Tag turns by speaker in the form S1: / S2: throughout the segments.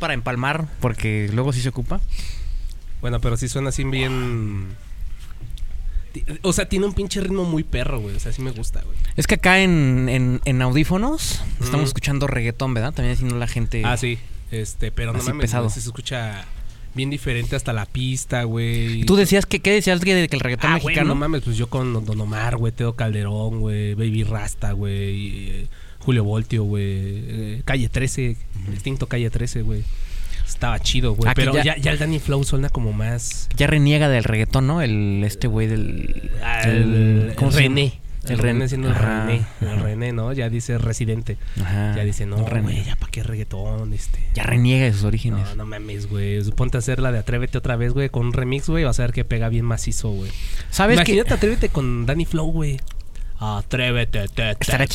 S1: para empalmar, porque luego sí se ocupa.
S2: Bueno, pero sí suena así bien. O sea, tiene un pinche ritmo muy perro, güey. O sea, sí me gusta, güey.
S1: Es que acá en, en, en audífonos estamos escuchando reggaetón, ¿verdad? También haciendo la gente.
S2: Ah, sí. Este, pero no mames,
S1: pesado.
S2: güey, se escucha bien diferente hasta la pista, güey.
S1: Tú decías que, ¿qué decías que, que el reggaetón
S2: Ah, güey,
S1: mexicano?
S2: no mames, pues yo con Don Omar, güey, Teo Calderón, güey, Baby Rasta, güey, eh, Julio Voltio, güey, eh, Calle 13, Distinto Calle 13, güey. Estaba chido, güey.
S1: Ah, que
S2: pero
S1: ya-
S2: ya, ya el Danny Flow suena como más.
S1: Ya reniega del reggaetón, ¿no? El este güey del.
S2: Ah, el,
S1: ¿cómo
S2: el
S1: se llama?
S2: René. El, René siendo el
S1: Ajá,
S2: René. El René, ¿no? Ya dice residente.
S1: ajá.
S2: Ya dice, no,
S1: El René.
S2: güey, ya para qué reggaetón, este.
S1: Ya reniega de sus orígenes.
S2: No, no mames, güey. Ponte a hacer la de Atrévete otra vez, güey, con un remix, güey. Vas a ver que pega bien macizo, güey.
S1: ¿Sabes qué?
S2: Imagínate Atrévete con Danny Flow, güey. Atrévete, te, te,
S1: ¿Estará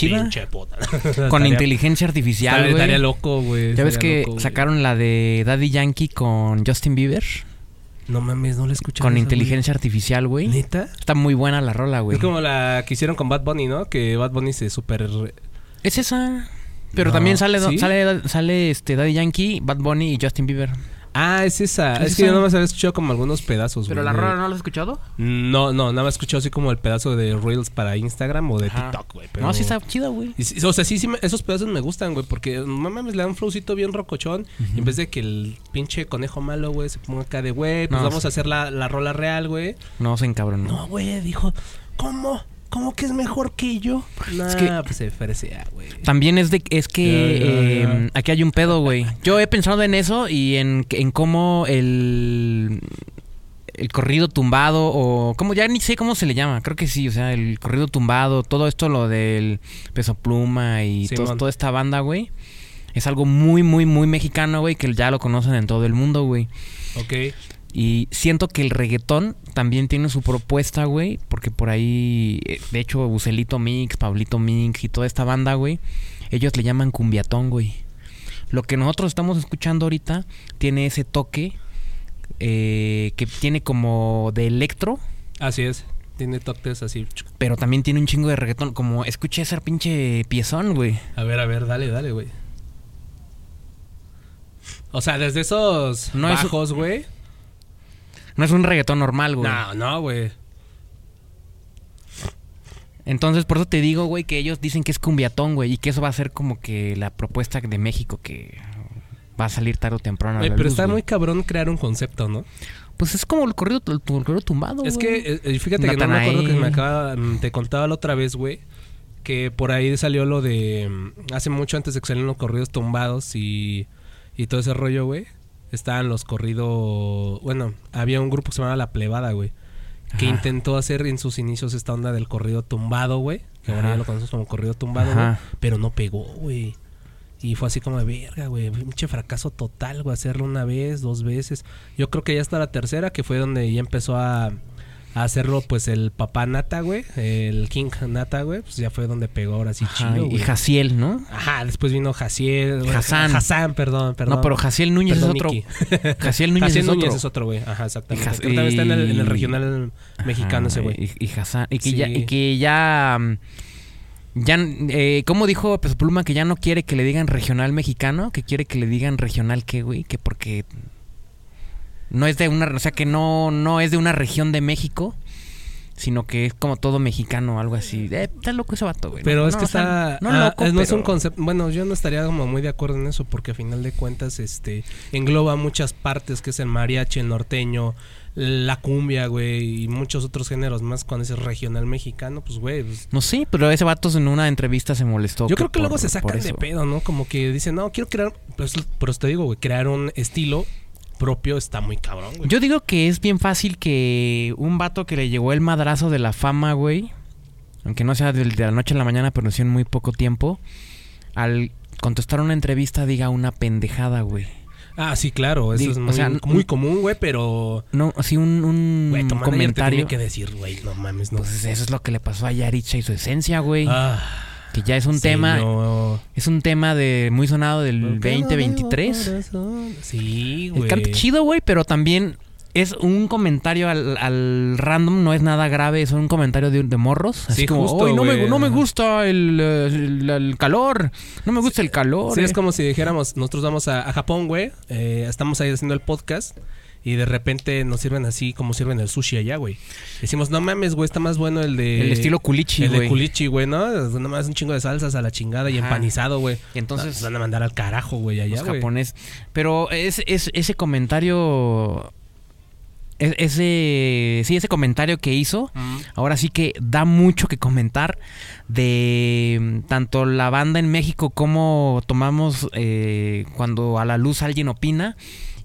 S2: puta.
S1: Con
S2: Estaría-
S1: inteligencia artificial,
S2: estaría,
S1: güey.
S2: estaría loco, güey.
S1: Ya ves que sacaron la de Daddy Yankee con Justin Bieber.
S2: No mames, no la escuché.
S1: Con inteligencia artificial, güey.
S2: ¿Neta?
S1: Está muy buena la rola, güey.
S2: Es como la que hicieron con Bad Bunny, ¿no? Que Bad Bunny se super...
S1: Es esa. Pero
S2: No,
S1: también sale,
S2: ¿sí?
S1: sale, sale este Daddy Yankee, Bad Bunny y Justin Bieber.
S2: Ah, es esa.
S1: ¿Es
S2: Es, que
S1: esa?
S2: yo nada más había escuchado como algunos pedazos,
S1: ¿Pero
S2: güey,
S1: la rola no la has escuchado?
S2: No, no, nada más he escuchado así como el pedazo de Reels para Instagram o de
S1: Ajá.
S2: TikTok, güey. pero-
S1: No, sí está chida, güey.
S2: Y sí, o sea, sí, sí, me- esos pedazos me gustan, güey, porque no mames, le dan un flowcito bien rocochón. Y en vez de que el pinche conejo malo, güey, se ponga acá de, güey, pues
S1: No,
S2: vamos
S1: sí.
S2: a hacer la, la rola real, güey.
S1: No se encabronó.
S2: No, güey, dijo, ¿cómo? ¿Cómo que es mejor que yo? No,
S1: Es que-
S2: pues se fresea, güey.
S1: También es de es que eh, aquí hay un pedo, güey. Yo he pensado en eso y en, en cómo el el corrido tumbado o como ya ni sé cómo se le llama, creo que sí, o sea, el corrido tumbado, todo esto lo del peso pluma y todo- toda esta banda, güey. Es algo muy muy muy mexicano, güey, que ya lo conocen en todo el mundo, güey.
S2: Ok.
S1: Y siento que el reggaetón también tiene su propuesta, güey. Porque por ahí, eh, de hecho, Bucelito Mix, Pablito Mix y toda esta banda, güey. Ellos le llaman cumbiatón, güey. Lo que nosotros estamos escuchando ahorita tiene ese toque eh, que tiene como de electro.
S2: Así es. Tiene toques así.
S1: Pero también tiene un chingo de reggaetón. Como escuché ese pinche piezón, güey.
S2: A ver, a ver, dale, dale, güey. O sea, desde esos
S1: No
S2: bajos, güey.
S1: No es un reggaetón normal, güey.
S2: No, no, güey.
S1: Entonces, por eso te digo, güey, que ellos dicen que es cumbiatón, güey. Y que eso va a ser como que la propuesta de México que va a salir tarde o temprano.
S2: Güey, pero
S1: luz,
S2: está
S1: güey.
S2: muy cabrón crear un concepto, ¿no?
S1: Pues es como el corrido, el, el corrido tumbado,
S2: Es
S1: güey.
S2: que, eh, eh, fíjate que no me acuerdo que me acaba, mm, te contaba la otra vez, güey, que por ahí salió lo de, mm, hace mucho antes de que salieran los corridos tumbados y, y todo ese rollo, güey, estaban los corridos, bueno, había un grupo que se llamaba La Plebada, güey, que
S1: Ajá.
S2: intentó hacer en sus inicios esta onda del corrido tumbado, güey, que ahora ya lo conocemos como corrido tumbado, güey, pero no pegó, güey. Y fue así como de verga, güey. Pinche fracaso total, güey. Hacerlo una vez, dos veces. Yo creo que ya está la tercera, que fue donde ya empezó a, a hacerlo, pues, el papá Nata, güey. El King Nata, güey. Pues ya fue donde pegó ahora sí
S1: Ajá,
S2: chido,
S1: y
S2: güey.
S1: Jaciel, ¿no?
S2: Ajá, después vino Jaciel.
S1: Hassan.
S2: Hassan, perdón, perdón.
S1: No, pero Jaciel Núñez
S2: Perdón,
S1: es otro. Jaciel Núñez
S2: Jaciel
S1: es
S2: Núñez
S1: otro.
S2: es otro, güey. Ajá, exactamente.
S1: Y
S2: también está en el, en el
S1: y-
S2: regional mexicano ese güey.
S1: Y, y Hassan- y que
S2: Sí.
S1: ya, y que ya, mm, ya, eh, ¿cómo dijo Peso Pluma que ya no quiere que le digan regional mexicano? Que quiere que le digan regional qué, güey, que porque no es de una, o sea, que no, no es de una región de México, sino que es como todo mexicano, algo así. Eh, está loco ese vato, güey.
S2: Pero
S1: No,
S2: es
S1: no,
S2: que
S1: o sea,
S2: está.
S1: no
S2: ah,
S1: loco,
S2: no es un concepto. Bueno, yo no estaría como muy de acuerdo en eso, porque a final de cuentas, este. Engloba muchas partes, que es el mariachi, el norteño, la cumbia, güey, y muchos otros géneros más. Cuando es regional mexicano, pues, güey. pues,
S1: No sé, pero ese vato en una entrevista se molestó.
S2: yo creo que
S1: por-
S2: luego se sacan de pedo, ¿no? Como que dicen, no, quiero crear. Pues, pero te digo, güey, crear un estilo propio está muy cabrón, güey.
S1: Yo digo que es bien fácil que un vato que le llegó el madrazo de la fama, güey, aunque no sea de, de la noche a la mañana, pero sí en muy poco tiempo, al contestar una entrevista diga una pendejada, güey.
S2: Ah, sí, claro. Eso es
S1: o
S2: muy,
S1: sea,
S2: muy
S1: n-
S2: común, güey, pero.
S1: No, así un, un
S2: Güey, manager te
S1: comentario.
S2: tiene que decir, güey, no mames, no.
S1: Pues eso es lo que le pasó a Yaritza y su esencia, güey.
S2: Ah,
S1: que ya es un tema, es un tema de muy sonado del
S2: ¿Por qué no
S1: 2023.
S2: debo corazón? Sí, güey.
S1: Canta chido, güey, pero también es un comentario al, al random, no es nada grave, es un comentario de, de morros. Así
S2: Sí,
S1: como,
S2: justo,
S1: "Ay, no, me,
S2: güey,
S1: no me gusta el, el- el calor, no me gusta el calor.
S2: Sí,
S1: eh".
S2: es como si dijéramos, nosotros vamos a, a Japón, güey. eh, estamos ahí haciendo el podcast. Y de repente nos sirven así como sirven el sushi allá, güey. Decimos, no mames, güey, está más bueno el de...
S1: el estilo culichi,
S2: El de
S1: güey.
S2: culichi, güey, ¿no? Nomás un chingo de salsas a la chingada y empanizado, güey.
S1: Y entonces-
S2: Nos van a mandar al carajo, güey, allá,
S1: los
S2: güey.
S1: japonés. Pero es, es- ese comentario. es- ese. Sí, ese comentario que hizo.
S2: Mm.
S1: Ahora sí que da mucho que comentar de mm, tanto la banda en México como tomamos eh, cuando a la luz alguien opina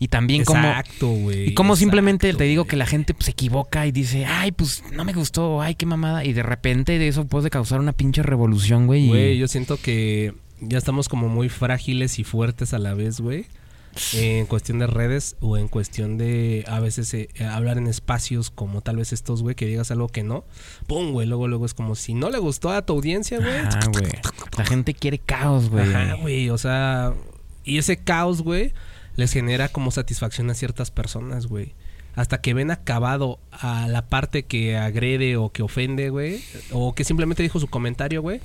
S1: y también como
S2: Exacto, güey.
S1: y como simplemente te digo que la gente pues, se equivoca y dice, ay, pues no me gustó, ay, qué mamada. Y de repente de eso puede causar una pinche revolución, güey. y-
S2: Güey, yo siento que ya estamos como muy frágiles y fuertes a la vez, güey. En cuestión de redes o en cuestión de a veces eh, hablar en espacios como tal vez estos, güey, que digas algo que no. Pum, güey, luego, luego es como si no le gustó a tu audiencia, güey.
S1: Ajá, güey. La gente quiere caos, güey.
S2: Ajá, güey, o sea, y ese caos, güey, les genera como satisfacción a ciertas personas, güey. Hasta que ven acabado a la parte que agrede o que ofende, güey, o que simplemente dijo su comentario, güey.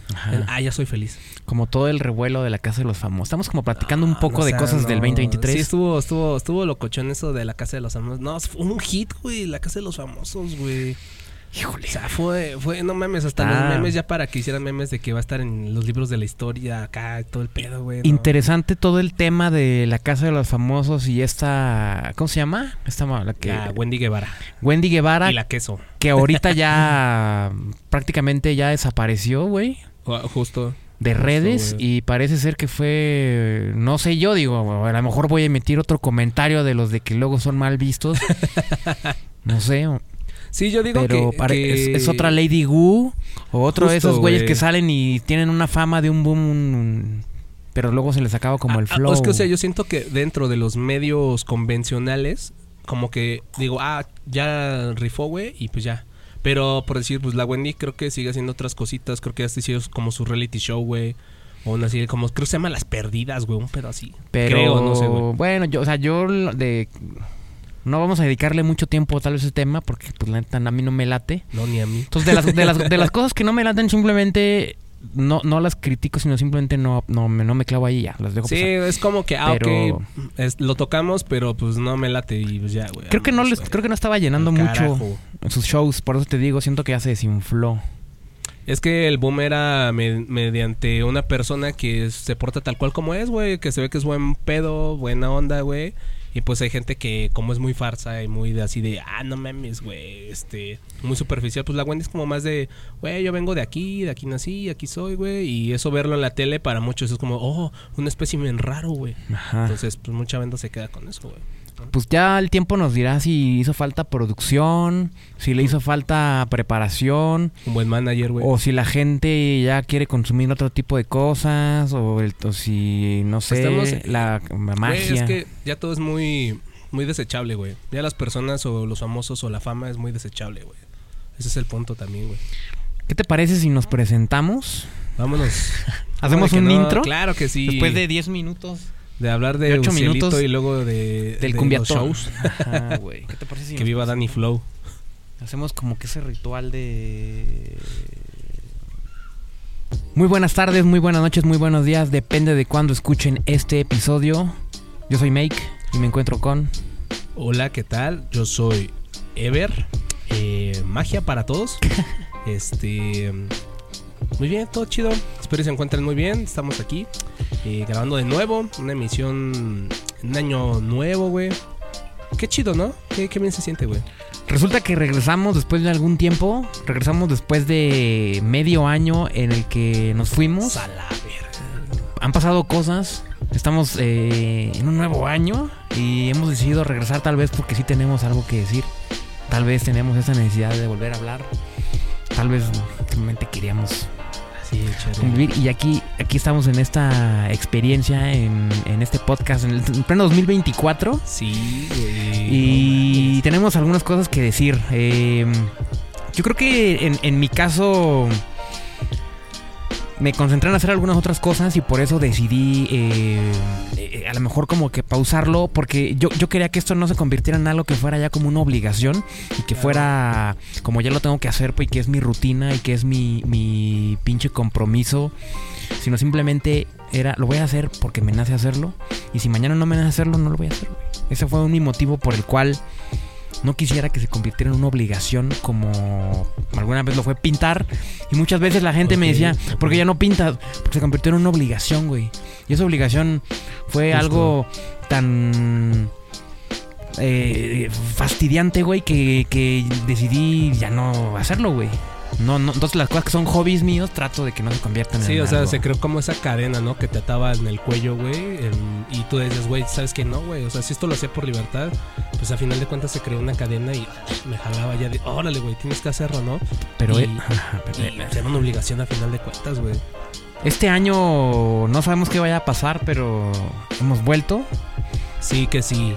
S2: Ah, ya soy feliz.
S1: Como todo el revuelo de la casa de los famosos. Estamos como platicando un
S2: Ah,
S1: poco
S2: no
S1: de cosas
S2: no.
S1: del 2023.
S2: Sí, estuvo, estuvo, estuvo locochón eso de la casa de los famosos. No, fue un hit, güey, la casa de los famosos, güey.
S1: Híjole.
S2: O sea, fue, fue, no mames, hasta los memes ya para que hicieran memes de que va a estar en los libros de la historia acá, todo el pedo, güey. no.
S1: Interesante todo el tema de la casa de los famosos y esta. ¿Cómo se llama? Esta la que.
S2: La Wendy Guevara.
S1: Wendy Guevara,
S2: Y la queso.
S1: que ahorita ya prácticamente ya desapareció, güey.
S2: Ju- Justo.
S1: De redes y parece ser que fue, no sé yo, digo, a lo mejor voy a emitir otro comentario de los de que luego son mal vistos. no sé,
S2: Sí, yo digo
S1: pero
S2: que,
S1: pare-
S2: que-
S1: es, es otra Lady Gu o otro de esos güeyes
S2: güey.
S1: que salen y tienen una fama de un boom, un- pero luego se les acaba como el
S2: Ah,
S1: flow.
S2: Es que, o sea, yo siento que dentro de los medios convencionales, como que digo, ah, ya rifó, güey, y pues ya. Pero por decir, pues la Wendy creo que sigue haciendo otras cositas. Creo que ya está haciendo como su reality show, güey. O una así, como creo que se llama Las Perdidas, güey, un pedo así.
S1: pero
S2: Creo, no sé, güey.
S1: bueno, yo, o sea, yo de no vamos a dedicarle mucho tiempo tal vez a ese tema porque pues la neta a mí no me late.
S2: No, ni a mí.
S1: Entonces, de las, de las, de las cosas que no me laten, simplemente no, no las critico, sino simplemente no, no, me, no me clavo ahí ya, las dejo
S2: Sí,
S1: pasar.
S2: es como que, ah,
S1: Pero-
S2: ok, es- lo tocamos, pero pues no me late y pues ya, güey.
S1: Creo que no les, creo que no estaba llenando mucho
S2: carajo.
S1: sus shows, por eso te digo, siento que ya se desinfló.
S2: Es que el boom era me- mediante una persona que se porta tal cual como es, güey. Que se ve que es buen pedo, buena onda, güey. Y pues hay gente que como es muy farsa y muy de así de, ah, no mames, güey, este, muy superficial. Pues la Wendy es como más de, güey, yo vengo de aquí, de aquí nací, aquí soy, güey. Y eso verlo en la tele para muchos es como, oh, un espécimen raro, güey. Entonces, pues mucha banda se queda con eso, güey.
S1: Pues ya el tiempo nos dirá si hizo falta producción, si le hizo falta preparación,
S2: Un buen manager, güey.
S1: o si la gente ya quiere consumir otro tipo de cosas, o, el- o si, no sé,
S2: Estamos-
S1: la, la magia.
S2: es que ya todo es muy, muy desechable, güey. Ya las personas o los famosos o la fama es muy desechable, güey. Ese es el punto también, güey.
S1: ¿Qué te parece si nos presentamos?
S2: Vámonos.
S1: ¿Hacemos
S2: ¿Cómo de
S1: un
S2: no?
S1: intro?
S2: Claro que sí.
S1: Después de 10 minutos
S2: de hablar de,
S1: de ocho minutos
S2: y luego de,
S1: del
S2: de
S1: cumbiatón.
S2: los shows.
S1: Ajá, güey. ¿Qué te parece si
S2: que viva Danny Flow.
S1: Hacemos como que ese ritual de... Muy buenas tardes, muy buenas noches, muy buenos días. Depende de cuándo escuchen este episodio. Yo soy Make y me encuentro con...
S2: Hola, ¿qué tal? Yo soy Ever. Eh, magia para todos. este. Muy bien, todo chido. Espero que se encuentren muy bien. Estamos aquí eh, grabando de nuevo. Una emisión. Un año nuevo, güey. Qué chido, ¿no? Qué, qué bien se siente, güey.
S1: Resulta que regresamos después de algún tiempo. Regresamos después de medio año en el que nos fuimos.
S2: A la verga.
S1: Han pasado cosas. Estamos eh, en un nuevo año y hemos decidido regresar tal vez porque sí tenemos algo que decir. Tal vez tenemos esa necesidad de volver a hablar. Tal vez simplemente queríamos
S2: chévere.
S1: convivir. Y aquí, aquí estamos en esta experiencia, en, en este podcast, en el en pleno 2024.
S2: Sí, güey.
S1: Y tenemos algunas cosas que decir. Eh, yo creo que en, en mi caso me concentré en hacer algunas otras cosas y por eso decidí eh, eh, a lo mejor como que pausarlo porque yo, yo quería que esto no se convirtiera en algo que fuera ya como una obligación y que fuera como ya lo tengo que hacer pues y que es mi rutina y que es mi, mi pinche compromiso, sino simplemente era lo voy a hacer porque me nace hacerlo y si mañana no me nace hacerlo no lo voy a hacer. Ese fue mi motivo por el cual no quisiera que se convirtiera en una obligación como alguna vez lo fue pintar. Y muchas veces la gente me decía,
S2: ok.
S1: ¿por qué ya no pintas? Porque se convirtió en una obligación, güey. Y esa obligación fue
S2: Justo.
S1: algo tan eh, fastidiante, güey, que, que decidí ya no hacerlo, güey. No, no, entonces las cosas que son hobbies míos trato de que no se conviertan en
S2: Sí, o sea,
S1: algo.
S2: se creó como esa cadena, ¿no? Que te ataba en el cuello, güey. y tú decías, güey, ¿sabes qué? No, güey. O sea, si esto lo hacía por libertad, pues a final de cuentas se creó una cadena y me jalaba ya de, órale, güey, tienes que hacerlo, ¿no?
S1: Pero
S2: y-
S1: eh, ajá, pero,
S2: Y
S1: eh,
S2: era una obligación a final de cuentas, güey.
S1: este año no sabemos qué vaya a pasar, pero hemos vuelto.
S2: Sí, que sí.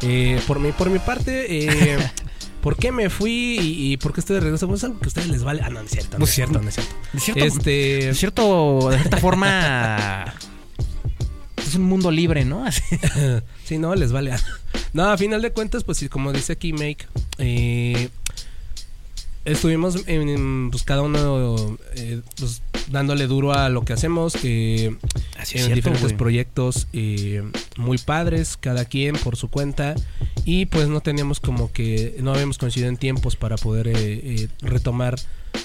S2: Eh, por, mi, por mi parte, eh, ¿por qué me fui y, y por qué estoy de regreso? Pues es algo que a ustedes les vale. Ah, no, no es cierto, no es cierto, no es cierto.
S1: De cierto,
S2: Este,
S1: de cierto, de cierta forma es un mundo libre, ¿no?
S2: Sí, no, les vale. No, a final de cuentas, pues sí, como dice aquí Make, eh, estuvimos en, en, pues cada uno eh, pues, dándole duro a lo que hacemos. eh,
S1: Así
S2: en diferentes proyectos eh, muy padres, cada quien por su cuenta. Y pues no teníamos como que, no habíamos coincidido en tiempos para poder eh, eh, retomar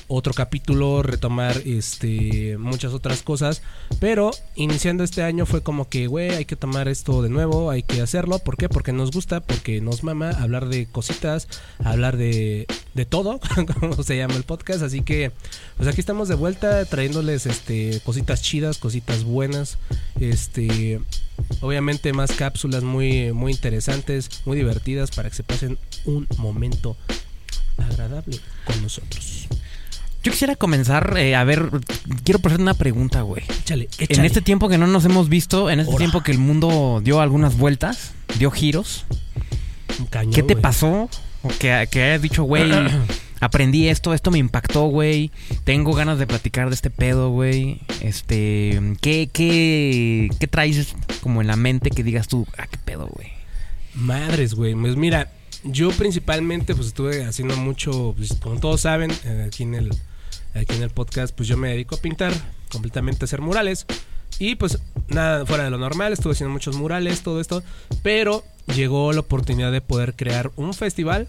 S2: otro capítulo, retomar este muchas otras cosas. Pero iniciando este año fue como que, güey, hay que tomar esto de nuevo, hay que hacerlo. ¿Por qué? Porque nos gusta, porque nos mama hablar de cositas, hablar de, de todo, como se llama el podcast. Así que, pues aquí estamos de vuelta trayéndoles este cositas chidas, cositas buenas. Este, obviamente más cápsulas muy, muy interesantes, muy divertidas para que se pasen un momento agradable con nosotros.
S1: Yo quisiera comenzar, eh, a ver, quiero hacer una pregunta, güey.
S2: Échale,
S1: En este tiempo que no nos hemos visto, en este
S2: Ora.
S1: tiempo que el mundo dio algunas vueltas, dio giros,
S2: Un cañón,
S1: ¿qué te
S2: güey.
S1: pasó? O que, que hayas dicho, güey, aprendí esto, esto me impactó, güey. Tengo ganas de platicar de este pedo, güey. Este, ¿qué, qué, ¿qué traes como en la mente que digas tú, ah, qué pedo, güey?
S2: Madres, güey. Pues mira, yo principalmente pues estuve haciendo mucho, pues, como todos saben, eh, aquí en el aquí en el podcast, pues yo me dedico a pintar, completamente a hacer murales. Y pues nada fuera de lo normal, estuve haciendo muchos murales, todo esto, pero llegó la oportunidad de poder crear un festival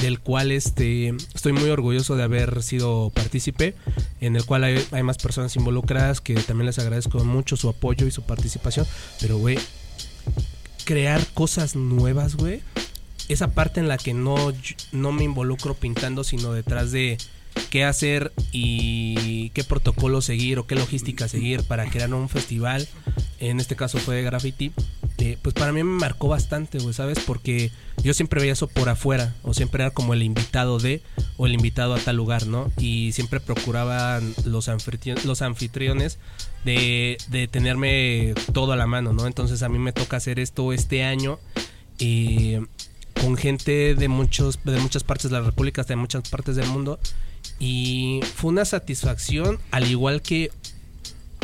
S2: del cual este estoy muy orgulloso de haber sido partícipe, en el cual hay, hay más personas involucradas que también les agradezco mucho su apoyo y su participación, pero güey, crear cosas nuevas, güey. Esa parte en la que no, no me involucro pintando, sino detrás de qué hacer y qué protocolo seguir o qué logística seguir para crear un festival. En este caso fue de graffiti. eh, pues para mí me marcó bastante, güey, ¿sabes? Porque yo siempre veía eso por afuera, o siempre era como el invitado de, o el invitado a tal lugar, ¿no? Y siempre procuraban los, los anfitriones de, de tenerme todo a la mano, ¿no? Entonces a mí me toca hacer esto este año. Y con gente de muchos de muchas partes de la República, hasta de muchas partes del mundo. Y fue una satisfacción, al igual que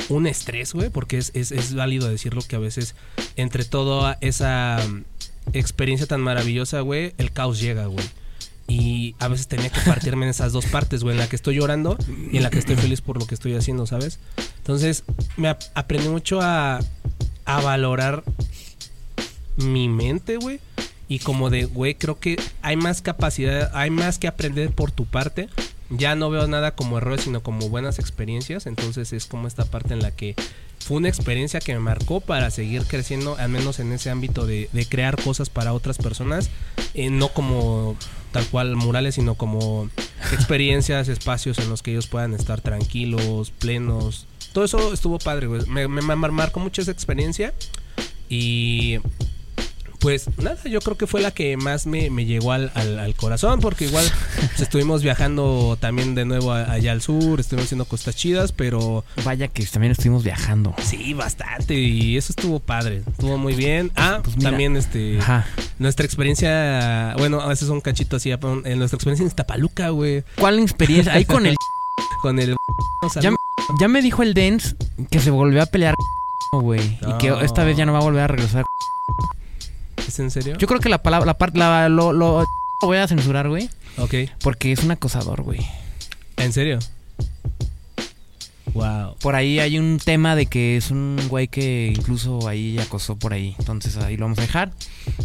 S2: un estrés, güey, porque es, es, válido decirlo que a veces entre toda esa mm, experiencia tan maravillosa, güey, el caos llega, güey. Y a veces tenía que partirme en esas dos partes, güey, en la que estoy llorando y en la que estoy feliz por lo que estoy haciendo, ¿sabes? Entonces, me ap- aprendí mucho a, a valorar mi mente, güey. Y como de, güey, creo que hay más capacidad, hay más que aprender por tu parte. Ya no veo nada como errores, sino como buenas experiencias. Entonces es como esta parte en la que fue una experiencia que me marcó para seguir creciendo, al menos en ese ámbito de, de crear cosas para otras personas. eh, no como tal cual murales, sino como experiencias, espacios en los que ellos puedan estar tranquilos, plenos. Todo eso estuvo padre, güey. Me, me, me marcó mucho esa experiencia. Y pues nada, yo creo que fue la que más me, me llegó al, al- al corazón, porque igual pues, estuvimos viajando también de nuevo a- allá al sur, estuvimos haciendo costas chidas, pero
S1: Vaya que también estuvimos viajando.
S2: sí, bastante, y eso estuvo padre, estuvo muy bien. Ah,
S1: Pues mira.
S2: también este,
S1: Ajá.
S2: nuestra experiencia, bueno, a veces un cachito así, en nuestra experiencia en Iztapaluca, güey,
S1: ¿Cuál experiencia? Ahí con el...
S2: con el...
S1: Ya me- Ya me dijo el Dance que se volvió a pelear, güey. Y que esta vez ya no va a volver a regresar.
S2: ¿Es en serio?
S1: Yo creo que la palabra, la parte, la, lo, lo voy a censurar, güey.
S2: Ok.
S1: Porque es un acosador, güey.
S2: ¿En serio? Wow.
S1: Por ahí hay un tema de que es un güey que incluso ahí acosó por ahí. Entonces ahí lo vamos a dejar.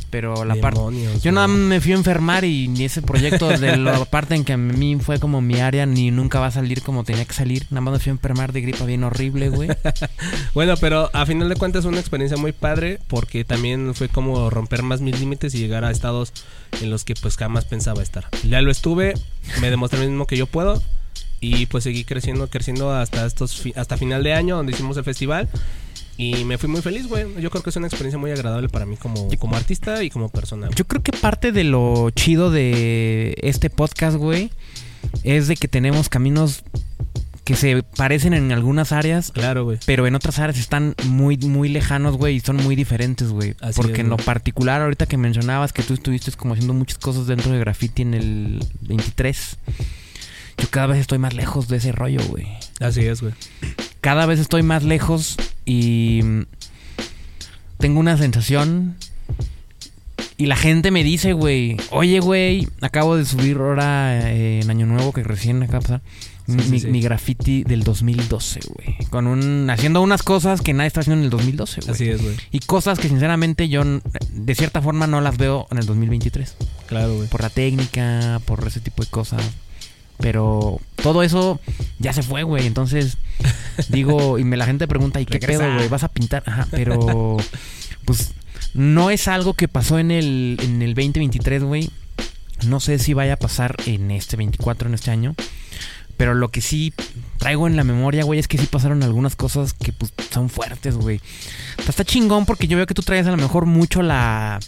S1: Pero la parte... Yo nada más me fui a enfermar y ni ese proyecto de la parte en que a mí fue como mi área ni nunca va a salir como tenía que salir. Nada más me fui a enfermar de gripa bien horrible, güey.
S2: Bueno, pero a final de cuentas es una experiencia muy padre porque también fue como romper más mis límites y llegar a estados en los que pues jamás pensaba estar. Ya lo estuve, me demostré mismo que yo puedo y pues seguí creciendo, creciendo hasta estos hasta final de año donde hicimos el festival y me fui muy feliz, güey. Yo creo que es una experiencia muy agradable para mí como, como artista y como persona.
S1: Yo creo que parte de lo chido de este podcast, güey, es de que tenemos caminos que se parecen en algunas áreas,
S2: Claro, güey.
S1: pero en otras áreas están muy, muy lejanos, güey, y son muy diferentes, güey. Porque
S2: es,
S1: en lo particular, ahorita que mencionabas que tú estuviste como haciendo muchas cosas dentro de graffiti en el 23, yo cada vez estoy más lejos de ese rollo, güey.
S2: Así es, güey.
S1: Cada vez estoy más lejos y mm, tengo una sensación y la gente me dice, güey, oye, güey, acabo de subir ahora eh, en Año Nuevo que recién acaba de pasar.
S2: Sí,
S1: mi,
S2: sí.
S1: mi graffiti del 2012, güey. Con un. haciendo unas cosas que nadie está haciendo en el 2012, güey.
S2: Así es, güey.
S1: Y cosas que sinceramente yo de cierta forma no las veo en el 2023.
S2: Claro, güey.
S1: Por la técnica, por ese tipo de cosas. Pero todo eso ya se fue, güey. Entonces, digo, y me la gente pregunta, ¿y qué
S2: Regresa.
S1: pedo, güey? ¿Vas a pintar? Ajá, pero pues no es algo que pasó en el, en el 2023, güey. No sé si vaya a pasar en este 24, en este año. Pero lo que sí traigo en la memoria, güey, es que sí pasaron algunas cosas que pues son fuertes, güey. Está chingón porque yo veo que tú traes a lo mejor mucho la...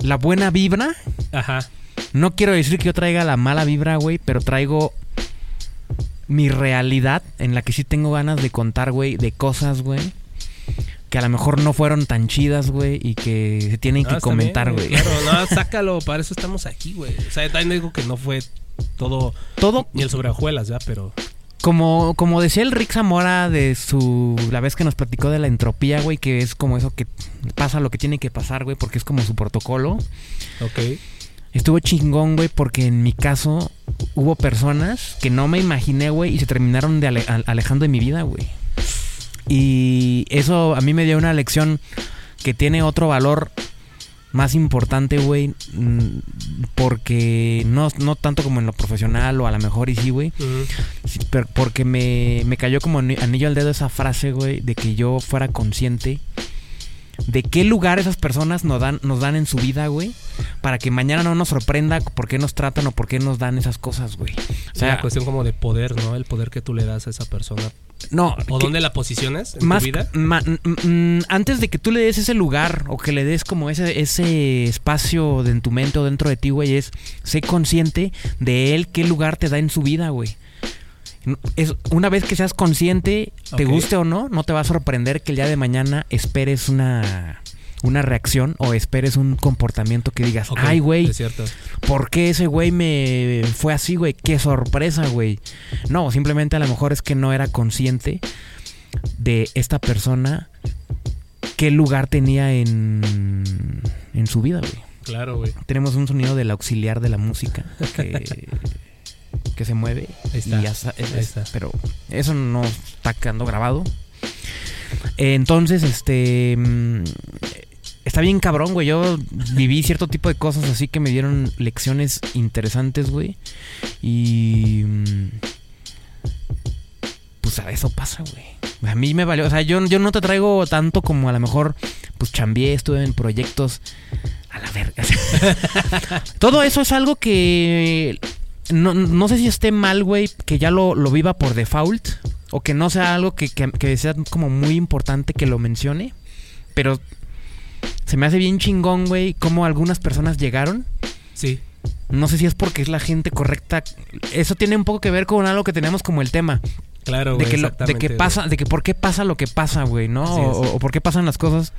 S1: La buena vibra.
S2: Ajá.
S1: No quiero decir que yo traiga la mala vibra, güey, pero traigo mi realidad en la que sí tengo ganas de contar, güey, de cosas, güey, que a lo mejor no fueron tan chidas, güey, y que se tienen
S2: No,
S1: que comentar, güey.
S2: Claro, no, sácalo, para eso estamos aquí, güey. O sea, también digo que no fue todo
S1: Todo,
S2: ni el sobre hojuelas, ya, pero
S1: como, como decía el Rick Zamora de su, la vez que nos platicó de la entropía, güey, que es como eso que pasa lo que tiene que pasar, güey, porque es como su protocolo.
S2: ok.
S1: Estuvo chingón, güey, porque en mi caso hubo personas que no me imaginé, güey, y se terminaron de ale- al- alejando de mi vida, güey. Y eso a mí me dio una lección que tiene otro valor más importante, güey, mm, porque no, no tanto como en lo profesional o a lo mejor y sí, güey,
S2: Ujú.
S1: sí, pero porque me, me cayó como ani- anillo al dedo esa frase, güey, de que yo fuera consciente de qué lugar esas personas nos dan, nos dan en su vida, güey, para que mañana no nos sorprenda por qué nos tratan o por qué nos dan esas cosas, güey. O
S2: Es
S1: sea,
S2: una cuestión como de poder, ¿no? El poder que tú le das a esa persona.
S1: no,
S2: ¿O
S1: que-
S2: dónde la posicionas en
S1: más
S2: tu vida?
S1: ma- mm, antes de que tú le des ese lugar o que le des como ese ese espacio de en tu mente o dentro de ti, güey, es sé consciente de él qué lugar te da en su vida, güey. Es, una vez que seas consciente, te guste o no, no te va a sorprender que el día de mañana esperes una una reacción o esperes un comportamiento que digas, ay, güey. ¿por qué ese güey me fue así, güey? Qué sorpresa, güey. No, simplemente a lo mejor es que no era consciente de esta persona qué lugar tenía en, en su vida, güey.
S2: Claro, güey.
S1: Tenemos un sonido del auxiliar de la música que, que se mueve.
S2: Ahí está.
S1: y ya sa- es-
S2: Ahí está.
S1: Pero eso no está quedando grabado. Entonces, este. mm, Está bien cabrón, güey. Yo viví cierto tipo de cosas así que me dieron lecciones interesantes, güey. Y. mm, Pues a eso pasa, güey. A mí me valió. O sea, yo, yo no te traigo tanto como a lo mejor. Pues chambié, estuve en proyectos. A la verga. Todo eso es algo que. No, no sé si esté mal, güey, que ya lo, lo viva por default. O que no sea algo que, que- que sea como muy importante que lo mencione. Pero se me hace bien chingón, güey, cómo algunas personas llegaron.
S2: Sí.
S1: No sé si es porque es la gente correcta. Eso tiene un poco que ver con algo que tenemos como el tema.
S2: Claro,
S1: De
S2: güey.
S1: que, lo- de que
S2: güey.
S1: pasa, de que por qué pasa lo que pasa, güey, ¿no? O por qué pasan las cosas.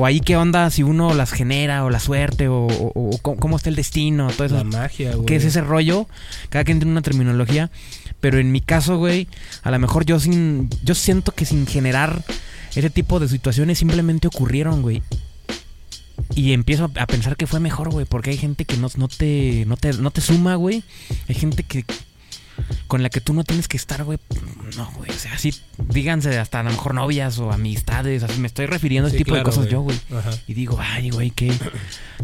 S1: O ahí qué onda si uno las genera, o la suerte, o, o- o cómo, cómo está el destino, todo eso.
S2: La magia, güey.
S1: ¿Qué es ese rollo? Cada quien tiene una terminología. Pero en mi caso, güey, a lo mejor yo sin. Yo siento que sin generar ese tipo de situaciones simplemente ocurrieron, güey. Y empiezo a pensar que fue mejor, güey, porque hay gente que no, no, te, no, te, no te suma, güey. Hay gente que con la que tú no tienes que estar, güey. No, güey. O sea, así, díganse hasta a lo mejor novias o amistades. Así me estoy refiriendo a ese
S2: Sí,
S1: tipo de cosas
S2: güey.
S1: yo, güey.
S2: Ajá.
S1: Y digo, ay, güey, qué,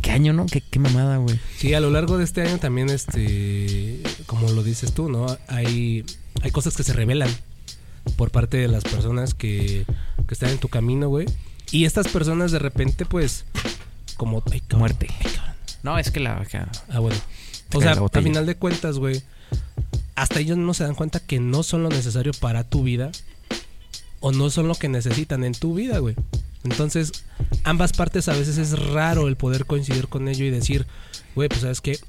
S1: qué año, ¿no? Qué, qué mamada, güey.
S2: Sí, a lo largo de este año también, este, como lo dices tú, ¿no? Hay, hay cosas que se revelan por parte de las personas que, que están en tu camino, güey. Y estas personas de repente, pues, como... ay, cabrón.
S1: Muerte. No, es que la.
S2: Ah, bueno. O sea, a final de cuentas, güey, hasta ellos no se dan cuenta que no son lo necesario para tu vida o no son lo que necesitan en tu vida, güey. Entonces, ambas partes a veces es raro el poder coincidir con ello y decir, güey, pues sabes qué,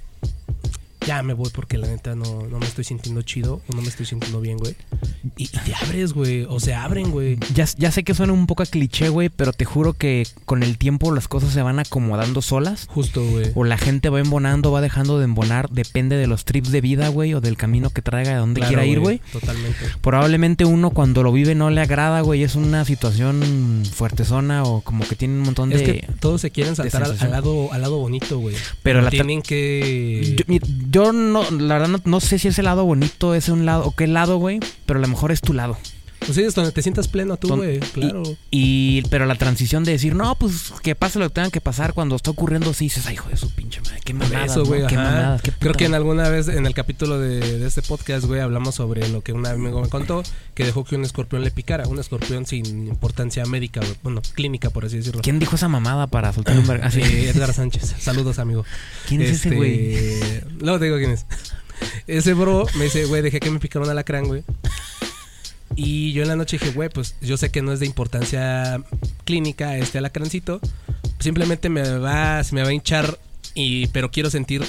S2: ya me voy porque la neta no, no me estoy sintiendo chido o no me estoy sintiendo bien, güey. Y, y te abres, güey, o se abren, güey.
S1: Ya, ya sé que suena un poco a cliché, güey, pero te juro que con el tiempo las cosas se van acomodando solas.
S2: Justo, güey.
S1: O la gente va embonando, va dejando de embonar. Depende de los trips de vida, güey, o del camino que traiga, de dónde
S2: Claro,
S1: quiera ir, güey.
S2: Totalmente.
S1: Probablemente uno cuando lo vive no le agrada, güey. Es una situación fuertezona o como que tiene un montón de...
S2: Es que todos se quieren saltar al, al lado, al lado bonito, güey.
S1: Pero la
S2: tienen que...
S1: Yo, mi- yo no, la verdad no, no sé si ese lado bonito es un lado o qué lado, güey, pero a lo mejor es tu lado.
S2: Pues sí, es donde te sientas pleno tú, güey. Claro.
S1: Y, pero la transición de decir, no, pues que pase lo que tenga que pasar cuando está ocurriendo, sí dices, ay, hijo de su pinche madre, qué mamadas,
S2: eso, güey.
S1: ¿no? Qué
S2: ajá.
S1: mamadas, qué
S2: Creo que en alguna vez, en el capítulo de, de este podcast, güey, hablamos sobre lo que un amigo me contó, que dejó que un escorpión le picara. Un escorpión sin importancia médica. Bueno, clínica, por así decirlo.
S1: ¿Quién dijo esa mamada para soltar un? Así.
S2: Eh, Edgar Sánchez. Saludos, amigo.
S1: ¿Quién es ese
S2: Este,
S1: güey?
S2: Luego te digo quién es. Ese bro me dice, güey, dejé que me picara un alacrán, güey. Y yo en la noche dije, güey, pues yo sé que no es de importancia clínica este alacrancito. Simplemente me va, se me va a hinchar, y, pero quiero sentir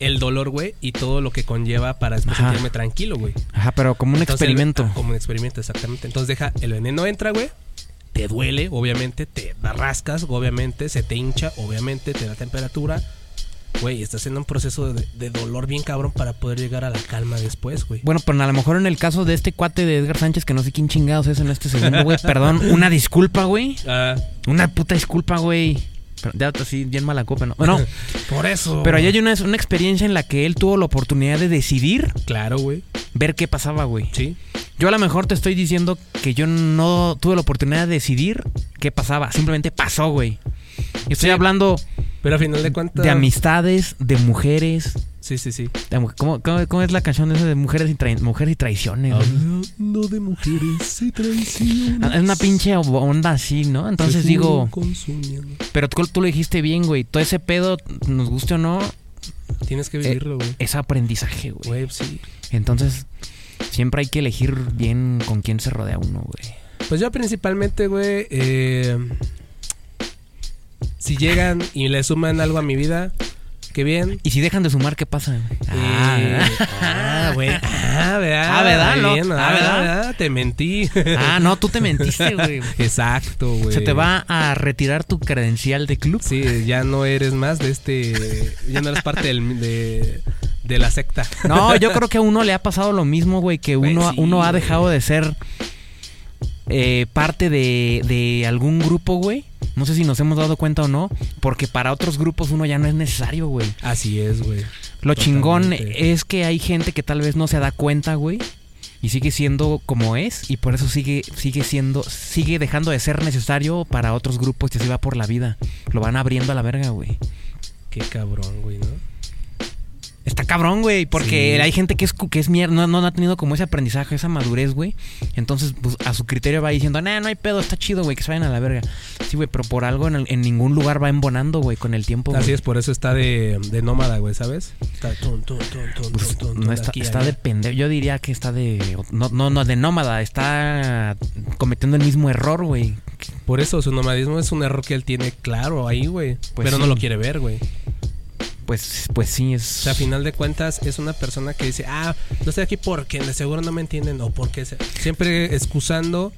S2: el dolor, güey, y todo lo que conlleva para después
S1: Ajá.
S2: sentirme tranquilo, güey.
S1: Ajá, pero como un
S2: Entonces, el-
S1: experimento.
S2: ah, como un experimento, exactamente. Entonces deja, el veneno entra, güey. Te duele, obviamente, te rascas, obviamente, se te hincha, obviamente, te da temperatura. Güey, estás en un proceso de, de dolor bien cabrón para poder llegar a la calma después, güey.
S1: Bueno, pero a lo mejor en el caso de este cuate de Edgar Sánchez, que no sé quién chingados es en este segundo, güey, perdón, una disculpa, güey.
S2: Ah,
S1: Una puta disculpa, güey. Pero Ya así, bien mala copa, ¿no? Bueno,
S2: por eso.
S1: pero ahí hay una, una experiencia en la que él tuvo la oportunidad de decidir
S2: Claro, güey.
S1: ver qué pasaba, güey.
S2: Sí.
S1: Yo a lo mejor te estoy diciendo que yo no tuve la oportunidad de decidir qué pasaba. Simplemente pasó, güey. Estoy
S2: Sí.
S1: hablando
S2: Pero a final de cuentas.
S1: de amistades, de mujeres.
S2: Sí, sí, sí.
S1: ¿Cómo, cómo, cómo es la canción esa de mujeres y, mujeres y traiciones?
S2: Hablando de mujeres y traiciones.
S1: Ah, Es una pinche onda así, ¿no? Entonces digo,
S2: consumiendo.
S1: pero tú, tú lo dijiste bien, güey. Todo ese pedo, nos guste o no,
S2: Tienes que vivirlo, güey.
S1: es aprendizaje, güey.
S2: Güey, sí.
S1: Entonces, siempre hay que elegir bien con quién se rodea uno, güey.
S2: Pues yo principalmente, güey, eh, si llegan y le suman algo a mi vida, qué bien.
S1: Y si dejan de sumar, ¿qué pasa?
S2: Eh, ah, güey. Ah, ¿verdad?
S1: Ah, ¿verdad?
S2: Muy
S1: No.
S2: bien,
S1: Ah, ¿verdad?
S2: Te mentí.
S1: Ah, no, tú te mentiste, güey.
S2: Exacto, güey.
S1: Se te va a retirar tu credencial de club.
S2: Sí, ya no eres más de este. Ya no eres parte del, de, de la secta.
S1: No, yo creo que a uno le ha pasado lo mismo, güey, que
S2: Güey,
S1: uno,
S2: sí,
S1: uno ha dejado de ser eh, parte de, de algún grupo, güey. No sé si nos hemos dado cuenta o no, porque para otros grupos uno ya no es necesario, güey.
S2: Así es, güey.
S1: Lo chingón es que hay gente que tal vez no se da cuenta, güey. Y sigue siendo como es. Y por eso sigue, sigue siendo, sigue dejando de ser necesario para otros grupos y así va por la vida. Lo van abriendo a la verga, güey.
S2: Qué cabrón, güey, ¿no?
S1: Está cabrón, güey, porque
S2: Sí.
S1: hay gente que es, que es mierda, no, no ha tenido como ese aprendizaje, esa madurez, güey. Entonces, pues, a su criterio va diciendo, nah, no hay pedo, está chido, güey, que se vayan a la verga. Sí, güey, pero por algo en, el- en ningún lugar va embonando, güey, con el tiempo.
S2: Así es, por eso está de, de nómada, güey, ¿sabes? Está tun,
S1: Pues, no está,
S2: aquí,
S1: está de pendejo. Yo diría que está de. No, no, no, de nómada. Está cometiendo el mismo error, güey.
S2: Por eso su nomadismo es un error que él tiene claro ahí, güey.
S1: Pues
S2: pero no lo quiere ver, güey.
S1: Pues, pues sí, es.
S2: O sea, a final de cuentas es una persona que dice, ah, no estoy aquí porque de seguro no me entienden o porque se- siempre excusando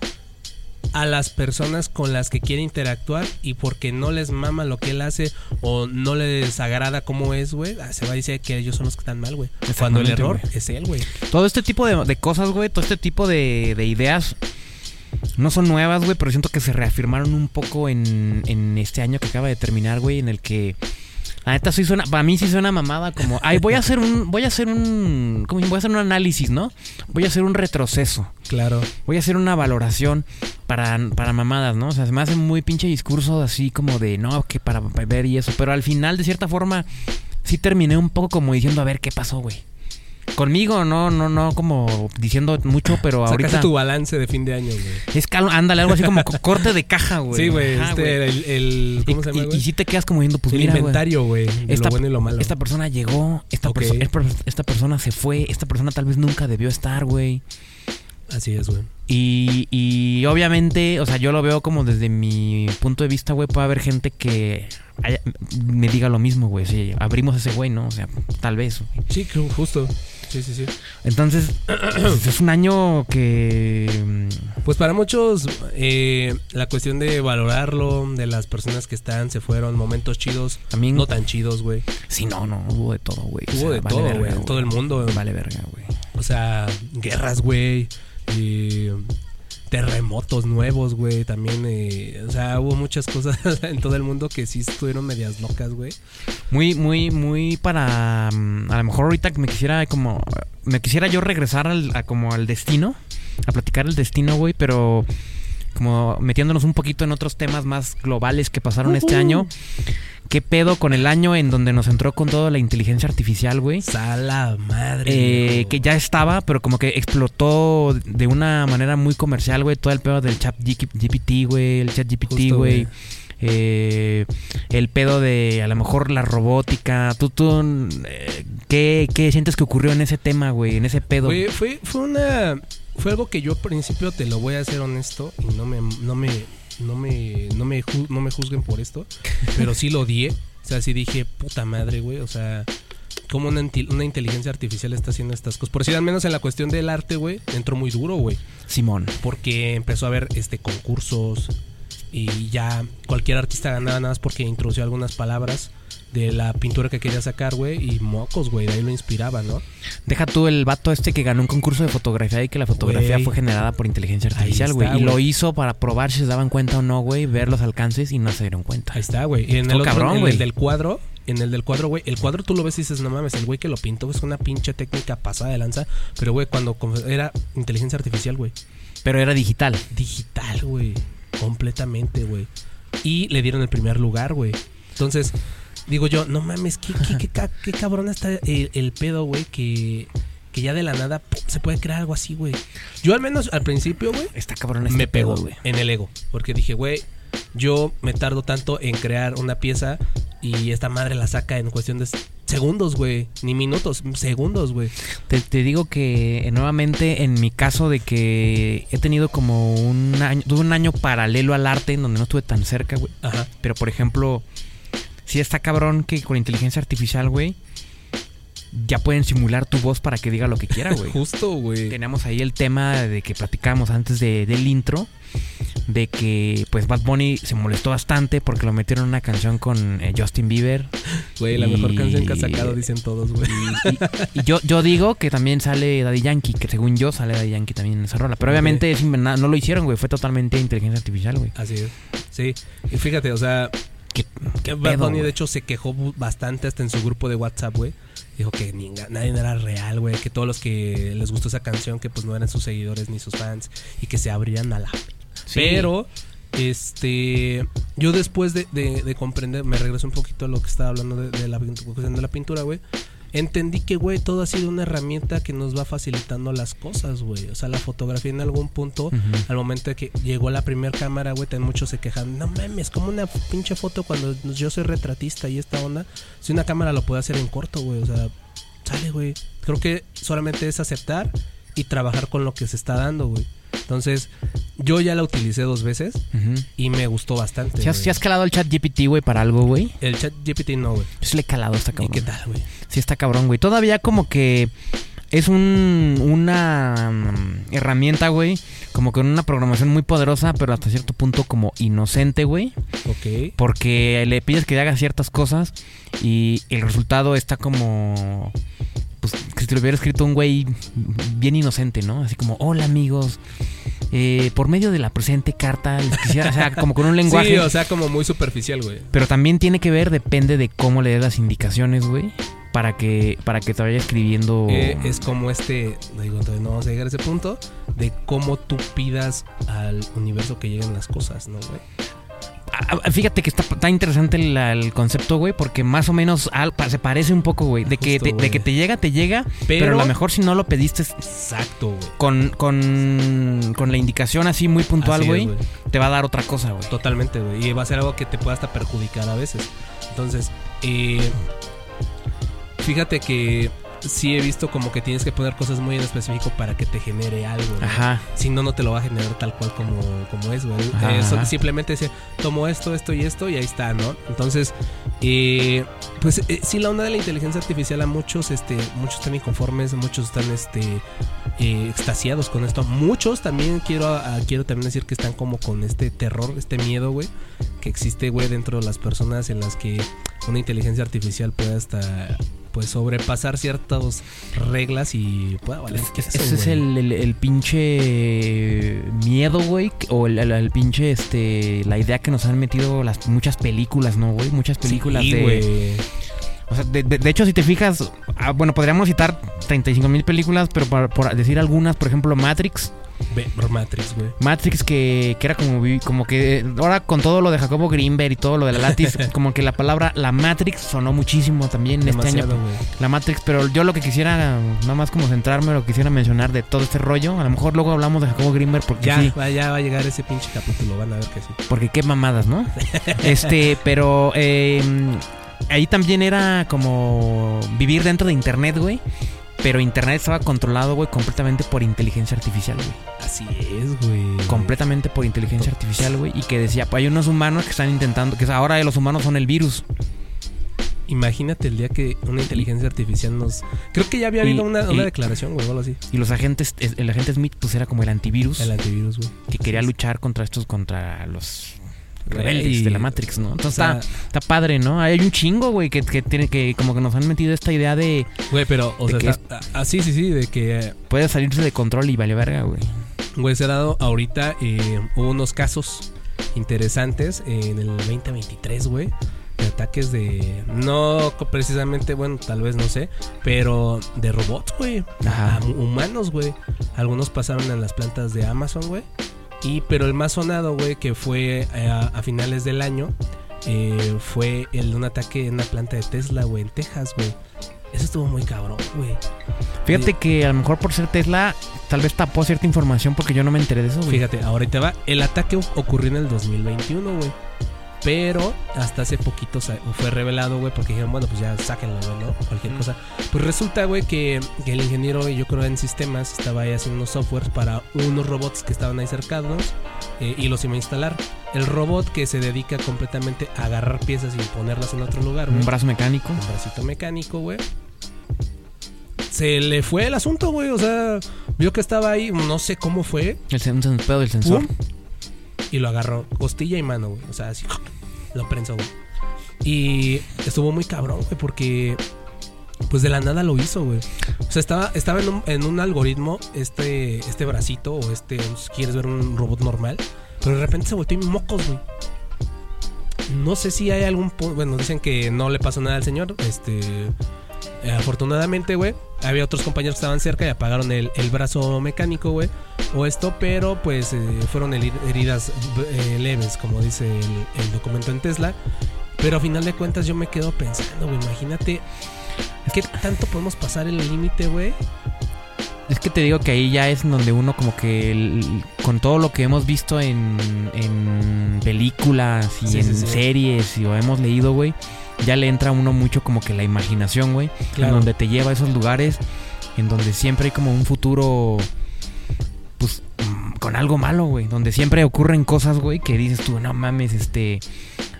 S2: a las personas con las que quiere interactuar y porque no les mama lo que él hace o no les agrada cómo es, güey, ah, se va a decir que ellos son los que están mal, güey. Cuando el error es él, güey.
S1: Todo este tipo de, de cosas, güey, todo este tipo de, de ideas no son nuevas, güey, pero siento que se reafirmaron un poco en, en este año que acaba de terminar, güey, en el que la neta sí suena, para mí sí suena mamada como, ay, voy a hacer un, voy a hacer un, ¿cómo se llama? voy a hacer un análisis, ¿no? Voy a hacer un retroceso,
S2: Claro.
S1: voy a hacer una valoración para, para mamadas, ¿no? O sea, se me hace muy pinche discurso así como de, no, que para ver y eso, pero al final, de cierta forma, sí terminé un poco como diciendo, a ver, ¿qué pasó, güey? Conmigo, no, no, no como diciendo mucho, pero
S2: Sacaste
S1: ahorita...
S2: tu balance de fin de año, güey.
S1: Es que ándale, algo así como co- corte de caja, güey.
S2: Sí, güey.
S1: Ajá,
S2: Este el, el- ¿Cómo
S1: y,
S2: se llama,
S1: y-
S2: güey?
S1: y si te quedas como diciendo, pues
S2: el
S1: mira,
S2: inventario, güey. De
S1: esta,
S2: lo bueno y lo malo.
S1: esta persona llegó, esta,
S2: Ok.
S1: perso- es- esta persona se fue, esta persona tal vez nunca debió estar, güey.
S2: Así es, güey.
S1: Y, y obviamente, o sea, yo lo veo como desde mi punto de vista, güey, puede haber gente que haya- me diga lo mismo, güey. Si abrimos ese güey, ¿no? O sea, tal vez. güey.
S2: Sí, justo. Sí, sí, sí.
S1: Entonces, pues, es un año que... mm,
S2: Pues para muchos, eh, la cuestión de valorarlo, de las personas que están, se fueron, momentos chidos,
S1: También...
S2: no tan chidos, güey.
S1: Sí, no, no, hubo de todo, güey. O
S2: Hubo
S1: sea,
S2: de
S1: vale
S2: todo,
S1: verga,
S2: güey. en Todo el mundo.
S1: Vale verga, güey.
S2: O sea, guerras, güey. y terremotos nuevos, güey. También, eh, o sea, hubo muchas cosas en todo el mundo que sí estuvieron medias locas, güey.
S1: Muy, muy, muy para... mm, A lo mejor ahorita que me quisiera como... Me quisiera yo regresar al, a como al destino. A platicar el destino, güey, pero... Como metiéndonos un poquito en otros temas más globales que pasaron este año. ¿Qué pedo con el año en donde nos entró con toda la inteligencia artificial, güey?
S2: Sala madre.
S1: Eh, que ya estaba, pero como que explotó de una manera muy comercial, güey. Todo el pedo del chat GPT, güey. El chat GPT, güey. Eh, el pedo de a lo mejor la robótica. ¿Tú, tú eh, ¿qué, qué sientes que ocurrió en ese tema, güey? En ese pedo.
S2: Fue, fue, fue una. Fue algo que yo al principio te lo voy a ser honesto y no me, no me, no me, no me, ju- no me juzguen por esto, pero sí lo odié. O sea, sí dije, puta madre, güey. O sea, cómo una, una inteligencia artificial está haciendo estas cosas. Por decir, al menos en la cuestión del arte, güey, entró muy duro, güey.
S1: Simón.
S2: Porque empezó a haber este concursos y ya cualquier artista ganaba nada más porque introdució algunas palabras de la pintura que quería sacar, güey, y mocos, güey, de ahí lo inspiraba, ¿no?
S1: Deja tú el vato este que ganó un concurso de fotografía y que la fotografía
S2: Güey.
S1: fue generada por inteligencia artificial, güey. Y
S2: güey.
S1: lo hizo para probar si se daban cuenta o no, güey. Ver los alcances y no se dieron cuenta.
S2: Ahí está, güey. Y en
S1: Estuvo
S2: el otro,
S1: cabrón,
S2: en
S1: güey.
S2: el del cuadro, en el del cuadro, güey, el cuadro tú lo ves y dices, no mames, el güey que lo pintó es una pinche técnica pasada de lanza. Pero, güey, cuando era inteligencia artificial, güey.
S1: Pero era digital.
S2: Digital, güey. Completamente, güey. Y le dieron el primer lugar, güey. Entonces, digo yo, no mames, qué, qué, qué, ca- qué cabrón está el, el pedo, güey, que, que ya de la nada pum, se puede crear algo así, güey. Yo al menos al principio, güey,
S1: Está cabrón este
S2: me pegó, güey, en el ego. Porque dije, güey, yo me tardo tanto en crear una pieza y esta madre la saca en cuestión de segundos, güey. Ni minutos, segundos, güey.
S1: Te, te digo que eh, nuevamente en mi caso de que he tenido como un año, tuve un año paralelo al arte en donde no estuve tan cerca, güey.
S2: Ajá.
S1: Pero por ejemplo, sí está cabrón que con inteligencia artificial, güey, ya pueden simular tu voz para que diga lo que quiera, güey.
S2: Justo, güey.
S1: Tenemos ahí el tema de que platicábamos antes de, del intro, de que pues Bad Bunny se molestó bastante porque lo metieron en una canción con eh, Justin Bieber.
S2: Güey, la mejor canción que ha sacado, dicen todos, güey.
S1: Y, y- y yo, yo digo que también sale Daddy Yankee, que según yo sale Daddy Yankee también en esa rola. Pero obviamente es no lo hicieron, güey. Fue totalmente inteligencia artificial, güey.
S2: Así es. Sí. Y fíjate, o sea,
S1: ¿Qué, qué
S2: Bad Bunny de hecho se quejó bastante hasta en su grupo de WhatsApp, güey. Dijo que ni- nadie era real, güey. Que todos los que les gustó esa canción, que pues no eran sus seguidores ni sus fans. Y que se abrían a la...
S1: Sí.
S2: Pero, este... Yo después de, de- de comprender, me regreso un poquito a lo que estaba hablando de, de la cuestión de la pintura, güey. Entendí que, güey, todo ha sido una herramienta que nos va facilitando las cosas, güey. O sea, la fotografía en algún punto al momento de que llegó la primera cámara, güey, muchos se quejan. No mames, como una pinche foto cuando yo soy retratista y esta onda. Si una cámara lo puede hacer en corto, güey. O sea, sale, güey. Creo que solamente es aceptar y trabajar con lo que se está dando, güey. Entonces, yo ya la utilicé dos veces y me gustó bastante.
S1: ¿Si has,
S2: güey.
S1: si has calado el chat GPT, güey, para algo, güey?
S2: El chat GPT no, güey.
S1: Yo sí le he calado, está
S2: ¿Y
S1: cabrón.
S2: qué tal, güey?
S1: Sí está cabrón, güey. Todavía como que es un, una mm, herramienta, güey, como con una programación muy poderosa, pero hasta cierto punto como inocente, güey.
S2: Ok.
S1: Porque le pides que haga ciertas cosas y el resultado está como... Pues que si lo hubiera escrito un güey bien inocente, ¿no? Así como, hola amigos, eh, por medio de la presente carta les quisiera, o sea, como con un lenguaje...
S2: Sí, o sea, como muy superficial, güey.
S1: Pero también tiene que ver, depende de cómo le des las indicaciones, güey. Para que, para que te vaya escribiendo.
S2: Eh, es como este, digo, entonces no vamos a llegar a ese punto de cómo tú pidas al universo que lleguen las cosas, ¿no, güey?
S1: Fíjate que está, está interesante el, el concepto, güey, porque más o menos al- se parece un poco, güey. De, que te- de que te llega, te llega, pero,
S2: Pero-
S1: a lo mejor si no lo pediste
S2: Exacto, güey.
S1: con, con, con la indicación así muy puntual,
S2: Así es,
S1: güey,
S2: güey.
S1: te va a dar otra cosa, güey.
S2: Totalmente, güey. Y va a ser algo que te pueda hasta perjudicar a veces. Entonces, eh, fíjate que sí he visto como que tienes que poner cosas muy en específico para que te genere algo. ¿no?
S1: Ajá.
S2: Si no, no te lo va a generar tal cual como, como es, güey.
S1: Ajá,
S2: Eh,
S1: ajá.
S2: simplemente dice, tomo esto, esto y esto y ahí está, ¿no? Entonces, eh, pues eh, sí, la onda de la inteligencia artificial a muchos, este, muchos están inconformes, muchos están, este, eh, extasiados con esto. Muchos también quiero, a- quiero también decir que están como con este terror, este miedo, güey, que existe, güey, dentro de las personas en las que una inteligencia artificial puede hasta pues sobrepasar ciertas reglas y pueda valer queso,
S1: Ese es el, el, el pinche miedo, güey. O el, el- pinche, este, la idea que nos han metido las muchas películas, ¿no, güey? Muchas películas
S2: Sí,
S1: de... O sea, de, de- de hecho, si te fijas, ah, bueno, podríamos citar 35 mil películas, pero por, por decir algunas, por ejemplo, Matrix.
S2: Matrix, güey.
S1: Matrix que, que era como, como que eh, ahora con todo lo de Jacobo Greenberg y todo lo de la Latis, como que la palabra la Matrix sonó muchísimo también este año.
S2: Demasiado, güey.
S1: La Matrix, pero yo lo que quisiera, nada más como centrarme, lo que quisiera mencionar de todo este rollo, a lo mejor luego hablamos de Jacobo Greenberg porque
S2: Ya,
S1: sí,
S2: va, ya va a llegar ese pinche capítulo, van a ver que sí.
S1: porque qué mamadas, ¿no? este, pero eh, ahí también era como vivir dentro de internet, güey. Pero internet estaba controlado, güey, completamente por inteligencia artificial, güey.
S2: Así es, güey.
S1: Completamente por inteligencia artificial, güey. Y que decía, pues hay unos humanos que están intentando, que ahora los humanos son el virus.
S2: Imagínate el día que una inteligencia artificial nos. Creo que ya había habido
S1: Y-
S2: una,
S1: y-
S2: declaración, güey, o algo así.
S1: Y los agentes, es- el agente Smith, pues era como el antivirus.
S2: El antivirus, güey.
S1: que quería luchar contra estos, contra los rebeldes de la Matrix, ¿no? Entonces
S2: o sea,
S1: está, está padre, ¿no? Hay un chingo, güey, que, que tiene que como que nos han metido esta idea de
S2: Güey, pero, o sea,
S1: que
S2: está- ah, sí, sí, sí, de que, eh,
S1: puede salirse de control y vale verga, güey.
S2: güey, se ha dado ahorita, eh, hubo unos casos interesantes en el 2023, güey. De ataques de. No precisamente, bueno, tal vez no sé. Pero de robots, güey.
S1: Ajá.
S2: A mu- humanos, güey. Algunos pasaron en las plantas de Amazon, güey. Y, pero el más sonado, güey, que fue eh, a, finales del año, eh, fue el de un ataque en una planta de Tesla, güey, en Texas, güey. Eso estuvo muy cabrón, güey.
S1: Fíjate que a lo mejor por ser Tesla, tal vez tapó cierta información porque yo no me enteré de eso, güey.
S2: Fíjate, ahorita va. El ataque ocurrió en el 2021, güey. Pero hasta hace poquito fue revelado, güey, porque dijeron, bueno, pues ya sáquenlo, ¿no? Cualquier
S1: Mm.
S2: cosa. Pues resulta, güey, que, que el ingeniero, yo creo en sistemas, estaba ahí haciendo unos softwares para unos robots que estaban ahí cercanos eh, y los iba a instalar. El robot que se dedica completamente a agarrar piezas y ponerlas en otro lugar, güey.
S1: Un brazo mecánico.
S2: Un bracito mecánico, güey. Se le fue el asunto, güey. O sea, vio que estaba ahí, no sé cómo fue.
S1: El, un pedo del sensor.
S2: ¡Pum! Y lo agarró, costilla y mano, güey. O sea, así lo prensó, güey. Y estuvo muy cabrón, güey, porque pues de la nada lo hizo, güey. O sea, estaba, estaba en, un, en un algoritmo este, este bracito o este, quieres ver un robot normal, pero de repente se volteó en mocos, güey. No sé si hay algún punto, bueno, dicen que no le pasó nada al señor, este... eh, afortunadamente, güey, había otros compañeros que estaban cerca y apagaron el, el brazo mecánico, güey o esto, pero pues eh, fueron heri- heridas eh, leves, como dice el, el documento en Tesla. Pero a final de cuentas yo me quedo pensando, güey, imagínate qué tanto podemos pasar el límite, güey.
S1: Es que te digo que ahí ya es donde uno como que el- con todo lo que hemos visto en, en películas y
S2: Sí,
S1: en
S2: sí, sí.
S1: series y o hemos leído, güey, ya le entra a uno mucho como que la imaginación, güey,
S2: Claro.
S1: en donde te lleva a esos lugares en donde siempre hay como un futuro pues mm, con algo malo, güey, donde siempre ocurren cosas, güey, que dices tú, no mames, este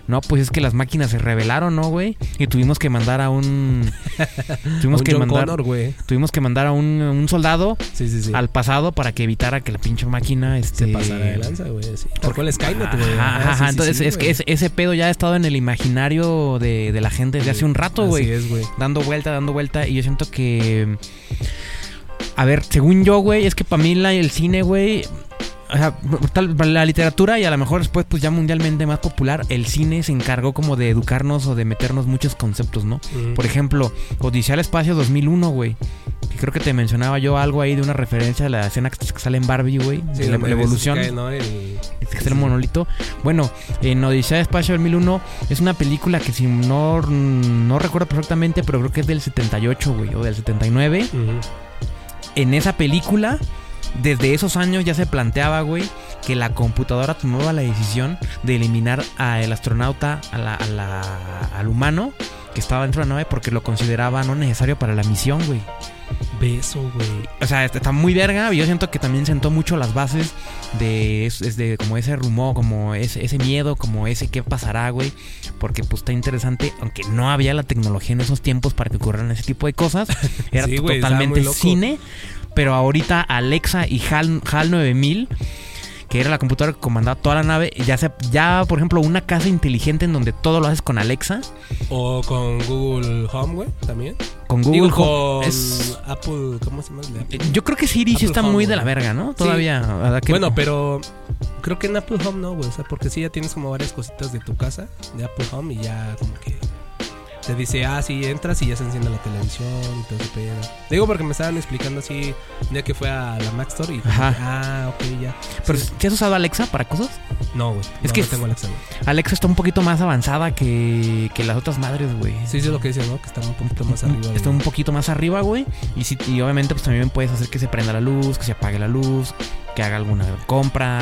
S1: No, pues es que las máquinas se rebelaron, ¿no, güey? Y tuvimos que mandar a un. tuvimos
S2: Un
S1: que
S2: John
S1: mandar.
S2: Connor, güey.
S1: Tuvimos que mandar a un, un soldado
S2: Sí, sí, sí.
S1: al pasado para que evitara que la pinche máquina este,
S2: Se pasara de lanza, güey. Tal cual Skynet, güey.
S1: Ajá,
S2: Ah,
S1: ajá,
S2: sí,
S1: entonces es que ese, ese pedo ya ha estado en el imaginario de, de la gente desde hace un rato, güey.
S2: Así es, güey.
S1: Dando vuelta, dando vuelta. Y yo siento que. A ver, según yo, güey, es que para mí la- el cine, güey. O sea, tal- la literatura y a lo mejor después, pues ya mundialmente más popular, el cine se encargó como de educarnos o de meternos muchos conceptos, ¿no?
S2: Mm.
S1: Por ejemplo, Odisea al Espacio 2001, güey. Que creo que te mencionaba yo algo ahí de una referencia a la escena que sale en Barbie, güey.
S2: Sí,
S1: la, la evolución.
S2: que cae, ¿no? El-
S1: Este el monolito. Bueno, en Odisea del Espacio 2001 es una película que si no, no recuerdo perfectamente, pero creo que es del 78, güey, o del 79.
S2: Ujú.
S1: En esa película, desde esos años ya se planteaba, güey, que la computadora tomaba la decisión de eliminar al astronauta, a la- a la- al humano que estaba dentro de la nave porque lo consideraba no necesario para la misión, güey.
S2: Beso, güey.
S1: O sea, está muy verga. y Yo siento que también sentó mucho las bases de, es- de como ese rumor, como ese, ese miedo, como ese qué pasará, güey. Porque pues está interesante, aunque no había la tecnología en esos tiempos para que ocurrieran ese tipo de cosas. Era
S2: Sí,
S1: totalmente cine. Pero ahorita Alexa y HAL, HAL 9000 que era la computadora que comandaba toda la nave, ya se, ya por ejemplo una casa inteligente en donde todo lo haces con Alexa,
S2: O con Google Home, güey, también.
S1: con Google
S2: Digo,
S1: Home,
S2: con
S1: es-
S2: Apple, ¿cómo se llama?
S1: yo creo que Siri sí está
S2: Home,
S1: muy de la verga, ¿no? Todavía. ¿verdad que-
S2: Bueno, pero creo que en Apple Home no, güey. O sea, porque sí ya tienes como varias cositas de tu casa, de Apple Home, y ya como que te dice, ah, sí, entras y ya se enciende la televisión y todo ese pedo. Digo porque me estaban explicando así, un día que fue a la Mac Store y dije,
S1: Ajá.
S2: ah, ok, ya.
S1: Pero.
S2: ¿sí
S1: has usado Alexa para cosas?
S2: No, güey.
S1: Es
S2: no,
S1: que-
S2: no tengo Alexa, güey.
S1: Alexa está un poquito más avanzada que, que las otras madres, güey.
S2: Sí, sí es lo que dice, ¿no? Que está un poquito más arriba.
S1: Está
S2: güey.
S1: un poquito más arriba, güey. Y, sí, y obviamente pues también puedes hacer que se prenda la luz, que se apague la luz, que haga alguna compra,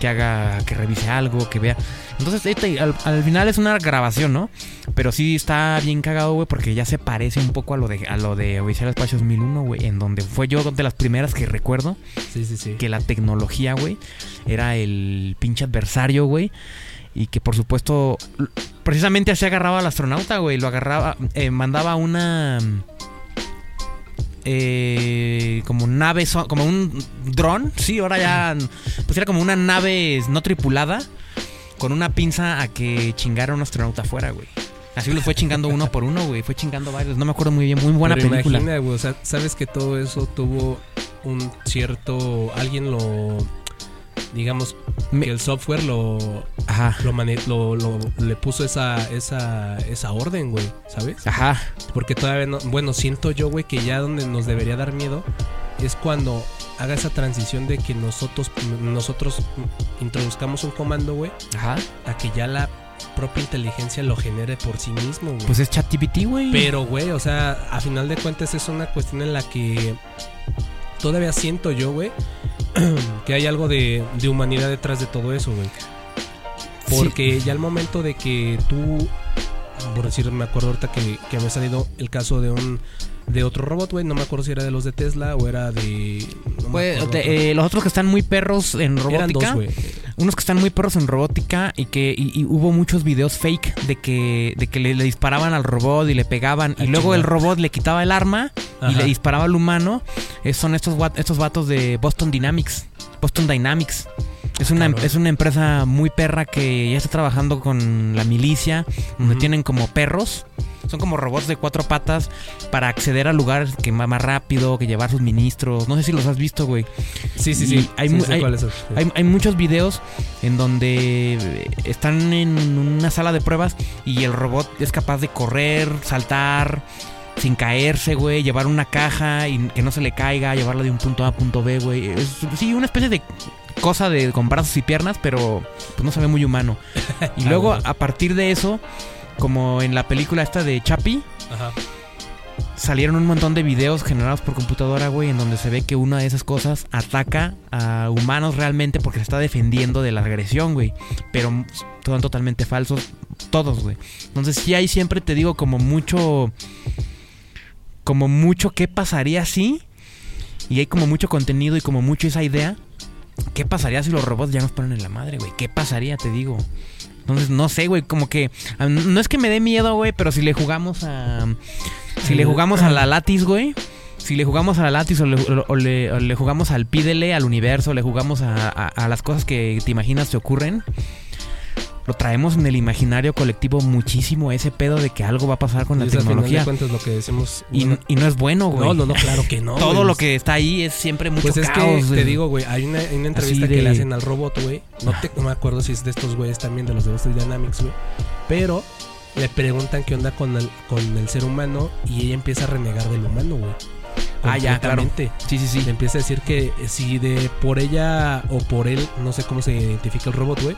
S1: que haga, que revise algo, que vea. Entonces, este, al, al final es una grabación, ¿no? Pero sí está bien cagado, güey, porque ya se parece un poco a lo de a lo de Odisea del Espacio 2001, güey, en donde fue yo de las primeras que recuerdo
S2: Sí, sí, sí.
S1: que la tecnología, güey, era el pinche adversario, güey. Y que por supuesto, precisamente así agarraba al astronauta, güey. Lo agarraba, eh, mandaba una. Eh, como nave, como un dron. Sí, ahora ya. Pues era como una nave no tripulada. Con una pinza a que chingara a un astronauta afuera, güey. Así lo fue chingando uno por uno, güey. Fue chingando varios. No me acuerdo muy bien. Muy buena
S2: Pero
S1: película.
S2: Imagina, güey, o sea, sabes que todo eso tuvo un cierto. Alguien lo. Digamos que el software lo.
S1: Ajá.
S2: Lo, mane- lo, lo- le puso esa, esa, esa orden, güey, ¿sabes?
S1: Ajá.
S2: Porque todavía no. Bueno, siento yo, güey, que ya donde nos debería dar miedo es cuando haga esa transición de que nosotros, nosotros introduzcamos un comando, güey,
S1: Ajá.
S2: a que ya la propia inteligencia lo genere por sí mismo, güey.
S1: Pues es ChatGPT, güey.
S2: Pero, güey, o sea, a final de cuentas es una cuestión en la que todavía siento yo, güey, que hay algo de, de humanidad detrás de todo eso, güey. Porque ya al momento de que tú, por decir, me acuerdo ahorita que, que me ha salido el caso de un de otro robot, güey, no me acuerdo si era de los de Tesla o era de... no
S1: Pues, eh, los otros que están muy perros en
S2: Eran
S1: robótica.
S2: dos,
S1: unos que están muy perros en robótica y que y, y hubo muchos videos fake de que, de que le, le disparaban al robot y le pegaban.
S2: Ah,
S1: y luego
S2: chinga.
S1: el robot le quitaba el arma y le disparaba al humano. Eh, son estos, estos vatos de Boston Dynamics. Boston Dynamics. Es una,
S2: Cabrón.
S1: es una empresa muy perra que ya está trabajando con la milicia, donde tienen como perros. Son como robots de cuatro patas para acceder a lugares que más, más rápido, que llevar suministros. No sé si los has visto, güey.
S2: Sí, sí,
S1: y
S2: sí.
S1: hay
S2: sí,
S1: mu-
S2: sé
S1: hay-
S2: es
S1: Hay, hay muchos videos en donde están en una sala de pruebas y el robot es capaz de correr, saltar sin caerse, güey, llevar una caja y que no se le caiga, llevarla de un punto A a punto B, güey. Es, sí, una especie de cosa de con brazos y piernas, pero pues no se ve muy humano. Y luego a partir de eso, como en la película esta de Chapi,
S2: Ajá.
S1: salieron un montón de videos generados por computadora, güey, en donde se ve que una de esas cosas ataca a humanos realmente porque se está defendiendo de la agresión, güey. Pero son totalmente falsos todos, güey. Entonces sí hay siempre, te digo, como mucho... Como mucho qué pasaría si... Y hay como mucho contenido y como mucho esa idea. ¿Qué pasaría si los robots ya nos ponen en la madre, güey? ¿Qué pasaría, te digo? Entonces, no sé, güey, como que... ah, No es que me dé miedo, güey, pero si le jugamos a... Si le jugamos a la Latis, güey. Si le jugamos a la Latis o le, jugamos al Pídele, al universo, le jugamos a- a las cosas que te imaginas te ocurren. Lo traemos en el imaginario colectivo muchísimo ese pedo de que algo va a pasar con la
S2: Y es al final de
S1: tecnología.
S2: lo que decimos.
S1: Y,
S2: bueno,
S1: y no es bueno, güey.
S2: no, no, no, claro que no.
S1: Todo
S2: güey.
S1: lo que está ahí es siempre mucho
S2: Pues es
S1: caos.
S2: que te digo, güey, hay una, hay una entrevista que le hacen al robot, güey. No, te, no me acuerdo si es de estos güeyes también, de los de Boston Dynamics, güey. Pero le preguntan qué onda con el, con el ser humano y ella empieza a renegar del humano, güey.
S1: Ah, ya, claro. Sí, sí, sí.
S2: Le empieza a decir que si de por ella o por él, no sé cómo se identifica el robot, güey,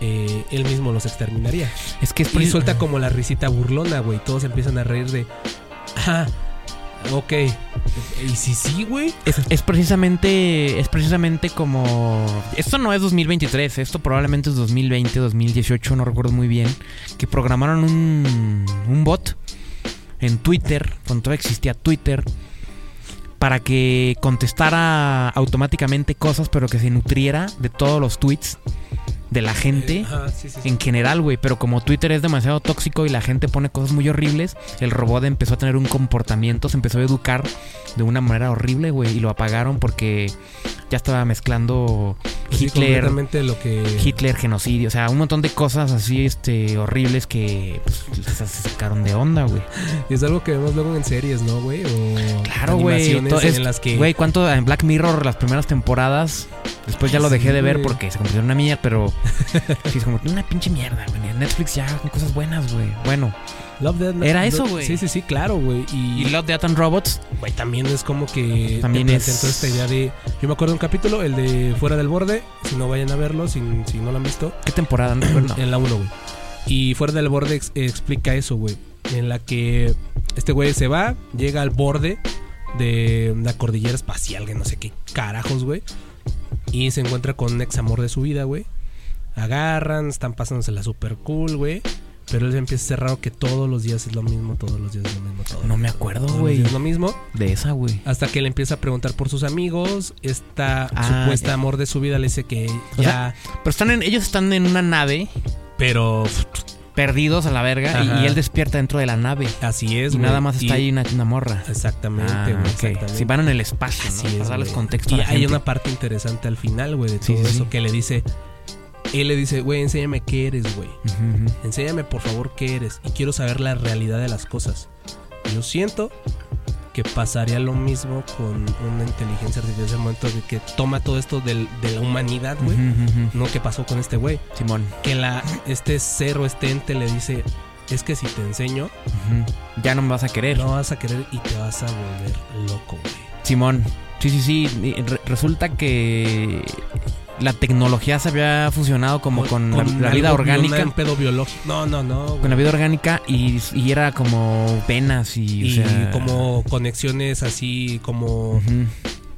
S2: eh, él mismo los exterminaría.
S1: Es que es
S2: Y suelta como la risita burlona, güey. Todos empiezan a reír de. Ah, ok. Y si sí, güey.
S1: Es, es precisamente es precisamente como esto no es 2023 esto probablemente es 2020 2018 no recuerdo muy bien que programaron un, un bot en Twitter cuando todavía existía Twitter para que contestara automáticamente cosas pero que se nutriera de todos los tweets de la gente
S2: Ajá, sí, sí, sí.
S1: en general, güey. Pero como Twitter es demasiado tóxico y la gente pone cosas muy horribles, el robot empezó a tener un comportamiento, se empezó a educar de una manera horrible, güey. Y lo apagaron porque ya estaba mezclando Hitler,
S2: lo que.
S1: Hitler, genocidio. O sea, un montón de cosas así este, horribles que pues, se sacaron de onda, güey.
S2: Y es algo que vemos luego en series, ¿no, güey? O
S1: Claro, güey.
S2: en las que.
S1: Güey, ¿cuánto en Black Mirror las primeras temporadas? Después ya lo dejé de ver porque se convirtió en una mierda, pero sí, es como una pinche mierda, güey. Netflix ya con cosas buenas, güey. Bueno,
S2: Love, Death,
S1: Era eso, güey.
S2: Sí, sí, sí, claro, güey.
S1: y
S2: Y,
S1: Love, Death and Robots,
S2: güey, también es como que.
S1: También es-
S2: esta idea de. Yo me acuerdo de un capítulo, el de Fuera del Borde. Si no vayan a verlo, si, si no lo han visto.
S1: ¿qué temporada? No recuerdo.
S2: En la 1, güey. Y fuera del borde ex- explica eso, güey. En la que este güey se va, llega al borde de la cordillera espacial, que no sé qué carajos, güey. Y se encuentra con un ex amor de su vida, güey. Agarran, están pasándosela super cool, güey. Pero él empieza a ser raro que todos los días es lo mismo, todos los días es lo mismo, todos
S1: No
S2: los
S1: me
S2: días,
S1: acuerdo, güey.
S2: Es lo mismo.
S1: De esa, güey.
S2: Hasta que le empieza a preguntar por sus amigos. Esta
S1: Ah,
S2: supuesta amor de su vida le dice que
S1: O
S2: ya.
S1: Pero están en, ellos están en una nave,
S2: pero
S1: perdidos a la verga, y, y él despierta dentro de la nave.
S2: así es,
S1: y
S2: güey.
S1: nada más está
S2: Y-
S1: ahí una, una morra.
S2: Exactamente,
S1: Ah,
S2: güey. exactamente.
S1: Si van en el espacio, ¿no?
S2: Así
S1: Para
S2: es,
S1: darles
S2: güey.
S1: contexto
S2: Y
S1: a la
S2: hay
S1: gente.
S2: una parte interesante al final, güey, de todo
S1: sí,
S2: eso
S1: sí.
S2: que le dice. Él le dice, güey, enséñame qué eres, güey. Enséñame, por favor, qué eres. Y quiero saber la realidad de las cosas. Y yo siento que pasaría lo mismo con una inteligencia artificial en el momento de que toma todo esto del- de la humanidad, güey. No que pasó con este güey.
S1: Simón.
S2: Que la, este ser o este ente le dice, es que si te enseño.
S1: Ya no me vas a querer.
S2: no vas a querer y te vas a volver loco, güey.
S1: Simón. Sí, sí, sí. Y re- resulta que la tecnología se había fusionado como con, la- la, vida
S2: algo
S1: orgánica.
S2: Un pedo biológico. No, no, no. güey.
S1: Con la vida orgánica y, y era como venas y,
S2: y
S1: o sea,
S2: como conexiones así como.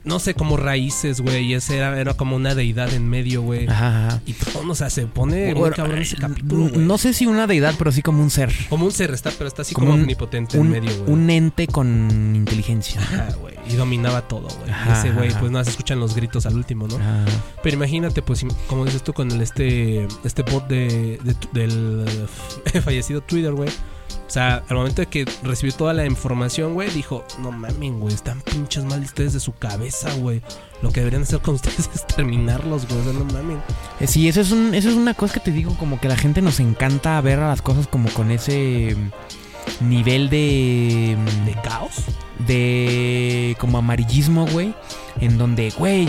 S2: No sé como raíces güey y ese era, era como una deidad en medio güey
S1: Ajá, ajá.
S2: y todo o sea se pone muy cabrón ese
S1: eh,
S2: capítulo güey.
S1: no sé si una deidad, pero sí como un ser.
S2: como un ser está pero está así
S1: Como
S2: como,
S1: un-
S2: omnipotente
S1: Un,
S2: en medio güey
S1: un ente con inteligencia.
S2: Ajá, güey y dominaba todo güey
S1: Ajá,
S2: ese güey
S1: ajá.
S2: pues nada se escuchan los gritos al último no
S1: Ah,
S2: pero imagínate pues como dices tú con el este este bot de, de del fallecido Twitter güey o sea, al momento de que recibió toda la información, güey, dijo, no mamen, güey, están pinches mal ustedes de su cabeza, güey. Lo que deberían hacer con ustedes es terminarlos, güey, o sea, no mamen.
S1: Eh, Sí, eso es, un, eso es una cosa que te digo, como que la gente nos encanta ver a las cosas como con ese mm, nivel de... mm,
S2: ¿De caos?
S1: de como amarillismo, güey, en donde, güey,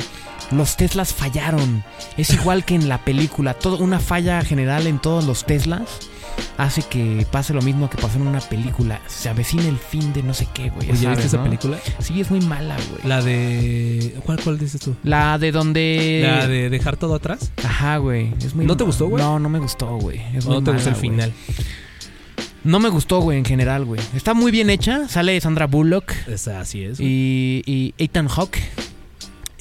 S1: los Teslas fallaron. Es igual que en la película, todo una falla general en todos los Teslas hace que pase lo mismo que pasó en una película. Se avecina el fin de no sé qué, güey. ya
S2: Oye, ¿ya
S1: sabes,
S2: viste esa película?
S1: Sí, es muy mala, güey.
S2: La de... ¿Cuál, cuál dices tú?
S1: La de donde
S2: La de dejar todo atrás.
S1: Ajá, güey. Es muy
S2: ¿No te gustó, güey?
S1: No, no me gustó, güey. Es
S2: ¿O
S1: muy
S2: no te
S1: mala,
S2: gustó el
S1: güey.
S2: final?
S1: No me gustó, güey, en general, güey. Está muy bien hecha. Sale Sandra Bullock.
S2: Esa, así es.
S1: y, y Ethan Hawke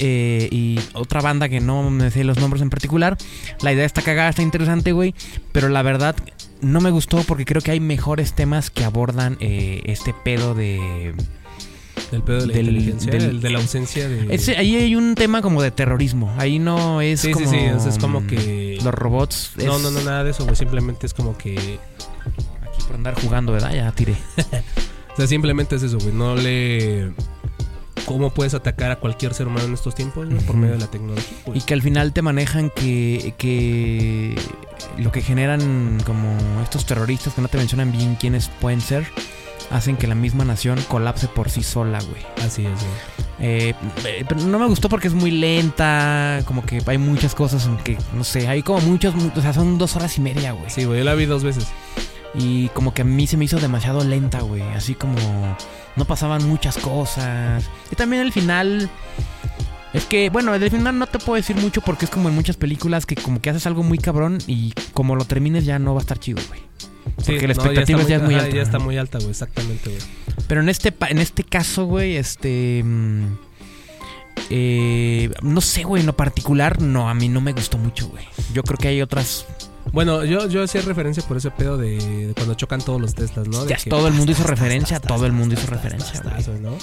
S1: eh, y otra banda que no me sé los nombres en particular. La idea está cagada, está interesante, güey. Pero la verdad no me gustó porque creo que hay mejores temas que abordan eh, este pedo de
S2: Del pedo de la
S1: Del-
S2: inteligencia,
S1: del-
S2: el de la ausencia de...
S1: Ahí hay un tema como de terrorismo. Ahí no es
S2: Sí, sí,
S1: como...
S2: sí, o sea, es como que-
S1: Los robots...
S2: No, no, no, nada de eso, güey. Simplemente es como que...
S1: Aquí por andar jugando, ¿verdad? Ya tiré.
S2: O sea, simplemente es eso, güey. No le... ¿Cómo puedes atacar a cualquier ser humano en estos tiempos? Por medio de la tecnología, güey.
S1: Y que al final te manejan que, que lo que generan como estos terroristas que no te mencionan bien quiénes pueden ser, hacen que la misma nación colapse por sí sola, güey.
S2: Así es, güey.
S1: Eh, eh, pero no me gustó porque es muy lenta, como que hay muchas cosas en que, no sé, hay como muchos, mu- o sea, son dos horas y media, güey.
S2: Sí, güey, yo la vi dos veces.
S1: Y como que a mí se me hizo demasiado lenta, güey. Así como no pasaban muchas cosas. Y también el final... Es que, bueno, del final no te puedo decir mucho porque es como en muchas películas que como que haces algo muy cabrón y como lo termines ya no va a estar chido, güey.
S2: Sí,
S1: Porque la
S2: no,
S1: expectativa ya es muy
S2: ajá,
S1: alta,
S2: Ya está
S1: ¿no?
S2: muy alta, güey, exactamente, güey.
S1: Pero en este, en este caso, güey, este... mm, eh, no sé, güey, en lo particular, no, a mí no me gustó mucho, güey. Yo creo que hay otras...
S2: Bueno, yo, yo hacía referencia por ese pedo de, de cuando chocan todos los Teslas, ¿no? De
S1: Ya, todo el mundo hizo referencia, todo el mundo hizo referencia.
S2: ¿no?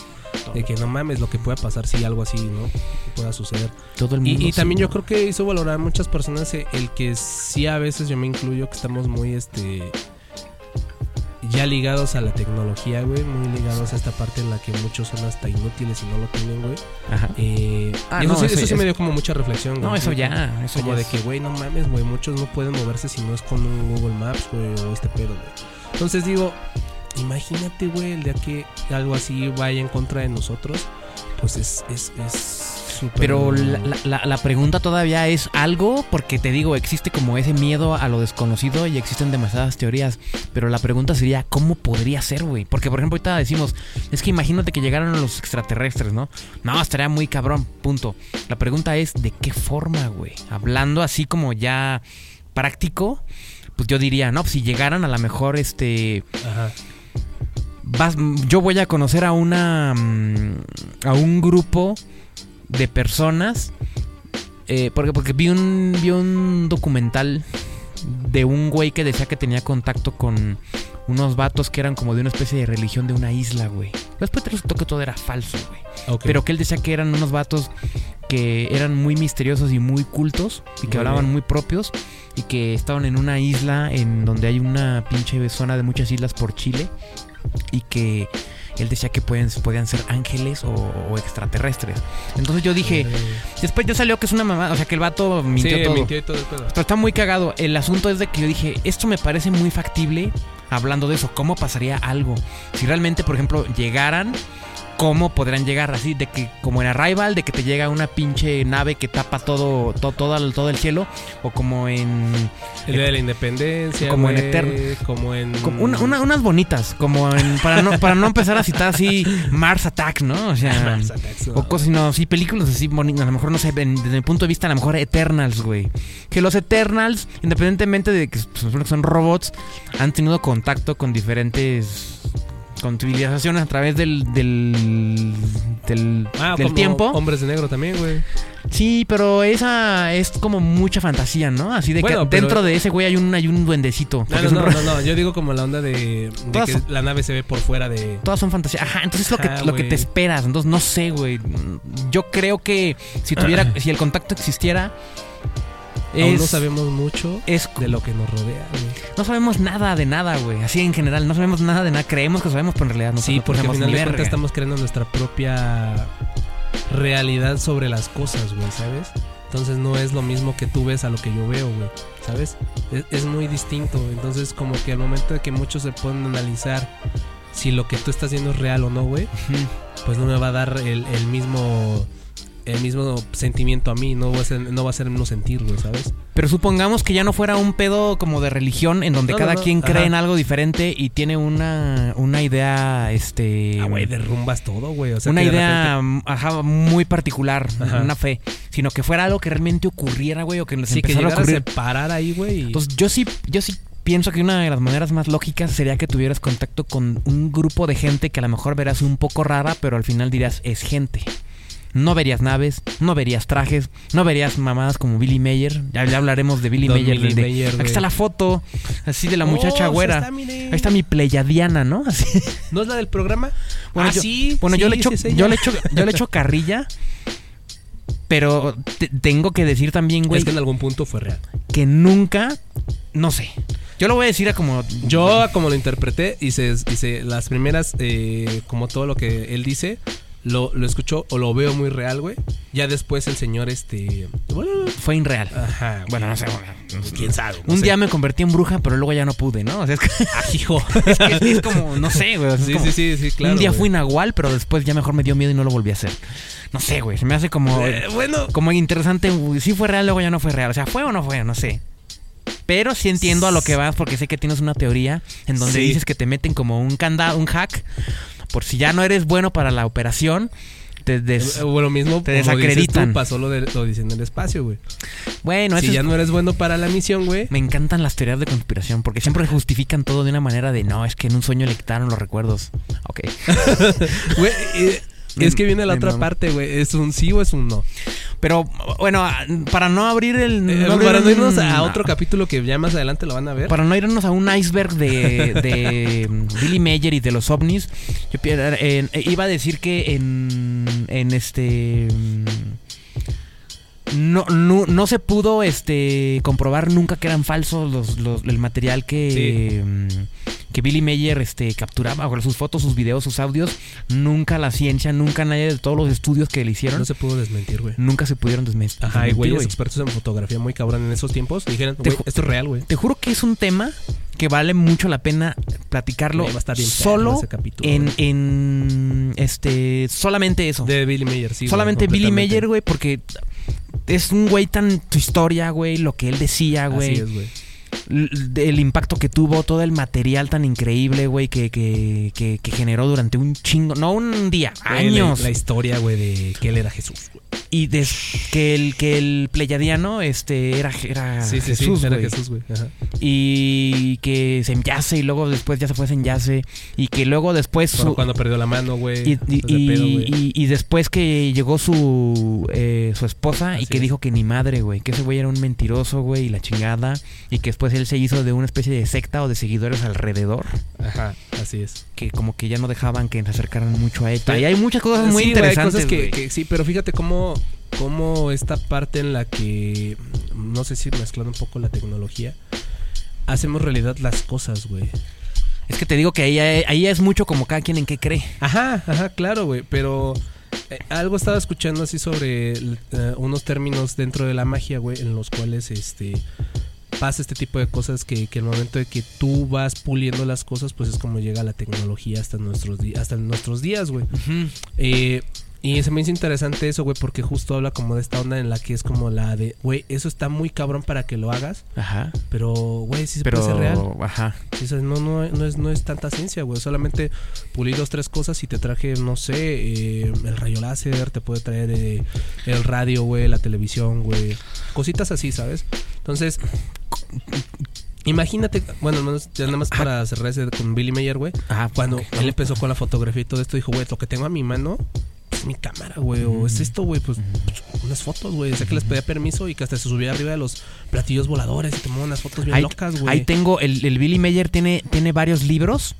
S2: De que no mames lo que pueda pasar si algo así, ¿no? Que pueda suceder.
S1: Todo el
S2: Y,
S1: mundo...
S2: y
S1: sí,
S2: también yo creo que hizo valorar a muchas personas eh, el que sí a veces yo me incluyo que estamos muy este ya ligados a la tecnología, güey, muy ligados a esta parte en la que muchos son hasta inútiles y no lo tienen, güey.
S1: Ajá.
S2: Eh,
S1: Ah,
S2: eso,
S1: no,
S2: sí,
S1: eso-
S2: eso sí
S1: eso-
S2: me dio como mucha reflexión, güey.
S1: No, eso ya, eso
S2: Como
S1: ya
S2: de
S1: es-
S2: que, güey, no mames, güey, muchos no pueden moverse si no es con un Google Maps, güey, o este pedo, güey. Entonces digo, imagínate, güey, el día que algo así vaya en contra de nosotros, pues es, es, es
S1: Pero la, la- la- la pregunta todavía es algo, porque te digo, existe como ese miedo a lo desconocido y existen demasiadas teorías. Pero la pregunta sería, ¿cómo podría ser, güey? Porque, por ejemplo, ahorita decimos, es que imagínate que llegaran los extraterrestres, ¿no? No, estaría muy cabrón, punto. La pregunta es, ¿de qué forma, güey? Hablando así como ya práctico, pues yo diría, no, pues si llegaran a lo mejor, este...
S2: Ajá.
S1: vas, yo voy a conocer a una mm, a un grupo de personas eh, porque porque vi un vi un documental de un güey que decía que tenía contacto con unos vatos que eran como de una especie de religión de una isla, güey. Después te resultó que todo era falso, güey. Pero que él decía que eran unos vatos que eran muy misteriosos y muy cultos y que
S2: Muy
S1: hablaban
S2: bien.
S1: muy propios y que estaban en una isla en donde hay una pinche zona de muchas islas por Chile y que él decía que pueden, podían ser ángeles o, o extraterrestres. Entonces yo dije, después ya salió que es una mamá, o sea que el vato mintió
S2: sí,
S1: todo.
S2: mintió todo.
S1: Pero está muy cagado. El asunto es de que yo dije, esto me parece muy factible hablando de eso. ¿Cómo pasaría algo? Si realmente, por ejemplo, llegaran, ¿cómo podrían llegar así? De que, como en Arrival, de que te llega una pinche nave que tapa todo, todo, todo, el, todo el cielo. O como en...
S2: El día de la independencia,
S1: Como en Eterno.
S2: Como en...
S1: como una- una- unas bonitas, como en, para no para no empezar a citar así Mars Attack, ¿no? O sea,
S2: Mars Attacks, no.
S1: o cosas, sino sí películas así bonitas, a lo mejor no sé, en- desde mi punto de vista a lo mejor Eternals, güey. Que los Eternals, independientemente de que que son robots, han tenido contacto con diferentes con civilizaciones a través del del del,
S2: Ah,
S1: del
S2: como
S1: tiempo.
S2: Hombres de negro también, güey.
S1: Sí, pero esa es como mucha fantasía, ¿no? Así de
S2: Bueno,
S1: que
S2: pero-
S1: dentro de ese güey hay un hay un duendecito.
S2: No, no,
S1: es un
S2: no, no, yo digo como la onda de, de que
S1: son-
S2: la nave se ve por fuera de...
S1: Todas son fantasía. Ajá, entonces lo que,
S2: Ajá,
S1: lo que te esperas. Entonces no sé, güey. Yo creo que si tuviera, si el contacto existiera,
S2: Aún
S1: es,
S2: no sabemos mucho
S1: es
S2: de lo que nos rodea, güey.
S1: no sabemos nada de nada, güey. Así en general, no sabemos nada de nada. Creemos que sabemos, pero en realidad no
S2: sí,
S1: no
S2: porque al
S1: sabemos
S2: final de cuentas estamos creando nuestra propia realidad sobre las cosas, güey, ¿sabes? Entonces no es lo mismo que tú ves a lo que yo veo, güey, ¿sabes? Es, es muy distinto. Entonces como que al momento de que muchos se pueden analizar si lo que tú estás haciendo es real o no, güey, pues no me va a dar el, el mismo el mismo sentimiento a mí, no va a ser, no va a ser el mismo sentir, güey, ¿sabes?
S1: Pero supongamos que ya no fuera un pedo como de religión en donde
S2: No,
S1: cada
S2: no, no.
S1: quien cree
S2: Ajá.
S1: en algo diferente y tiene una, una idea, este...
S2: Ah, güey, derrumbas todo, güey. O sea,
S1: una idea mm, ajá, muy particular,
S2: Ajá.
S1: una fe, sino que fuera algo que realmente ocurriera, güey, o que nos
S2: repente- sí,
S1: empezara a ocurrir.
S2: separar ahí, güey. y-
S1: Entonces yo sí, yo sí pienso que una de las maneras más lógicas sería que tuvieras contacto con un grupo de gente que a lo mejor verás un poco rara, pero al final dirías es gente. No verías naves, no verías trajes, no verías mamadas como Billy Mayer. Ya, ya hablaremos de Billy
S2: Don
S1: Mayer.
S2: Billy
S1: de-
S2: Mayer,
S1: aquí está la foto, así de la muchacha
S2: Oh,
S1: güera.
S2: sí está.
S1: Ahí está mi pleyadiana, ¿no? Así.
S2: ¿No es la del programa?
S1: Bueno,
S2: Ah,
S1: yo,
S2: sí,
S1: Bueno, yo le echo,
S2: sí,
S1: yo le echo, yo le echo carrilla. Pero te- tengo que decir también, güey,
S2: Es que en algún punto fue real.
S1: que nunca, no sé. Yo lo voy a decir a como
S2: Yo, como lo interpreté, hice, hice las primeras, eh, como todo lo que él dice, lo, lo escucho o lo veo muy real, güey. Ya después el señor, este.
S1: Fue irreal.
S2: ajá.
S1: Bueno, no sé. bueno, no sé.
S2: quién sabe. no
S1: Un
S2: sé.
S1: día me convertí en bruja, pero luego ya no pude, ¿no? O sea, es, que-
S2: Ah, hijo.
S1: es que es como, no sé, güey. o sea, es
S2: sí,
S1: como-
S2: sí, sí, sí, claro.
S1: un día
S2: güey.
S1: fui nahual, pero después ya mejor me dio miedo y no lo volví a hacer. No sé, güey. Se me hace como,
S2: Eh, bueno,
S1: como interesante. Sí fue real, luego ya no fue real. O sea, ¿fue o no fue? No sé. Pero sí entiendo a lo que vas porque sé que tienes una teoría en donde
S2: Sí.
S1: dices que te meten como un candado, un hack. Por si ya no eres bueno para la operación, te des-
S2: eh, bueno, lo mismo
S1: te
S2: dices
S1: desacreditan.
S2: tú, pasó lo, de, lo dicen en el espacio, güey.
S1: Bueno,
S2: si ya
S1: es-
S2: no eres bueno para la misión, güey.
S1: me encantan las teorías de conspiración porque siempre justifican todo de una manera de no, es que en un sueño le quitaron los recuerdos. Ok.
S2: Güey, eh, es que viene la otra
S1: mama.
S2: parte, güey. ¿Es un sí o es un no?
S1: Pero bueno, para no abrir el.
S2: Eh,
S1: no abrir
S2: para no irnos a otro capítulo que ya más adelante lo van a ver.
S1: Para no irnos a un iceberg de, de Billy Mayer y de los ovnis, yo eh, iba a decir que en, en este no, no, no se pudo este comprobar nunca que eran falsos los, los- el material que, mm, que Billy Mayer este, capturaba, sus fotos, sus videos, sus audios. Nunca la ciencia, nunca nadie de todos los estudios que le hicieron,
S2: No se pudo desmentir, güey.
S1: nunca se pudieron desmen-
S2: Ajá, y
S1: desmentir,
S2: güeyes expertos en fotografía muy cabrón en esos tiempos dijeron, güey, esto es real, güey.
S1: Te juro que es un tema que vale mucho la pena platicarlo
S2: va a estar bien
S1: solo
S2: capítulo,
S1: en, en este solamente eso.
S2: De Billy Mayer, sí. güey,
S1: solamente Billy. Mayer, güey, porque es un güey tan su historia, güey, lo que él decía,
S2: Así
S1: güey.
S2: es, güey.
S1: El impacto que tuvo, todo el material tan increíble, güey, que, que, que, que generó durante un chingo, no un día,
S2: Güey, la-
S1: años.
S2: La, historia, güey, de que él era Jesús.
S1: Y des- que el que el pleyadiano este era, era
S2: Sí, sí,
S1: Jesús,
S2: sí, era
S1: güey.
S2: Jesús, güey.
S1: Y que se enyace y luego después ya se fue se enyace y que luego después su-
S2: cuando perdió la mano, güey.
S1: y, y- después que llegó su eh, su esposa y que
S2: es.
S1: dijo que ni madre, güey, que ese güey era un mentiroso, güey, y la chingada y que después él se hizo de una especie de secta o de seguidores alrededor
S2: Ajá, así es.
S1: que como que ya no dejaban que se acercaran mucho a él.
S2: Pero-
S1: Y hay muchas cosas muy
S2: hay
S1: interesantes,
S2: cosas que,
S1: güey.
S2: que- sí, pero fíjate cómo, cómo esta parte en la que, no sé si mezclando un poco la tecnología, hacemos realidad las cosas, güey.
S1: Es que te digo que ahí, ahí es mucho como cada quien en qué cree.
S2: Ajá, ajá, claro, güey, pero eh, algo estaba escuchando así sobre eh, unos términos dentro de la magia, güey, en los cuales este pasa este tipo de cosas que, que el momento de que tú vas puliendo las cosas, pues es como llega la tecnología hasta nuestros días, hasta nuestros días, güey. Eh, y se me hizo interesante eso, güey, porque justo habla como de esta onda en la que es como la de, güey, eso está muy cabrón para que lo hagas,
S1: Ajá.
S2: pero, güey, sí se
S1: Pero,
S2: puede ser real.
S1: ajá.
S2: No, no, no, es, no es tanta ciencia, güey. Solamente pulir dos, tres cosas y te traje, no sé, eh, el rayo láser, te puede traer eh, el radio, güey, la televisión, güey. Cositas así, ¿sabes? Entonces, imagínate, bueno, no, ya nada más para cerrar ese con Billy Mayer, güey.
S1: Ajá,
S2: Cuando
S1: ok.
S2: él empezó con la fotografía y todo esto, dijo, güey, lo que tengo a mi mano mi cámara, güey. O es esto, güey, pues unas fotos, güey. O sea que les pedía permiso y que hasta se subía arriba de los platillos voladores y tomaba unas fotos bien
S1: Ahí,
S2: locas, güey.
S1: ahí tengo, el, el Billy Mayer tiene, tiene varios libros.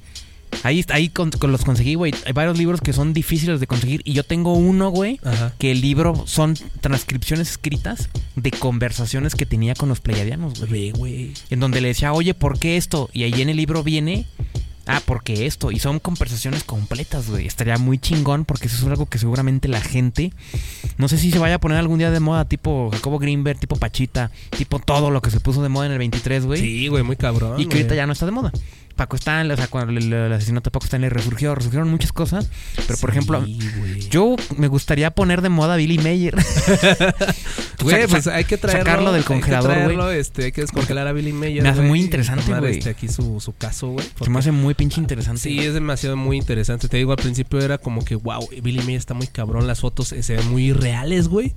S1: Ahí, ahí con, con los conseguí, güey. Hay varios libros que son difíciles de conseguir. Y yo tengo uno, güey,
S2: Ajá.
S1: que el libro son transcripciones escritas de conversaciones que tenía con los pleiadianos, güey. En donde le decía, oye, ¿por qué esto? Y ahí en el libro viene, ah, porque esto. Y son conversaciones completas, güey. Estaría muy chingón porque eso es algo que seguramente la gente, no sé si se vaya a poner algún día de moda, tipo Jacobo Greenberg, tipo Pachita, tipo todo lo que se puso de moda en el 23, güey.
S2: Sí, güey, muy cabrón.
S1: Y que ahorita ya no está de moda. Paco Stanley, o sea, cuando el, el asesinato de Paco Stanley resurgió, resurgieron muchas cosas. Pero, por
S2: Sí,
S1: ejemplo, yo me gustaría poner de moda a Billy Mayer.
S2: Güey, pues hay que traerlo.
S1: sacarlo del
S2: hay que
S1: congelador,
S2: traerlo, este, hay que descongelar a Billy Mayer.
S1: Me hace muy interesante, güey.
S2: Este, aquí su, su caso, güey.
S1: Se me hace muy pinche interesante.
S2: Sí, es demasiado muy interesante. Te digo, al principio era como que, wow, Billy Mayer está muy cabrón. Las fotos se ven muy reales, güey.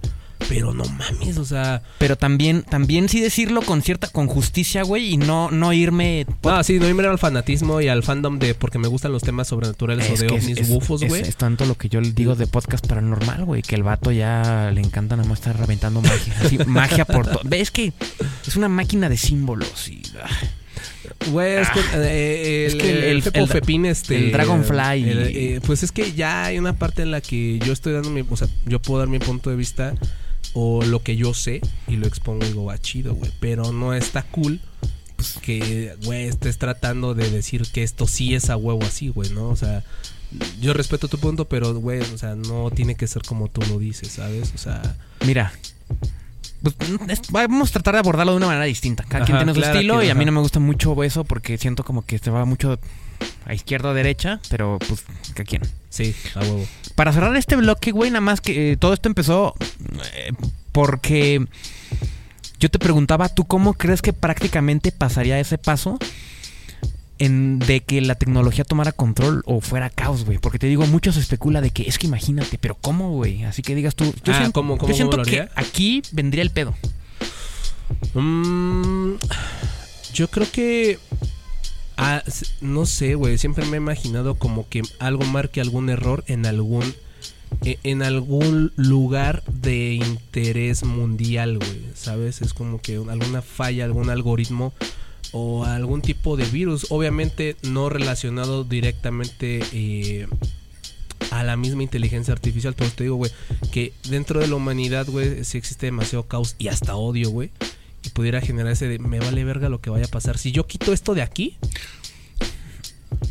S2: Pero no mames, o sea.
S1: Pero también, también sí decirlo con cierta, con justicia, güey, y no, no irme.
S2: No, sí, no irme al fanatismo y al fandom de porque me gustan los temas sobrenaturales o de ovnis bufos,
S1: es-
S2: güey.
S1: es tanto lo que yo digo de podcast paranormal, güey, que el vato ya le encanta nada más estar reventando magia. así, magia por todo. Ves que es una máquina de símbolos y. ah.
S2: Güey, es que, eh,
S1: Es
S2: el,
S1: que el-
S2: el,
S1: el-
S2: Fepo
S1: el-
S2: Fepín, este...
S1: el Dragonfly.
S2: eh, pues es que ya hay una parte en la que yo estoy dando mi... O sea, yo puedo dar mi punto de vista o lo que yo sé y lo expongo y digo, va chido, güey. Pero no está cool pues, que, güey, estés tratando de decir que esto sí es a huevo así, güey, ¿no? O sea, yo respeto tu punto, pero, güey, o sea, no tiene que ser como tú lo dices, ¿sabes? O sea...
S1: Mira. pues, es- vamos a tratar de abordarlo de una manera distinta. Cada quien tiene su
S2: claro
S1: estilo y a mí no me gusta mucho eso porque siento como que se va mucho a izquierda o derecha, pero pues cada quien.
S2: Sí, a huevo.
S1: Para cerrar este bloque, güey, nada más que eh, todo esto empezó eh, porque yo te preguntaba, ¿tú cómo crees que prácticamente pasaría ese paso en de que la tecnología tomara control o fuera caos, güey? Porque te digo, mucho se especula de que es que imagínate, pero ¿cómo, güey? Así que digas tú, yo
S2: Ah,
S1: siento,
S2: ¿cómo- cómo
S1: yo siento que aquí vendría el pedo.
S2: Mm, yo creo que. Ah, no sé, güey. Siempre me he imaginado como que algo marque algún error en algún. e- En algún lugar de interés mundial, güey. ¿Sabes? Es como que un- alguna falla, algún algoritmo o algún tipo de virus. Obviamente no relacionado directamente eh, a la misma inteligencia artificial. Pero te digo, güey, que dentro de la humanidad, güey, sí existe demasiado caos y hasta odio, güey. Y pudiera generar ese de, me vale verga lo que vaya a pasar. Si yo quito esto de aquí,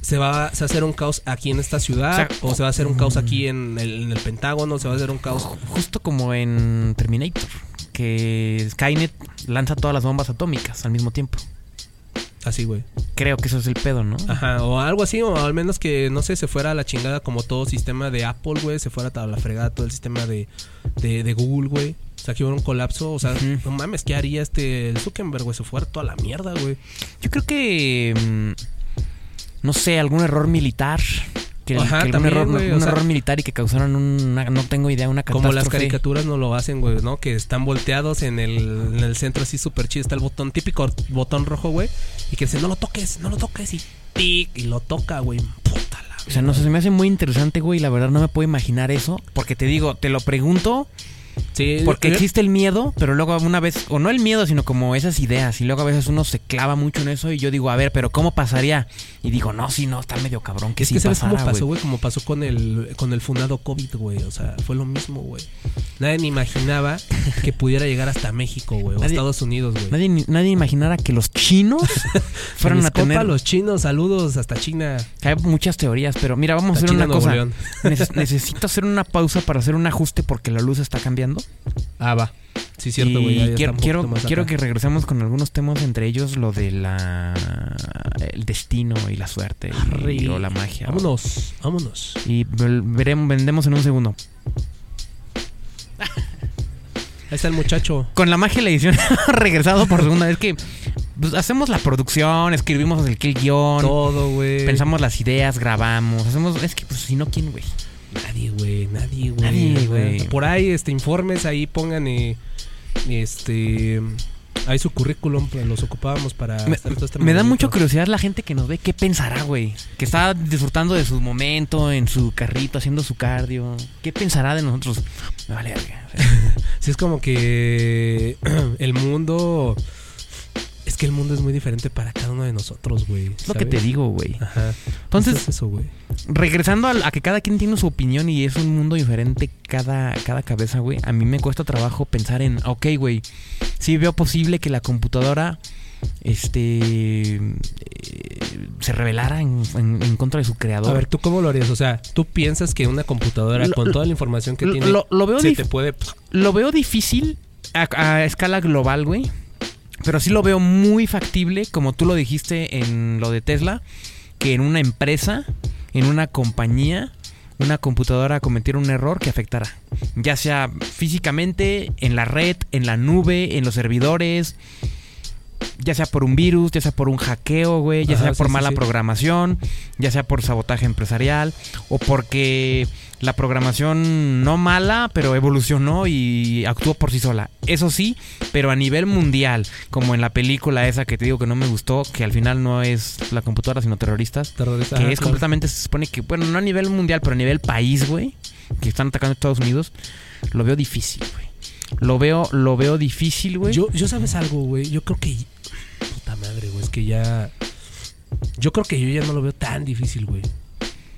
S2: se va, se va a hacer un caos aquí en esta ciudad.
S1: O sea,
S2: O, se va a hacer un caos aquí en el, en el Pentágono. Se va a hacer un caos.
S1: Justo como en Terminator, que Skynet lanza todas las bombas atómicas al mismo tiempo.
S2: Así, güey.
S1: Creo que eso es el pedo, ¿no?
S2: Ajá, o algo así, o al menos que, no sé, se fuera a la chingada como todo sistema de Apple, güey. Se fuera a la fregada todo el sistema de, de, de Google, güey. Sea, que hubiera un colapso. O sea, no mames, ¿qué haría este Zuckerberg, güey? Se fuera toda la mierda, güey.
S1: Yo creo que. mm, no sé, algún error militar. Que,
S2: Ajá,
S1: que
S2: también,
S1: error, un
S2: sea-
S1: error militar y que causaron una. No tengo idea, una
S2: Como
S1: catástrofe.
S2: las caricaturas no lo hacen, güey, ¿no? Que están volteados en el, en el centro así súper chido. Está el botón, típico botón rojo, güey. Y que dice, no lo toques, no lo toques. Y tic, y lo toca, güey. Puta la
S1: O sea, no sé, se me hace muy interesante, güey. La verdad no me puedo imaginar eso. Porque te digo, te lo pregunto
S2: Sí,
S1: porque
S2: yo-
S1: existe el miedo, pero luego una vez, o no el miedo, sino como esas ideas. Y luego a veces uno se clava mucho en eso y yo digo, a ver, pero ¿cómo pasaría? Y digo, no, sí, no, está medio cabrón que
S2: Es
S1: sí
S2: que sabes cómo
S1: pasara,
S2: pasó,
S1: güey.
S2: como pasó con el con el funado COVID, güey. O sea, fue lo mismo, güey. Nadie ni imaginaba que pudiera llegar hasta México, güey, o
S1: Nadie-
S2: Estados Unidos, güey.
S1: Nadie, nadie imaginara que los chinos fueran a tener...
S2: los chinos, saludos hasta China.
S1: Hay muchas teorías, pero mira, vamos a hacer
S2: China,
S1: una cosa. Neces- necesito hacer una pausa para hacer un ajuste porque la luz está cambiando.
S2: Ah, va. Sí, cierto,
S1: y
S2: güey. está
S1: quiero, quiero, que regresemos con algunos temas, entre ellos lo de la el destino y la suerte y,
S2: Arre.
S1: o la magia.
S2: Vámonos, vámonos.
S1: Y veremos, vendemos en un segundo.
S2: Ahí está el muchacho.
S1: Con la magia y la edición regresado por segunda vez que pues, hacemos la producción, escribimos el, el guion,
S2: Todo, güey.
S1: pensamos las ideas, grabamos, hacemos... Es que pues si no, ¿quién, güey?
S2: Nadie, güey, nadie, güey.
S1: Nadie, güey.
S2: Por ahí, este, informes, ahí pongan, eh, este, ahí su currículum, pues, los ocupábamos para...
S1: Me,
S2: este
S1: me da mucha curiosidad la gente que nos ve, ¿qué pensará, güey? Que está disfrutando de su momento en su carrito, haciendo su cardio. ¿Qué pensará de nosotros? Me vale verga.
S2: Sí, es como que el mundo... Que el mundo es muy diferente para cada uno de nosotros, güey.
S1: es lo que te digo, güey.
S2: Ajá.
S1: Entonces,
S2: es eso, güey.
S1: regresando a, que cada quien tiene su opinión y es un mundo diferente cada, cada cabeza, güey. A mí me cuesta trabajo pensar en, ok, güey, sí veo posible que la computadora este eh, se revelara en, en- en contra de su creador.
S2: A ver, ¿tú cómo lo harías? O sea, ¿tú piensas que una computadora
S1: Lo-
S2: con toda la información que
S1: lo-
S2: tiene
S1: lo- veo
S2: se te puede...
S1: Lo veo difícil a, a escala global, güey. Pero sí lo veo muy factible, como tú lo dijiste en lo de Tesla, que en una empresa, en una compañía, una computadora cometiera un error que afectara. Ya sea físicamente, en la red, en la nube, en los servidores, ya sea por un virus, ya sea por un hackeo, güey, ya
S2: Ajá,
S1: sea por
S2: sí,
S1: mala
S2: sí.
S1: programación, ya sea por sabotaje empresarial, o porque la programación no mala, pero evolucionó y actuó por sí sola. Eso sí, pero a nivel mundial, como en la película esa que te digo que no me gustó, que al final no es la computadora, sino terroristas,
S2: Terrorista.
S1: que es
S2: claro.
S1: completamente, se supone que, bueno, no a nivel mundial, pero a nivel país, güey, que están atacando a Estados Unidos, lo veo difícil, güey. Lo veo, lo veo difícil, güey.
S2: Yo, yo sabes algo, güey. Yo creo que. Puta madre, güey. Es que ya. Yo creo que yo ya no lo veo tan difícil, güey.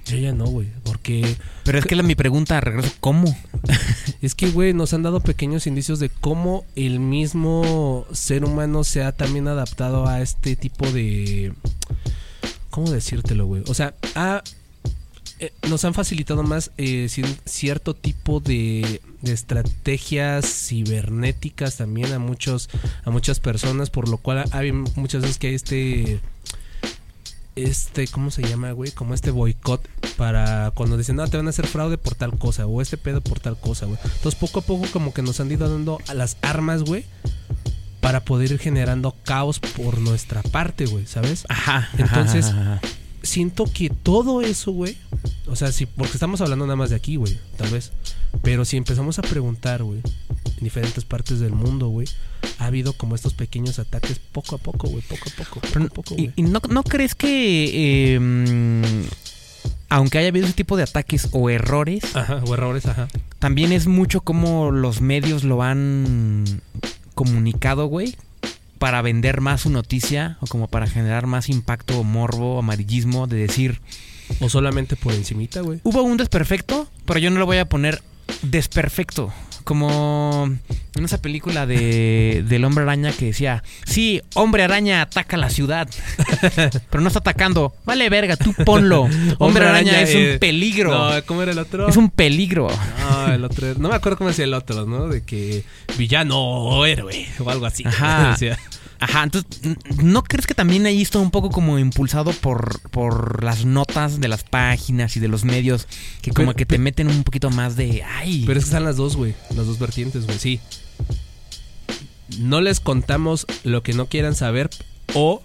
S2: Yo ya no, güey. Porque
S1: Pero es que la, mi pregunta, regreso, ¿cómo?
S2: es que, güey, nos han dado pequeños indicios de cómo el mismo ser humano se ha también adaptado a este tipo de... ¿Cómo decírtelo, güey? O sea, ha- eh, nos han facilitado más eh, cierto tipo de, de estrategias cibernéticas también a muchos a muchas personas, por lo cual hay muchas veces que hay este este, ¿cómo se llama, güey? Como este boicot para cuando dicen, no, te van a hacer fraude por tal cosa, o este pedo por tal cosa, güey. Entonces, poco a poco, como que nos han ido dando a las armas, güey, para poder ir generando caos por nuestra parte, güey, ¿sabes?
S1: Ajá.
S2: Entonces-
S1: ajá, ajá.
S2: Siento que todo eso, güey, o sea, sí, porque estamos hablando nada más de aquí, güey, tal vez. Pero si empezamos a preguntar, güey, en diferentes partes del mundo, güey, ha habido como estos pequeños ataques poco a poco, güey, poco a poco, poco
S1: Pero,
S2: a poco,
S1: ¿y, no, no crees que, eh, mm, aunque haya habido ese tipo de ataques o errores,
S2: Ajá, o errores, ajá.
S1: también es mucho como los medios lo han comunicado, güey, para vender más su noticia o como para generar más impacto o morbo, amarillismo, de decir,
S2: O solamente por encimita, güey.
S1: hubo un desperfecto, pero yo no le voy a poner desperfecto. Como en esa película de, del hombre araña que decía, sí, hombre araña ataca la ciudad, pero no está atacando. Vale, verga, tú ponlo. Hombre, araña, es
S2: eh,
S1: un peligro.
S2: No, ¿cómo era el otro?
S1: Es un peligro.
S2: No, el otro. No me acuerdo cómo decía el otro, ¿no? De que villano o héroe o algo así.
S1: Ajá. Ajá, entonces, ¿no crees que también ahí está un poco como impulsado por, por las notas de las páginas y de los medios que como que te meten un poquito más de, ay,
S2: Pero es que están las dos, güey. Las dos vertientes, güey. Sí. No les contamos lo que no quieran saber o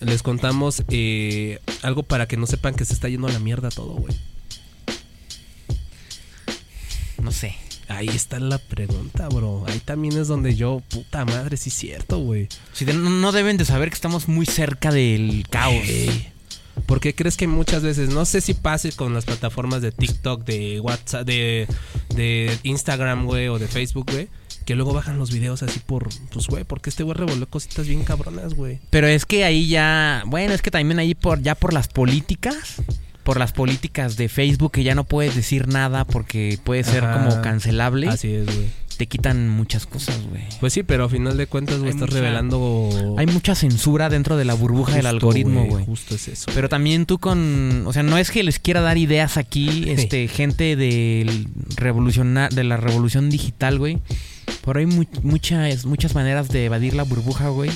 S2: les contamos eh, algo para que no sepan que se está yendo a la mierda todo, güey.
S1: no sé.
S2: Ahí está la pregunta, bro. Ahí también es donde yo, puta madre, sí es cierto, güey.
S1: Si de- no, deben de saber que estamos muy cerca del caos.
S2: Ey. ¿Por qué crees que muchas veces, no sé si pase con las plataformas de TikTok, de WhatsApp, de, de Instagram, güey, o de Facebook, güey, que luego bajan los videos así por, pues, güey, porque este güey revolvió cositas bien cabronas, güey.
S1: Pero es que ahí ya, bueno, es que también ahí por ya por las políticas, por las políticas de Facebook que ya no puedes decir nada porque puede ser
S2: Ajá.
S1: como cancelable,
S2: Así es, güey.
S1: te quitan muchas cosas, güey.
S2: Pues sí, pero a final de cuentas, güey,
S1: Hay
S2: estás
S1: mucha-
S2: revelando...
S1: Hay mucha censura dentro de la burbuja del algoritmo, güey.
S2: Justo es eso.
S1: Pero también tú con, o sea, no es que les quiera dar ideas aquí, este, gente del revolucionar, de la revolución digital, güey. Pero hay mu- muchas, muchas maneras de evadir la burbuja, güey.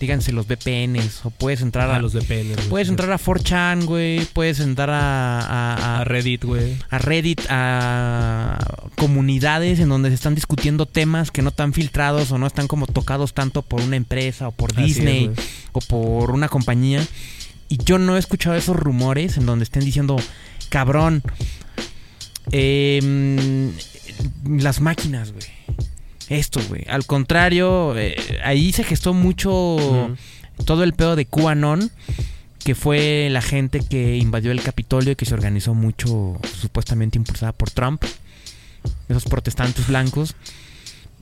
S1: Díganse los VPNs, o puedes entrar a,
S2: a los VPN. güey.
S1: puedes entrar a 4chan, güey, puedes entrar a, a,
S2: Reddit, güey.
S1: a Reddit, a comunidades en donde se están discutiendo temas que no están filtrados o no están como tocados tanto por una empresa o por
S2: es,
S1: Disney o por una compañía. Y yo no he escuchado esos rumores en donde estén diciendo, cabrón, em, las máquinas, güey. Esto, güey. Al contrario, eh, ahí se gestó mucho todo el pedo de QAnon, que fue la gente que invadió el Capitolio y que se organizó mucho, supuestamente impulsada por Trump. Esos protestantes blancos.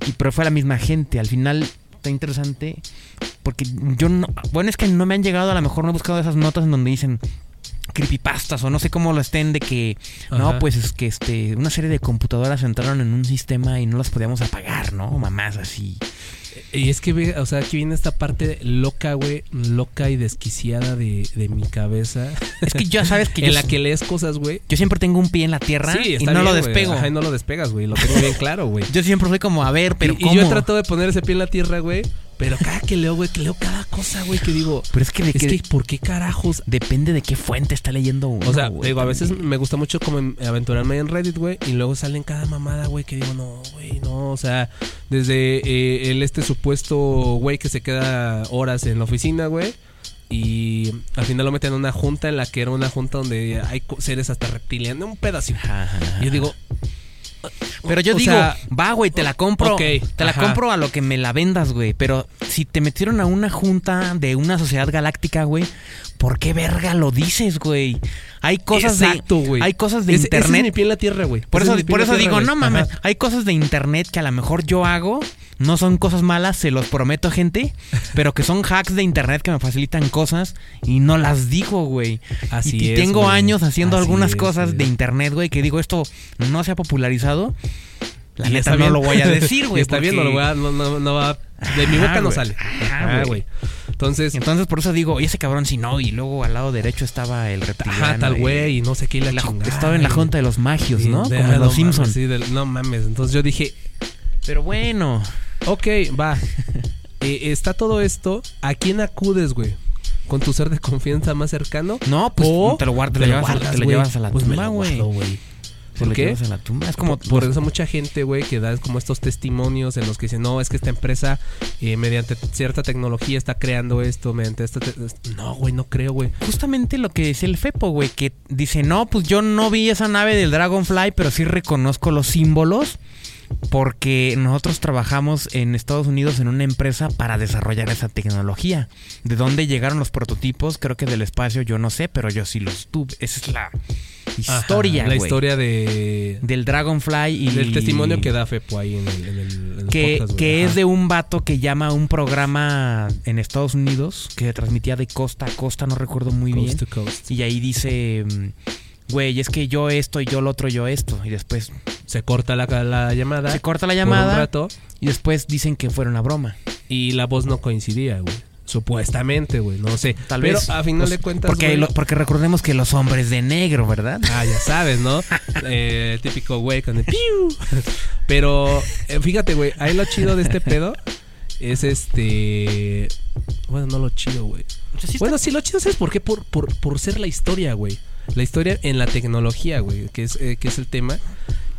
S1: Y, pero fue la misma gente. Al final está interesante porque yo no... Bueno, es que no me han llegado, a lo mejor no he buscado esas notas en donde dicen creepypastas o no sé cómo lo estén de que no pues es que este una serie de computadoras entraron en un sistema y no las podíamos apagar no mamás así
S2: Y es que, o sea, aquí viene esta parte loca, güey, loca y desquiciada de, de mi cabeza.
S1: es que ya sabes que
S2: en
S1: yo,
S2: la que lees cosas, güey.
S1: yo siempre tengo un pie en la tierra
S2: Sí,
S1: y no lo
S2: bien,
S1: despego
S2: Ajá, y no lo despegas, güey. Lo tengo bien claro, güey.
S1: yo siempre soy como a ver pero
S2: y, y yo trato de poner ese pie en la tierra, güey. Pero cada que leo, güey, que leo cada cosa, güey, que digo,
S1: pero es que, de
S2: es que, ¿por qué carajos?
S1: depende de qué fuente está leyendo uno
S2: O sea,
S1: güey,
S2: digo, a veces me gusta mucho como en- aventurarme en Reddit, güey, y luego salen cada mamada, güey, que digo, no, güey, no, o sea, desde eh, el este supuesto güey que se queda horas en la oficina, güey, y al final lo meten en una junta en la que era una junta donde hay seres hasta reptilianos, un pedacito.
S1: Ajá.
S2: Y yo digo,
S1: Pero yo
S2: O
S1: digo,
S2: sea,
S1: va, güey, te la compro. te la
S2: ajá.
S1: compro a lo que me la vendas, güey. Pero si te metieron a una junta de una sociedad galáctica, güey, ¿por qué verga lo dices, güey? hay cosas
S2: Exacto,
S1: de hay cosas de
S2: ese
S1: internet.
S2: es mi pie en la tierra, güey.
S1: por eso
S2: es
S1: por digo, no mames, hay cosas de internet que a lo mejor yo hago, no son cosas malas, se los prometo, gente, pero que son hacks de internet que me facilitan cosas y no las digo, güey.
S2: Así
S1: y, y
S2: es,
S1: tengo años haciendo
S2: Así
S1: algunas
S2: es,
S1: cosas de internet, güey, que digo, esto no se ha popularizado. La
S2: Y
S1: neta no
S2: bien.
S1: lo voy a decir, güey.
S2: está bien, no lo voy a, no, no, no va, de mi boca no sale.
S1: Güey.
S2: güey. Entonces,
S1: Entonces, por eso digo, oye, ese cabrón sí no. Y luego al lado derecho estaba el reptiliano.
S2: ajá, tal güey, y no sé qué, y la,
S1: la-
S2: chingada,
S1: estaba en la
S2: y-
S1: junta de los magios,
S2: y
S1: ¿no?
S2: de-
S1: Como en
S2: no
S1: los Simpsons.
S2: sí, del- no mames. Entonces yo dije,
S1: Pero bueno.
S2: ok, va. Eh, está todo esto. ¿A quién acudes, güey? ¿Con tu ser de confianza más cercano?
S1: No, pues
S2: O
S1: te lo guardas, te te lo llevas a la
S2: Pues
S1: tumba, güey.
S2: ¿Por qué?
S1: la tumba. Es como
S2: Por
S1: los-
S2: eso mucha gente, güey, que da como estos testimonios en los que dicen, no, es que esta empresa eh, mediante cierta tecnología está creando esto, mediante esta... No, güey, no creo, güey.
S1: Justamente lo que decía el Fepo, güey, que dice, no, pues yo no vi esa nave del Dragonfly, pero sí reconozco los símbolos porque nosotros trabajamos en Estados Unidos en una empresa para desarrollar esa tecnología. ¿De dónde llegaron los prototipos? Creo que del espacio yo no sé, pero yo sí los tuve. Esa es la historia,
S2: Ajá, La historia de...
S1: del Dragonfly y
S2: Del testimonio que da Fepo ahí en el, en el, en el
S1: que,
S2: podcast,
S1: que es de un vato que llama un programa en Estados Unidos que transmitía de costa a costa, no recuerdo muy bien.
S2: Coast to coast.
S1: Y ahí dice, mm, güey, es que yo esto y yo lo otro, yo esto. Y después
S2: Se corta la, la llamada.
S1: se corta la
S2: por
S1: llamada
S2: un rato
S1: y después dicen que fue una broma.
S2: y la voz no coincidía, güey. Supuestamente, güey. No sé.
S1: Tal
S2: Pero
S1: vez.
S2: a final
S1: pues,
S2: de cuentas,
S1: Porque,
S2: güey,
S1: lo- porque recordemos que los hombres de negro, ¿verdad?
S2: Ah, ya sabes, ¿no? Eh, típico güey con el piu. Pero eh, fíjate, güey, ahí lo chido de este pedo es este. Bueno, no lo chido, güey. Bueno, sí, lo chido, ¿sabes por qué? Por, por, por ser la historia, güey. La historia en la tecnología, güey, que es, eh, que es el tema.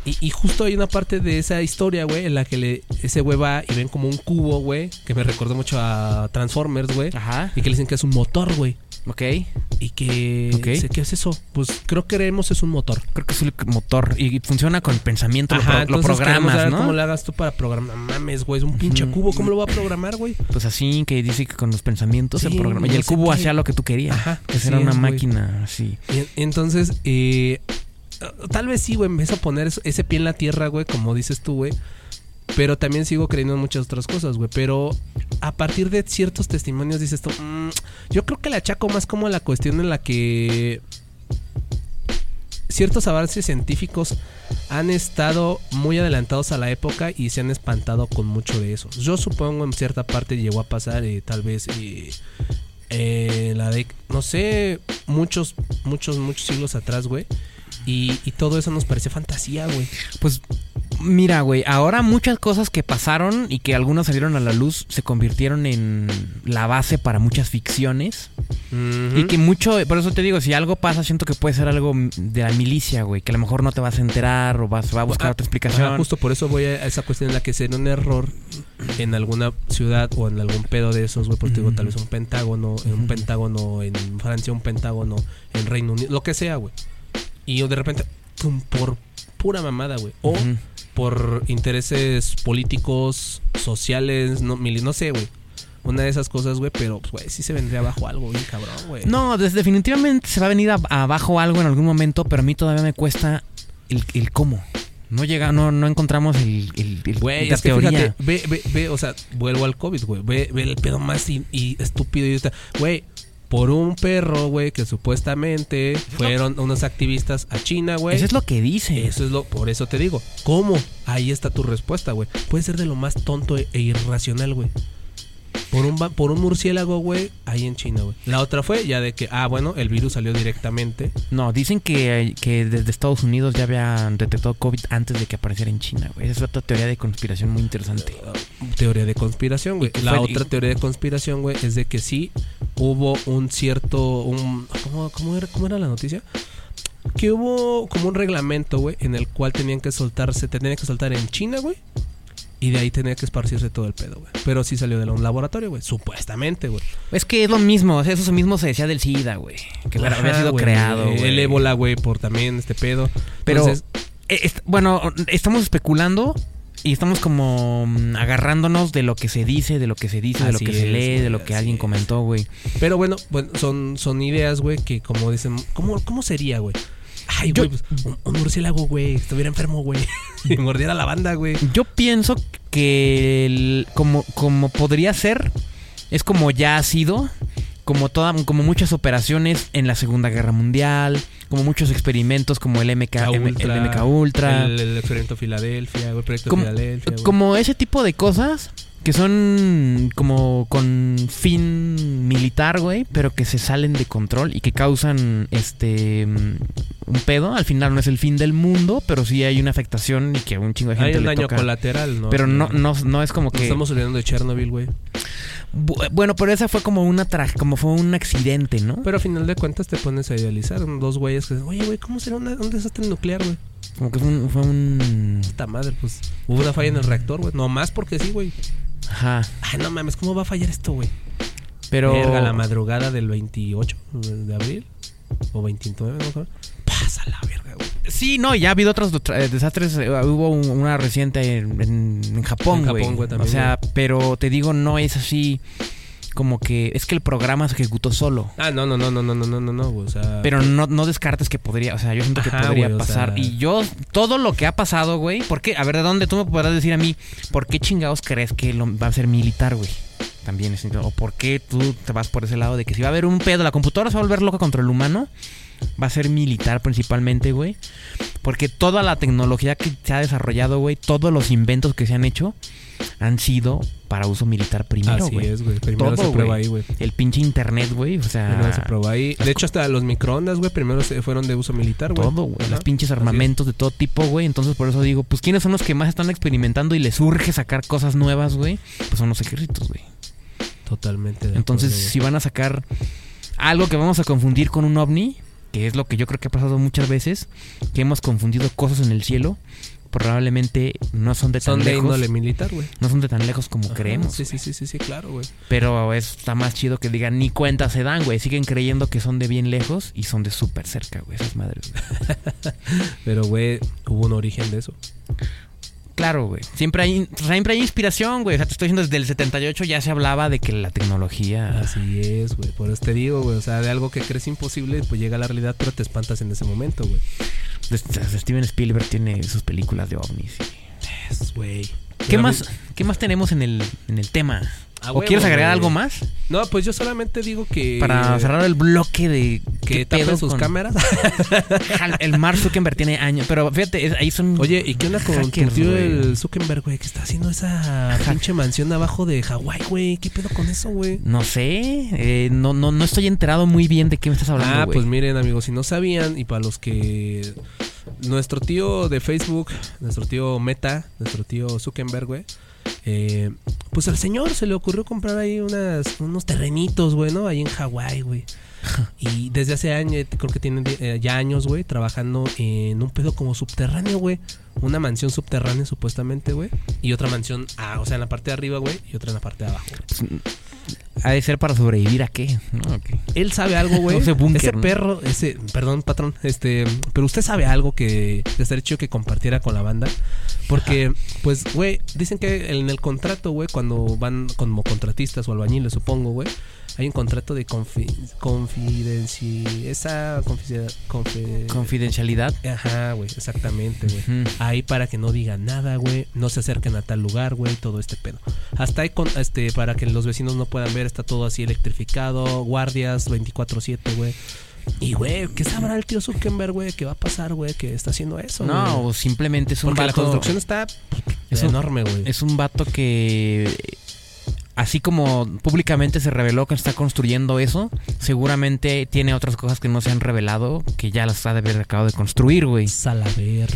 S2: Y, y justo hay una parte de esa historia, güey, en la que le, ese güey va y ven como un cubo, güey, que me recordó mucho a Transformers, güey.
S1: Ajá.
S2: Y que le dicen que es un motor, güey.
S1: Ok.
S2: Y que...
S1: Ok.
S2: dice, ¿Qué es eso? Pues creo que creemos es un motor.
S1: Creo que es el motor. Y funciona con pensamiento. lo
S2: Ajá,
S1: pro- lo, programas,
S2: saber
S1: ¿no?
S2: ¿Cómo le hagas tú para programar? Mames, güey, es un pinche cubo. ¿Cómo lo va a programar, güey?
S1: Pues así que dice que con los pensamientos se
S2: Sí,
S1: programa. Y el cubo hacía lo que tú querías.
S2: Ajá, así
S1: era una
S2: es,
S1: máquina así.
S2: Y en- entonces, eh, tal vez sí, güey, me a poner ese pie en la tierra, güey, como dices tú, güey. Pero también sigo creyendo en muchas otras cosas, güey. Pero a partir de ciertos testimonios dices tú, "Mm, yo creo que le achaco más como la cuestión en la que ciertos avances científicos han estado muy adelantados a la época y se han espantado con mucho de eso. Yo supongo en cierta parte llegó a pasar, eh, tal vez, eh, eh, la de, no sé, muchos, muchos, muchos siglos atrás, güey. Y, y todo eso nos parecía fantasía, güey.
S1: Pues mira, güey, ahora muchas cosas que pasaron y que algunas salieron a la luz se convirtieron en la base para muchas ficciones. Y que mucho, por eso te digo, si algo pasa, siento que puede ser algo de la milicia, güey, que a lo mejor no te vas a enterar o vas, va a buscar
S2: Ah,
S1: otra explicación.
S2: Ajá, justo por eso voy a esa cuestión en la que sería un error en alguna ciudad o en algún pedo de esos, güey, porque digo, tal vez un pentágono, en un pentágono en Francia, un pentágono en Reino Unido, lo que sea, güey. Y de repente, por pura mamada, güey. O por intereses políticos, sociales, no, no sé, güey. Una de esas cosas, güey, pero, pues, güey, sí se vendría abajo algo bien cabrón, güey.
S1: No, definitivamente se va a venir abajo algo en algún momento, pero a mí todavía me cuesta el, el cómo. No llega, no, no encontramos el, el, el-
S2: Güey,
S1: la
S2: es que
S1: teoría.
S2: fíjate, ve, ve, ve, o sea, vuelvo al COVID, güey. Ve, ve el pedo más y, y estúpido y está. Güey, por un perro, güey, que supuestamente fueron unos activistas a China, güey.
S1: Eso es lo que dice.
S2: Eso es lo, por eso te digo. ¿Cómo? Ahí está tu respuesta, güey. Puede ser de lo más tonto e, e irracional, güey. Por un, por un murciélago, güey, ahí en China, güey. La otra fue ya de que, ah, bueno, el virus salió directamente.
S1: No, dicen que, que desde Estados Unidos ya habían detectado COVID antes de que apareciera en China, güey. Esa es otra teoría de conspiración muy interesante.
S2: teoría de conspiración, güey. La otra teoría de conspiración, güey, es de que sí hubo un cierto, un, ¿cómo, cómo era, cómo era la noticia? Que hubo como un reglamento, güey, en el cual tenían que soltarse, tenían que soltar en China, güey. Y de ahí tenía que esparcirse todo el pedo, güey. Pero sí salió de un laboratorio, güey. Supuestamente, güey.
S1: Es que es lo mismo, o sea, eso mismo se decía del SIDA, güey. Que había
S2: Ajá,
S1: sido
S2: güey.
S1: creado,
S2: El
S1: güey.
S2: ébola, güey, por también este pedo.
S1: Pero,
S2: Entonces,
S1: eh, bueno, estamos especulando y estamos como mm, agarrándonos de lo que se dice, de lo que se dice, de lo que se lee,
S2: güey,
S1: de lo que alguien
S2: es.
S1: comentó, güey.
S2: Pero bueno, bueno son, son ideas, güey, que como dicen, ¿cómo, cómo sería, güey? Ay, güey, pues, un, un murciélago, güey, estuviera enfermo, güey. y mordiera la banda, güey.
S1: Yo pienso que el- como, como podría ser, es como ya ha sido, como toda, como muchas operaciones en la Segunda Guerra Mundial, como muchos experimentos como el MK,
S2: Ultra,
S1: el MK Ultra,
S2: El, el experimento Filadelfia, el proyecto
S1: como,
S2: Filadelfia.
S1: como ese tipo de cosas que son como con fin militar, güey, pero que se salen de control y que causan este un pedo. Al final no es el fin del mundo, pero sí hay una afectación y que un chingo de gente
S2: Hay un
S1: le
S2: daño
S1: toca.
S2: colateral, ¿no?
S1: Pero no, no, no es como
S2: Nos
S1: que.
S2: estamos olvidando de Chernobyl, güey.
S1: Bu- Bueno, pero esa fue como una tra como fue un accidente, ¿no?
S2: Pero a final de cuentas te pones a idealizar. Dos güeyes que dicen, oye, güey, ¿cómo será una- un desastre nuclear, güey?
S1: Como que fue un, fue un-
S2: Puta madre, pues hubo una falla en el reactor, güey. No más porque sí, güey.
S1: Ajá.
S2: Ay, no mames, ¿cómo va a fallar esto, güey?
S1: Pero.
S2: Verga, la madrugada del 28 de abril. O 29, no. Pasa la verga.
S1: Sí, no, ya ha habido otros eh, desastres. eh, Hubo un- una reciente en, en- en Japón,
S2: En
S1: güey. O sea, pero te digo, no es así como que. Es que el programa se ejecutó solo.
S2: Ah, no, no, no, no, no, no, no, no, no. O sea.
S1: Pero no, no descartes que podría, o sea, yo siento que
S2: Ajá,
S1: podría
S2: o
S1: pasar.
S2: sea-
S1: Y yo, todo lo que ha pasado, güey, ¿por qué? A ver, ¿de dónde tú me podrás decir a mí, por qué chingados crees que lo, va a ser militar, güey? También es, o por qué tú te vas por ese lado de que si va a haber un pedo, la computadora se va a volver loca contra el humano, va a ser militar principalmente, güey. Porque toda la tecnología que se ha desarrollado, güey, todos los inventos que se han hecho han sido para uso militar primero,
S2: Así
S1: güey.
S2: es, güey. Primero
S1: Todo,
S2: se prueba
S1: güey.
S2: ahí, güey.
S1: El pinche internet, güey, o sea,
S2: Primero se prueba ahí. De hecho, hasta los microondas, güey, primero se fueron de uso militar, güey.
S1: Todo, güey.
S2: Ajá.
S1: Los pinches armamentos de todo tipo, güey. Entonces, por eso digo, pues, ¿quiénes son los que más están experimentando y les urge sacar cosas nuevas, güey? Pues son los ejércitos, güey.
S2: Totalmente. de
S1: Entonces,
S2: acuerdo,
S1: si van a sacar algo que vamos a confundir con un ovni, que es lo que yo creo que ha pasado muchas veces, que hemos confundido cosas en el cielo, probablemente no son de tan
S2: Son de
S1: lejos.
S2: índole militar, güey.
S1: No son de tan lejos como
S2: Ajá,
S1: creemos.
S2: Sí, sí, sí, sí, sí, claro, güey.
S1: Pero es- está más chido que digan ni cuenta se dan, güey. Siguen creyendo que son de bien lejos y son de súper cerca, güey. Esas madres.
S2: Pero, güey, hubo un origen de eso.
S1: Claro, güey. Siempre hay, siempre hay inspiración, güey. O sea, te estoy diciendo, desde el 78 ya se hablaba de que la tecnología...
S2: Así es, güey. Por eso te digo, güey. O sea, de algo que crees imposible, pues llega a la realidad, pero te espantas en ese momento, güey.
S1: Desde- Steven Spielberg tiene sus películas de ovnis. y-
S2: Es, güey.
S1: ¿Qué
S2: Pero a
S1: más, ¿Qué más tenemos en el, en el tema? ¿O
S2: huevo,
S1: quieres agregar
S2: güey.
S1: algo más?
S2: No, pues yo solamente digo que.
S1: Para cerrar el bloque de...
S2: Que
S1: ¿qué
S2: tapen sus
S1: con-
S2: cámaras.
S1: El Mark Zuckerberg tiene años. Pero fíjate, ahí son...
S2: Oye, ¿y qué onda con tu tío
S1: güey.
S2: el Zuckerberg, güey? Que está haciendo esa pinche mansión abajo de Hawái, güey. ¿Qué pedo con eso, güey?
S1: No sé. eh, no, no, no estoy enterado muy bien de qué me estás hablando,
S2: Ah,
S1: güey.
S2: pues miren, amigos, si no sabían, y para los que. Nuestro tío de Facebook, nuestro tío Meta, nuestro tío Zuckerberg, güey. Eh, pues al señor se le ocurrió comprar ahí unas, unos terrenitos, güey, ¿no? Ahí en Hawái, güey. Y desde hace años, creo que tienen eh, ya años, güey, trabajando en un pedo como subterráneo, güey. Una mansión subterránea, supuestamente, güey. Y otra mansión, ah, o sea, en la parte de arriba, güey, y otra en la parte de abajo. güey.
S1: Ha de ser para sobrevivir a qué. No.
S2: Él sabe algo, güey.
S1: Ese
S2: perro, ese, perdón, patrón, este, pero usted sabe algo que que estaría chido que compartiera con la banda. Porque, pues, güey, dicen que en el contrato, güey, cuando van como contratistas o albañiles, supongo, güey, hay un contrato de confi esa confidencia,
S1: Confidencialidad.
S2: Ajá, güey, exactamente, güey.
S1: Ujú.
S2: Ahí para que no digan nada, güey. No se acerquen a tal lugar, güey. Todo este pedo. Hasta ahí con, este, para que los vecinos no puedan ver, está todo así electrificado. Guardias 24-7, güey. Y, güey, ¿qué sabrá el tío Zuckerberg, güey? ¿Qué va a pasar, güey? Que está haciendo eso,
S1: No, o simplemente es un
S2: Porque la
S1: vato.
S2: construcción está
S1: Es
S2: enorme, güey.
S1: Es un vato que. Así como públicamente se reveló que está construyendo eso, seguramente tiene otras cosas que no se han revelado, que ya las ha de haber acabado de construir, güey.
S2: Salaver.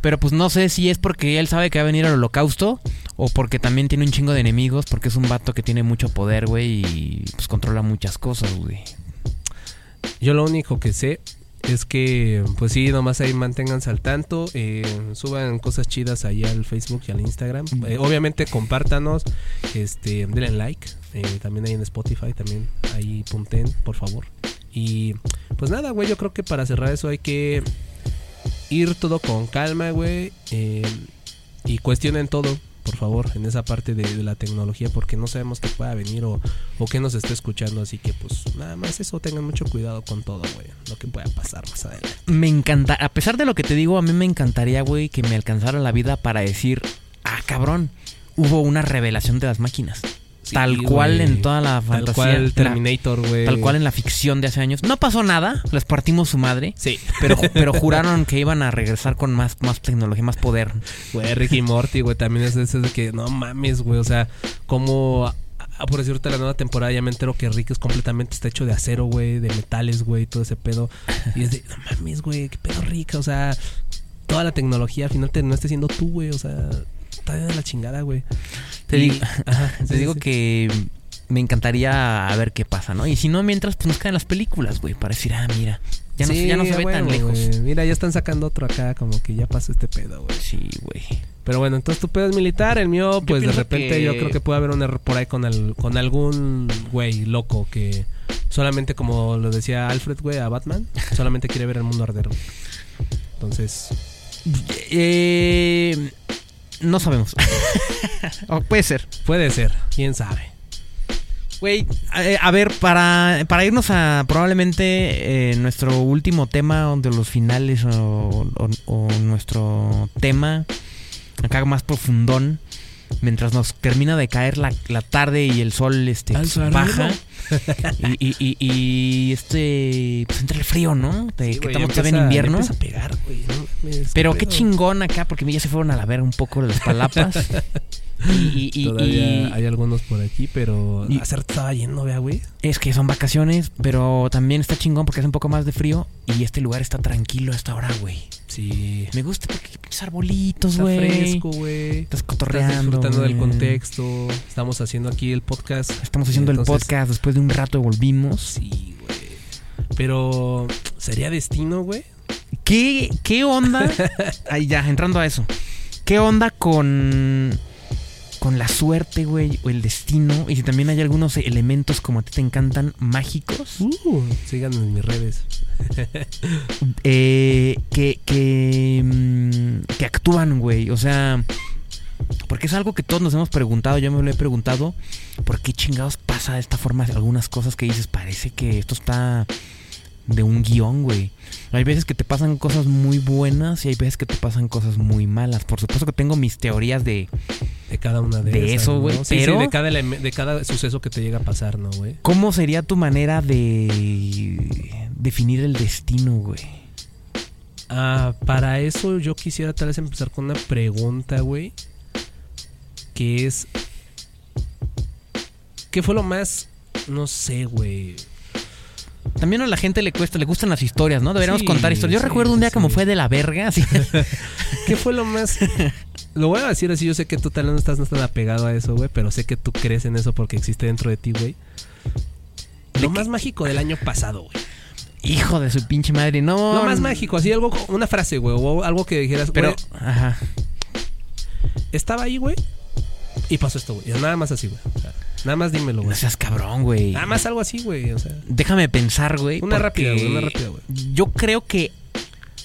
S1: Pero pues no sé si es porque él sabe que va a venir al holocausto o porque también tiene un chingo de enemigos, porque es un vato que tiene mucho poder, güey, y pues controla muchas cosas, güey.
S2: Yo lo único que sé es que, pues sí, nomás ahí manténganse al tanto, eh, suban cosas chidas ahí al Facebook y al Instagram. Eh, obviamente compártanos, este, denle like, eh, también ahí en Spotify, también ahí punten, por favor. Y pues nada, güey, yo creo que para cerrar eso hay que ir todo con calma, güey. y cuestionen todo, por favor, en esa parte de, la tecnología, porque no sabemos qué pueda venir o, o qué nos esté escuchando. Así que, pues, nada más eso, tengan mucho cuidado con todo, güey. Lo que pueda pasar más adelante.
S1: Me encanta, a pesar de lo que te digo, a mí me encantaría, güey, que me alcanzara la vida para decir, ah, cabrón, hubo una revelación de las máquinas.
S2: Sí,
S1: tal cual en toda la
S2: Tal
S1: fantasía.
S2: cual
S1: la-
S2: Terminator, güey.
S1: tal cual en la ficción de hace años. No pasó nada, les partimos su madre.
S2: Sí.
S1: Pero, pero juraron que iban a regresar con más, más tecnología, más poder.
S2: Güey, Ricky Morty, güey, también es de ese de que no mames, güey, o sea, como ah, por decirte la nueva temporada ya me entero que Rick es completamente está hecho de acero, güey, de metales, güey, todo ese pedo. Y es de, no mames, güey, qué pedo Rick, o sea, toda la tecnología al final te no esté siendo tú, güey, o sea, está de la chingada, güey.
S1: Te
S2: Y-
S1: digo,
S2: ajá,
S1: te
S2: sí,
S1: digo
S2: sí.
S1: que me encantaría a ver qué pasa, ¿no? Y si no, mientras pues nos caen las películas, güey, para decir, ah, mira, ya no,
S2: Sí,
S1: ya no se ve tan lejos.
S2: Mira, ya están sacando otro acá, como que ya pasó este pedo, güey.
S1: Sí, güey.
S2: Pero bueno, entonces tu pedo es militar, el mío, pues de repente
S1: que-
S2: yo creo que puede haber un error por ahí con, el, con algún güey loco que solamente, como lo decía Alfred, güey, a Batman, solamente quiere ver el mundo arder. Entonces,
S1: Eh, no sabemos. o puede ser.
S2: puede ser, quién sabe.
S1: Güey, eh, a ver, para, para irnos a probablemente eh, nuestro último tema de los finales o, o- o nuestro tema acá más profundón, mientras nos termina de caer la, la tarde y el sol este, pues, baja y, y- y- y, este, pues entra el frío, ¿no? De,
S2: Sí,
S1: que estamos todavía en invierno.
S2: empieza a pegar, güey. no mames,
S1: Pero qué chingón acá, porque ya se fueron a la ver un poco de las palapas. y, y- y-
S2: Todavía
S1: y-
S2: hay algunos por aquí, pero
S1: y-
S2: hacer estaba yendo, vea, güey.
S1: Es que son vacaciones, pero también está chingón porque hace un poco más de frío y este lugar está tranquilo a esta hora, güey.
S2: Sí.
S1: Me gusta porque pinches arbolitos,
S2: Está
S1: güey.
S2: fresco, güey.
S1: Estás
S2: Estás
S1: cotorreando.
S2: disfrutando del contexto. Estamos haciendo aquí el podcast.
S1: Estamos haciendo el podcast después de un rato volvimos.
S2: Sí, güey. Pero, ¿sería destino, güey?
S1: ¿Qué, qué onda? Ahí ya, entrando a eso. ¿Qué onda con con la suerte, güey, o el destino? Y si también hay algunos elementos como a ti te encantan mágicos
S2: Uh, síganme en mis redes.
S1: eh, que, que, mm, que actúan, güey. O sea, porque es algo que todos nos hemos preguntado. Yo me lo he preguntado. ¿Por qué chingados pasa de esta forma algunas cosas que dices? Parece que esto está de un guion, güey. Hay veces que te pasan cosas muy buenas y hay veces que te pasan cosas muy malas. Por supuesto que tengo mis teorías de
S2: De cada una de,
S1: De
S2: esas,
S1: eso, güey,
S2: Sí, sí,
S1: pero-
S2: de, cada de cada suceso que te llega a pasar, ¿no, güey?
S1: cómo sería tu manera de definir el destino, güey.
S2: Ah, para eso yo quisiera tal vez empezar con una pregunta, güey. Que es... ¿Qué fue lo más... No sé, güey.
S1: También a la gente le cuesta, le gustan las historias, ¿no? Deberíamos
S2: Sí,
S1: contar historias. Yo
S2: sí,
S1: recuerdo un día
S2: sí.
S1: como fue de la verga, así.
S2: ¿Qué fue lo más... Lo voy a decir así, yo sé que tú tal vez no estás no tan apegado a eso, güey, pero sé que tú crees en eso porque existe dentro de ti, güey. Lo más mágico del año pasado, güey.
S1: Hijo de su pinche madre, no.
S2: Lo más mágico, así algo, una frase, güey, o algo que dijeras,
S1: Pero,
S2: pero
S1: ajá.
S2: estaba ahí, güey, y pasó esto, güey. Nada más así, güey. Nada más dímelo,
S1: No
S2: güey.
S1: seas cabrón, güey.
S2: Nada más algo así, güey. O sea,
S1: Déjame pensar, güey.
S2: Una rápida, güey, una rápida, güey.
S1: Yo creo que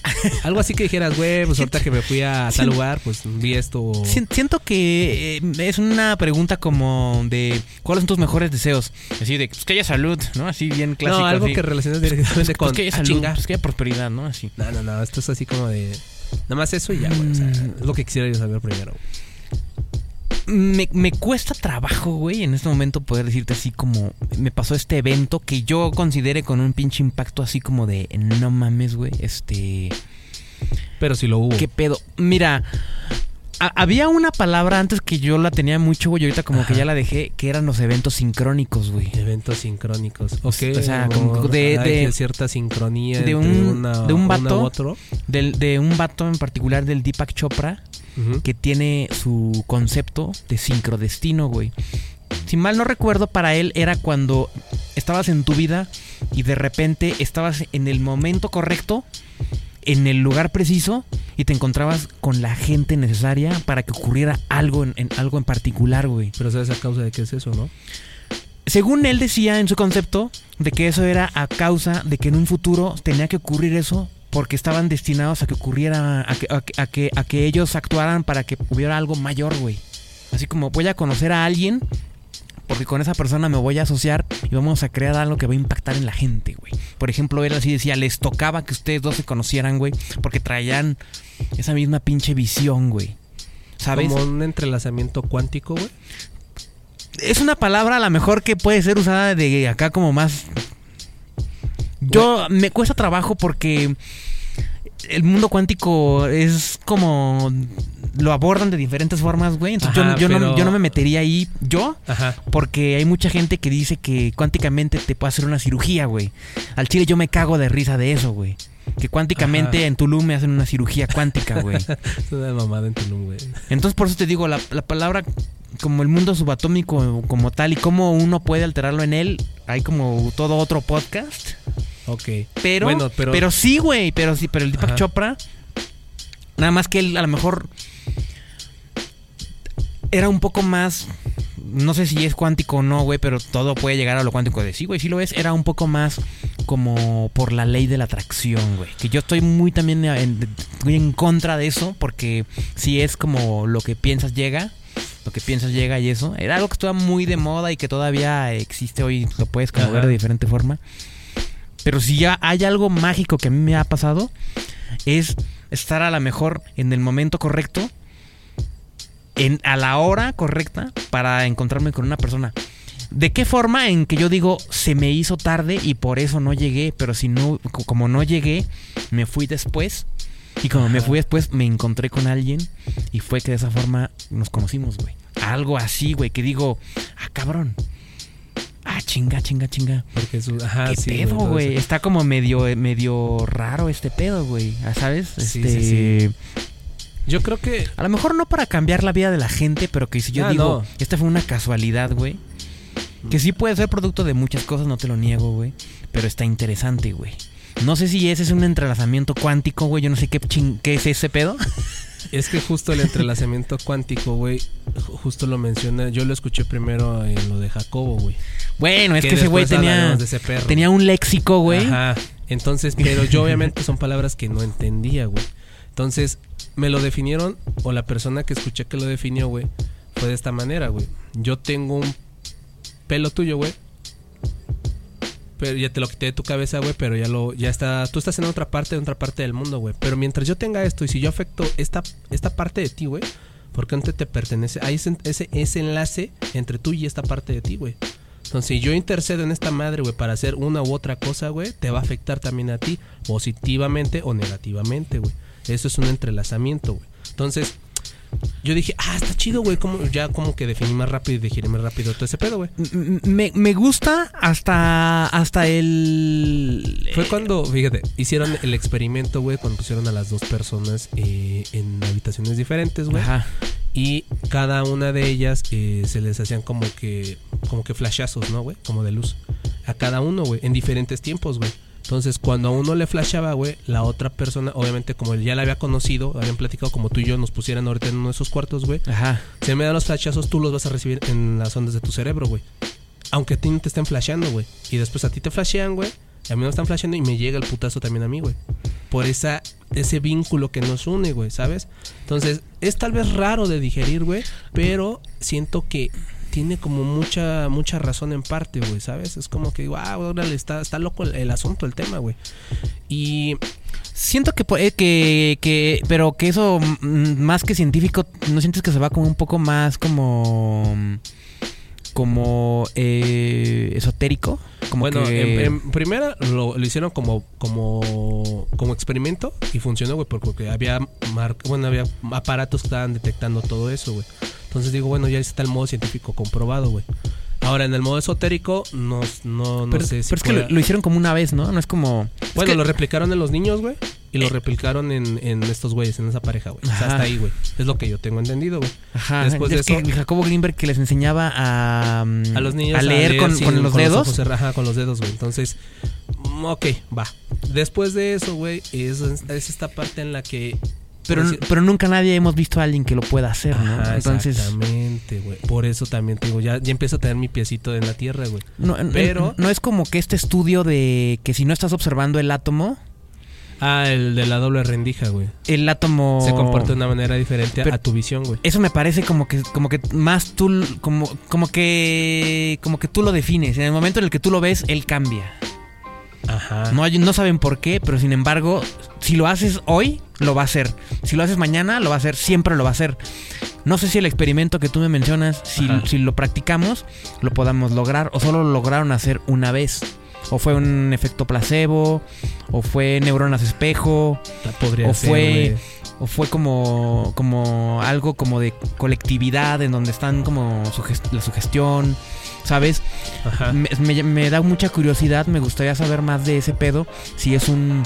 S2: algo así que dijeras, güey, pues ahorita que me fui a tal lugar, pues vi esto.
S1: siento que eh, es una pregunta como de ¿cuáles son tus mejores deseos? Así de pues que haya salud, ¿no? Así bien clásico.
S2: no, algo
S1: así.
S2: que relaciones directamente
S1: Pues,
S2: con
S1: que haya salud,
S2: chingar.
S1: pues que haya prosperidad, ¿no? Así.
S2: No, no, no, esto es así como de. Nada más eso y ya, güey. O sea,
S1: Mm.
S2: es lo que quisiera yo saber primero.
S1: Me, me cuesta trabajo, güey, en este momento poder decirte así como me pasó este evento que yo considere con un pinche impacto así como de no mames, güey, este...
S2: Pero si lo hubo.
S1: ¿Qué pedo? Mira, a- había una palabra antes que yo la tenía mucho, güey, ahorita como que ya la dejé, que eran los eventos sincrónicos, güey.
S2: Eventos sincrónicos. Ok.
S1: O sea, como de- de-
S2: cierta sincronía
S1: de
S2: entre
S1: un-
S2: una,
S1: de un
S2: una
S1: vato.
S2: u otro.
S1: Del, de un vato en particular del Deepak Chopra, Que tiene su concepto de sincrodestino, güey. Si mal no recuerdo, para él era cuando estabas en tu vida y de repente estabas en el momento correcto, en el lugar preciso y te encontrabas con la gente necesaria para que ocurriera algo en, en- algo en particular, güey.
S2: Pero sabes a causa de qué es eso, ¿no?
S1: Según él decía en su concepto de que eso era a causa de que en un futuro tenía que ocurrir eso porque estaban destinados a que ocurriera, a que, a que, a que, a que ellos actuaran para que hubiera algo mayor, güey. Así como voy a conocer a alguien porque con esa persona me voy a asociar y vamos a crear algo que va a impactar en la gente, güey. Por ejemplo, él así decía, les tocaba que ustedes dos se conocieran, güey, porque traían esa misma pinche visión, güey. ¿Sabes?
S2: Como un entrelazamiento cuántico, güey.
S1: Es una palabra a lo mejor que puede ser usada de acá como más... Yo me cuesta trabajo porque el mundo cuántico es como lo abordan de diferentes formas, güey. Entonces
S2: Ajá,
S1: yo, yo no, yo no me metería ahí yo,
S2: Ajá.
S1: porque hay mucha gente que dice que cuánticamente te puede hacer una cirugía, güey. Al chile yo me cago de risa de eso, güey. Que cuánticamente
S2: Ajá.
S1: en Tulum me hacen una cirugía cuántica, güey.
S2: Una mamada en Tulum, güey.
S1: Entonces por eso te digo, la, la palabra como el mundo subatómico como tal y cómo uno puede alterarlo en él, hay como todo otro podcast.
S2: Ok.
S1: Pero,
S2: Bueno,
S1: pero,
S2: pero-
S1: sí, güey, pero sí, pero el Deepak
S2: Ajá.
S1: Chopra, nada más que él a lo mejor era un poco más, no sé si es cuántico o no, güey, pero todo puede llegar a lo cuántico de sí, güey, sí lo es, era un poco más como por la ley de la atracción, güey, que yo estoy muy también en, muy en contra de eso, porque si es como lo que piensas llega. Lo que piensas llega y eso. Era algo que estaba muy de moda y que todavía existe hoy. Lo puedes ver de diferente forma. Pero si ya hay algo mágico que a mí me ha pasado, es estar a lo mejor en el momento correcto, en, a la hora correcta, para encontrarme con una persona. ¿De qué forma? En que yo digo, se me hizo tarde y por eso no llegué, pero si no, co- como no llegué, me fui después. Y como me fui después, me encontré con alguien y fue que de esa forma nos conocimos, güey. Algo así, güey, que digo, ah, cabrón. Ah, chinga, chinga, chinga.
S2: Porque su. Ajá,
S1: ¿Qué
S2: sí.
S1: pedo, güey? Está como medio, medio raro este pedo, güey. Ah, ¿Sabes? Este,
S2: sí, Yo creo que.
S1: A lo mejor no para cambiar la vida de la gente, pero que si yo
S2: Ah,
S1: digo,
S2: no.
S1: esta fue una casualidad, güey. Que sí puede ser producto de muchas cosas, no te lo niego, güey. Pero está interesante, güey. No sé si ese es un entrelazamiento cuántico, güey. Yo no sé qué, chin- qué es ese pedo.
S2: Es que justo el entrelazamiento cuántico, güey, ju- justo lo menciona. Yo lo escuché primero en lo de Jacobo, güey.
S1: Bueno, es que,
S2: Que
S1: ese güey tenía,
S2: hablaremos de ese perro.
S1: tenía un léxico, güey.
S2: Ajá. Entonces, pero yo obviamente son palabras que no entendía, güey. Entonces, me lo definieron, o la persona que escuché que lo definió, güey, fue de esta manera, güey. Yo tengo un pelo tuyo, güey. Pero ya te lo quité de tu cabeza, güey, pero ya lo, ya está, tú estás en otra parte, en otra parte del mundo, güey. Pero mientras yo tenga esto y si yo afecto esta, esta parte de ti, güey, porque antes te pertenece, hay ese, ese, ese enlace entre tú y esta parte de ti, güey. Entonces, si yo intercedo en esta madre, güey, para hacer una u otra cosa, güey, te va a afectar también a ti, positivamente o negativamente, güey. Eso es un entrelazamiento, güey. Entonces, yo dije, ah, está chido, güey. Como, ya como que definí más rápido y dejé más rápido todo ese pedo, güey.
S1: Me, me gusta hasta, hasta el...
S2: Fue cuando, fíjate, hicieron el experimento, güey, cuando pusieron a las dos personas eh, en habitaciones diferentes, güey.
S1: Ajá.
S2: Y cada una de ellas eh, se les hacían como que, como que flashazos, ¿no, güey? Como de luz. A cada uno, güey, en diferentes tiempos, güey. Entonces, cuando a uno le flashaba, güey, la otra persona, obviamente, como él ya la había conocido, habían platicado como tú y yo nos pusieran ahorita en uno de esos cuartos, güey.
S1: Ajá.
S2: Si me dan los flashazos, tú los vas a recibir en las ondas de tu cerebro, güey. Aunque a ti no te estén flasheando, güey. Y después a ti te flashean, güey. Y a mí me están flasheando y me llega el putazo también a mí, güey. Por esa, ese vínculo que nos une, güey, ¿sabes? Entonces, es tal vez raro de digerir, güey. Pero siento que tiene como mucha, mucha razón en parte, güey, ¿sabes? Es como que, wow, órale, está, está loco el, el asunto, el tema, güey. Y
S1: Siento que, eh, que, que, pero que eso mm, más que científico, ¿no sientes que se va como un poco más como, como eh, esotérico? Como
S2: bueno,
S1: que-
S2: en, en primera lo, lo hicieron como, como, como experimento y funcionó, güey, porque había, mar- bueno, había aparatos que estaban detectando todo eso, güey. Entonces digo, bueno, ya está el modo científico comprobado, güey. Ahora, en el modo esotérico, no, no, no
S1: pero,
S2: sé si
S1: pero es que lo, lo hicieron como una vez, ¿no? No es como... es
S2: Bueno,
S1: que-
S2: lo replicaron en los niños, güey. Y lo replicaron en, en estos güeyes, en esa pareja, güey. O sea,
S1: Ajá.
S2: hasta ahí, güey. Es lo que yo tengo entendido, güey.
S1: Ajá,
S2: después de
S1: es que
S2: eso-
S1: Jacobo Greenberg que les enseñaba a, mm,
S2: A los niños
S1: a leer, con,
S2: sin-
S1: con los dedos.
S2: ojos cerra- ajá, con los dedos, güey. Entonces, mm, ok, va. Después de eso, güey, es, es esta parte en la que...
S1: pero,
S2: decir-
S1: pero nunca nadie hemos visto a alguien que lo pueda hacer, ¿no?
S2: Ajá,
S1: Entonces,
S2: exactamente, güey. Por eso también te digo, ya, ya empiezo a tener mi piecito en la tierra, güey.
S1: no,
S2: pero-
S1: no es como que este estudio de que si no estás observando el átomo,
S2: Ah, el de la doble rendija, güey.
S1: el átomo...
S2: Se comporta de una manera diferente
S1: Pero-
S2: a tu visión, güey.
S1: Eso me parece como que, como que más tú, como, como que, como que tú lo defines. En el momento en el que tú lo ves, él cambia.
S2: Ajá.
S1: No, hay- no saben por qué, pero sin embargo, si lo haces hoy, lo va a hacer. Si lo haces mañana, lo va a hacer. Siempre lo va a hacer. No sé si el experimento que tú me mencionas, si, si lo practicamos, lo podamos lograr. O solo lo lograron hacer una vez. O fue un efecto placebo. O fue neuronas espejo.
S2: Podría
S1: o
S2: ser,
S1: fue o fue como como algo como de colectividad en donde están como la sugestión sabes
S2: Ajá.
S1: me, me- me da mucha curiosidad me gustaría saber más de ese pedo si es un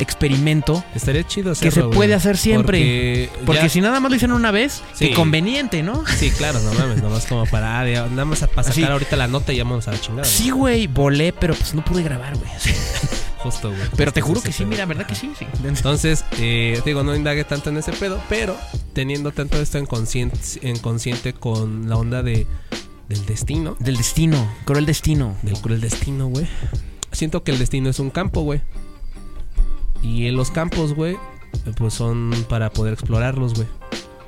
S1: experimento
S2: Estaría chido
S1: que se puede
S2: güey.
S1: hacer siempre
S2: Porque,
S1: si nada más lo hicieron una vez
S2: Sí.
S1: qué conveniente no
S2: Sí, claro, no mames, nomás como para... ah, nada más para sacar ahorita la nota y ya vamos a la chingada.
S1: sí güey volé pero pues no pude grabar güey.
S2: Justo, güey.
S1: pero te juro que sí
S2: pedo.
S1: mira verdad que sí sí
S2: Entonces, eh, digo, no indague tanto en ese pedo, pero teniendo tanto esto en consciente, en consciente con la onda de del destino,
S1: del destino cruel destino
S2: del cruel destino, güey. Siento que el destino es un campo, güey. Y en los campos, güey, pues son para poder explorarlos, güey.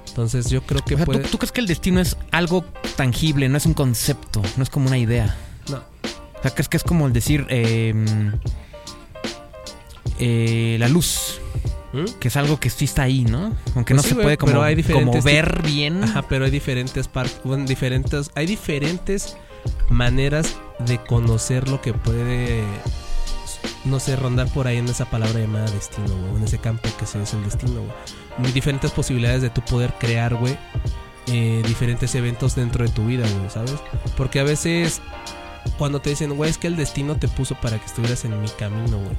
S2: Entonces yo creo que
S1: o sea, ¿tú,
S2: puede...
S1: tú crees que el destino es algo tangible no es un concepto no es como una idea
S2: No,
S1: O sea, ¿crees que es como el decir eh, eh, la luz?
S2: ¿Mm?
S1: Que es algo que sí está ahí, ¿no? Aunque no
S2: Pues sí,
S1: se puede como,
S2: pero hay
S1: como
S2: diferentes
S1: ver bien.
S2: Ajá, pero hay diferentes partes, bueno, diferentes, hay diferentes maneras de conocer lo que puede, no sé, rondar por ahí en esa palabra llamada destino, güey, en ese campo que se es el destino, güey. Muy diferentes posibilidades de tú poder crear, güey, eh, diferentes eventos dentro de tu vida, güey, ¿sabes? Porque a veces cuando te dicen, güey, es que el destino te puso para que estuvieras en mi camino, güey.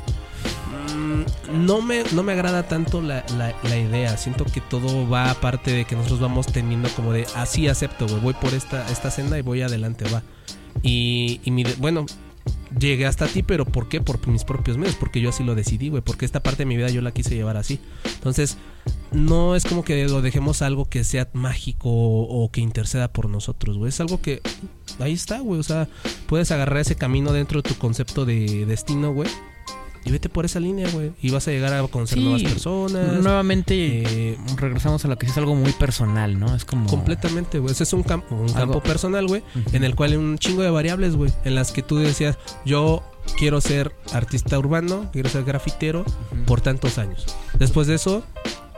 S2: Mm, No me, no me agrada tanto la, la- idea. Siento que todo va aparte de que nosotros vamos teniendo como de así acepto, güey. Voy por esta, esta senda y voy adelante, va. Y, y mi bueno, llegué hasta ti, pero ¿por qué? Por mis propios medios, porque yo así lo decidí, güey. Porque esta parte de mi vida yo la quise llevar así. Entonces, no es como que lo dejemos algo que sea mágico o, o que interceda por nosotros, güey. Es algo que ahí está, güey. O sea, puedes agarrar ese camino dentro de tu concepto de destino, güey. Y vete por esa línea, güey. Y vas a llegar a conocer
S1: Sí,
S2: nuevas personas.
S1: Nuevamente
S2: eh,
S1: regresamos a lo que sí es algo muy personal, ¿no? Es como...
S2: Completamente, güey. Ese es un campo, un
S1: Algo-
S2: campo personal, güey. En el cual hay un chingo de variables, güey. En las que tú decías, yo quiero ser artista urbano, quiero ser grafitero por tantos años. Después de eso,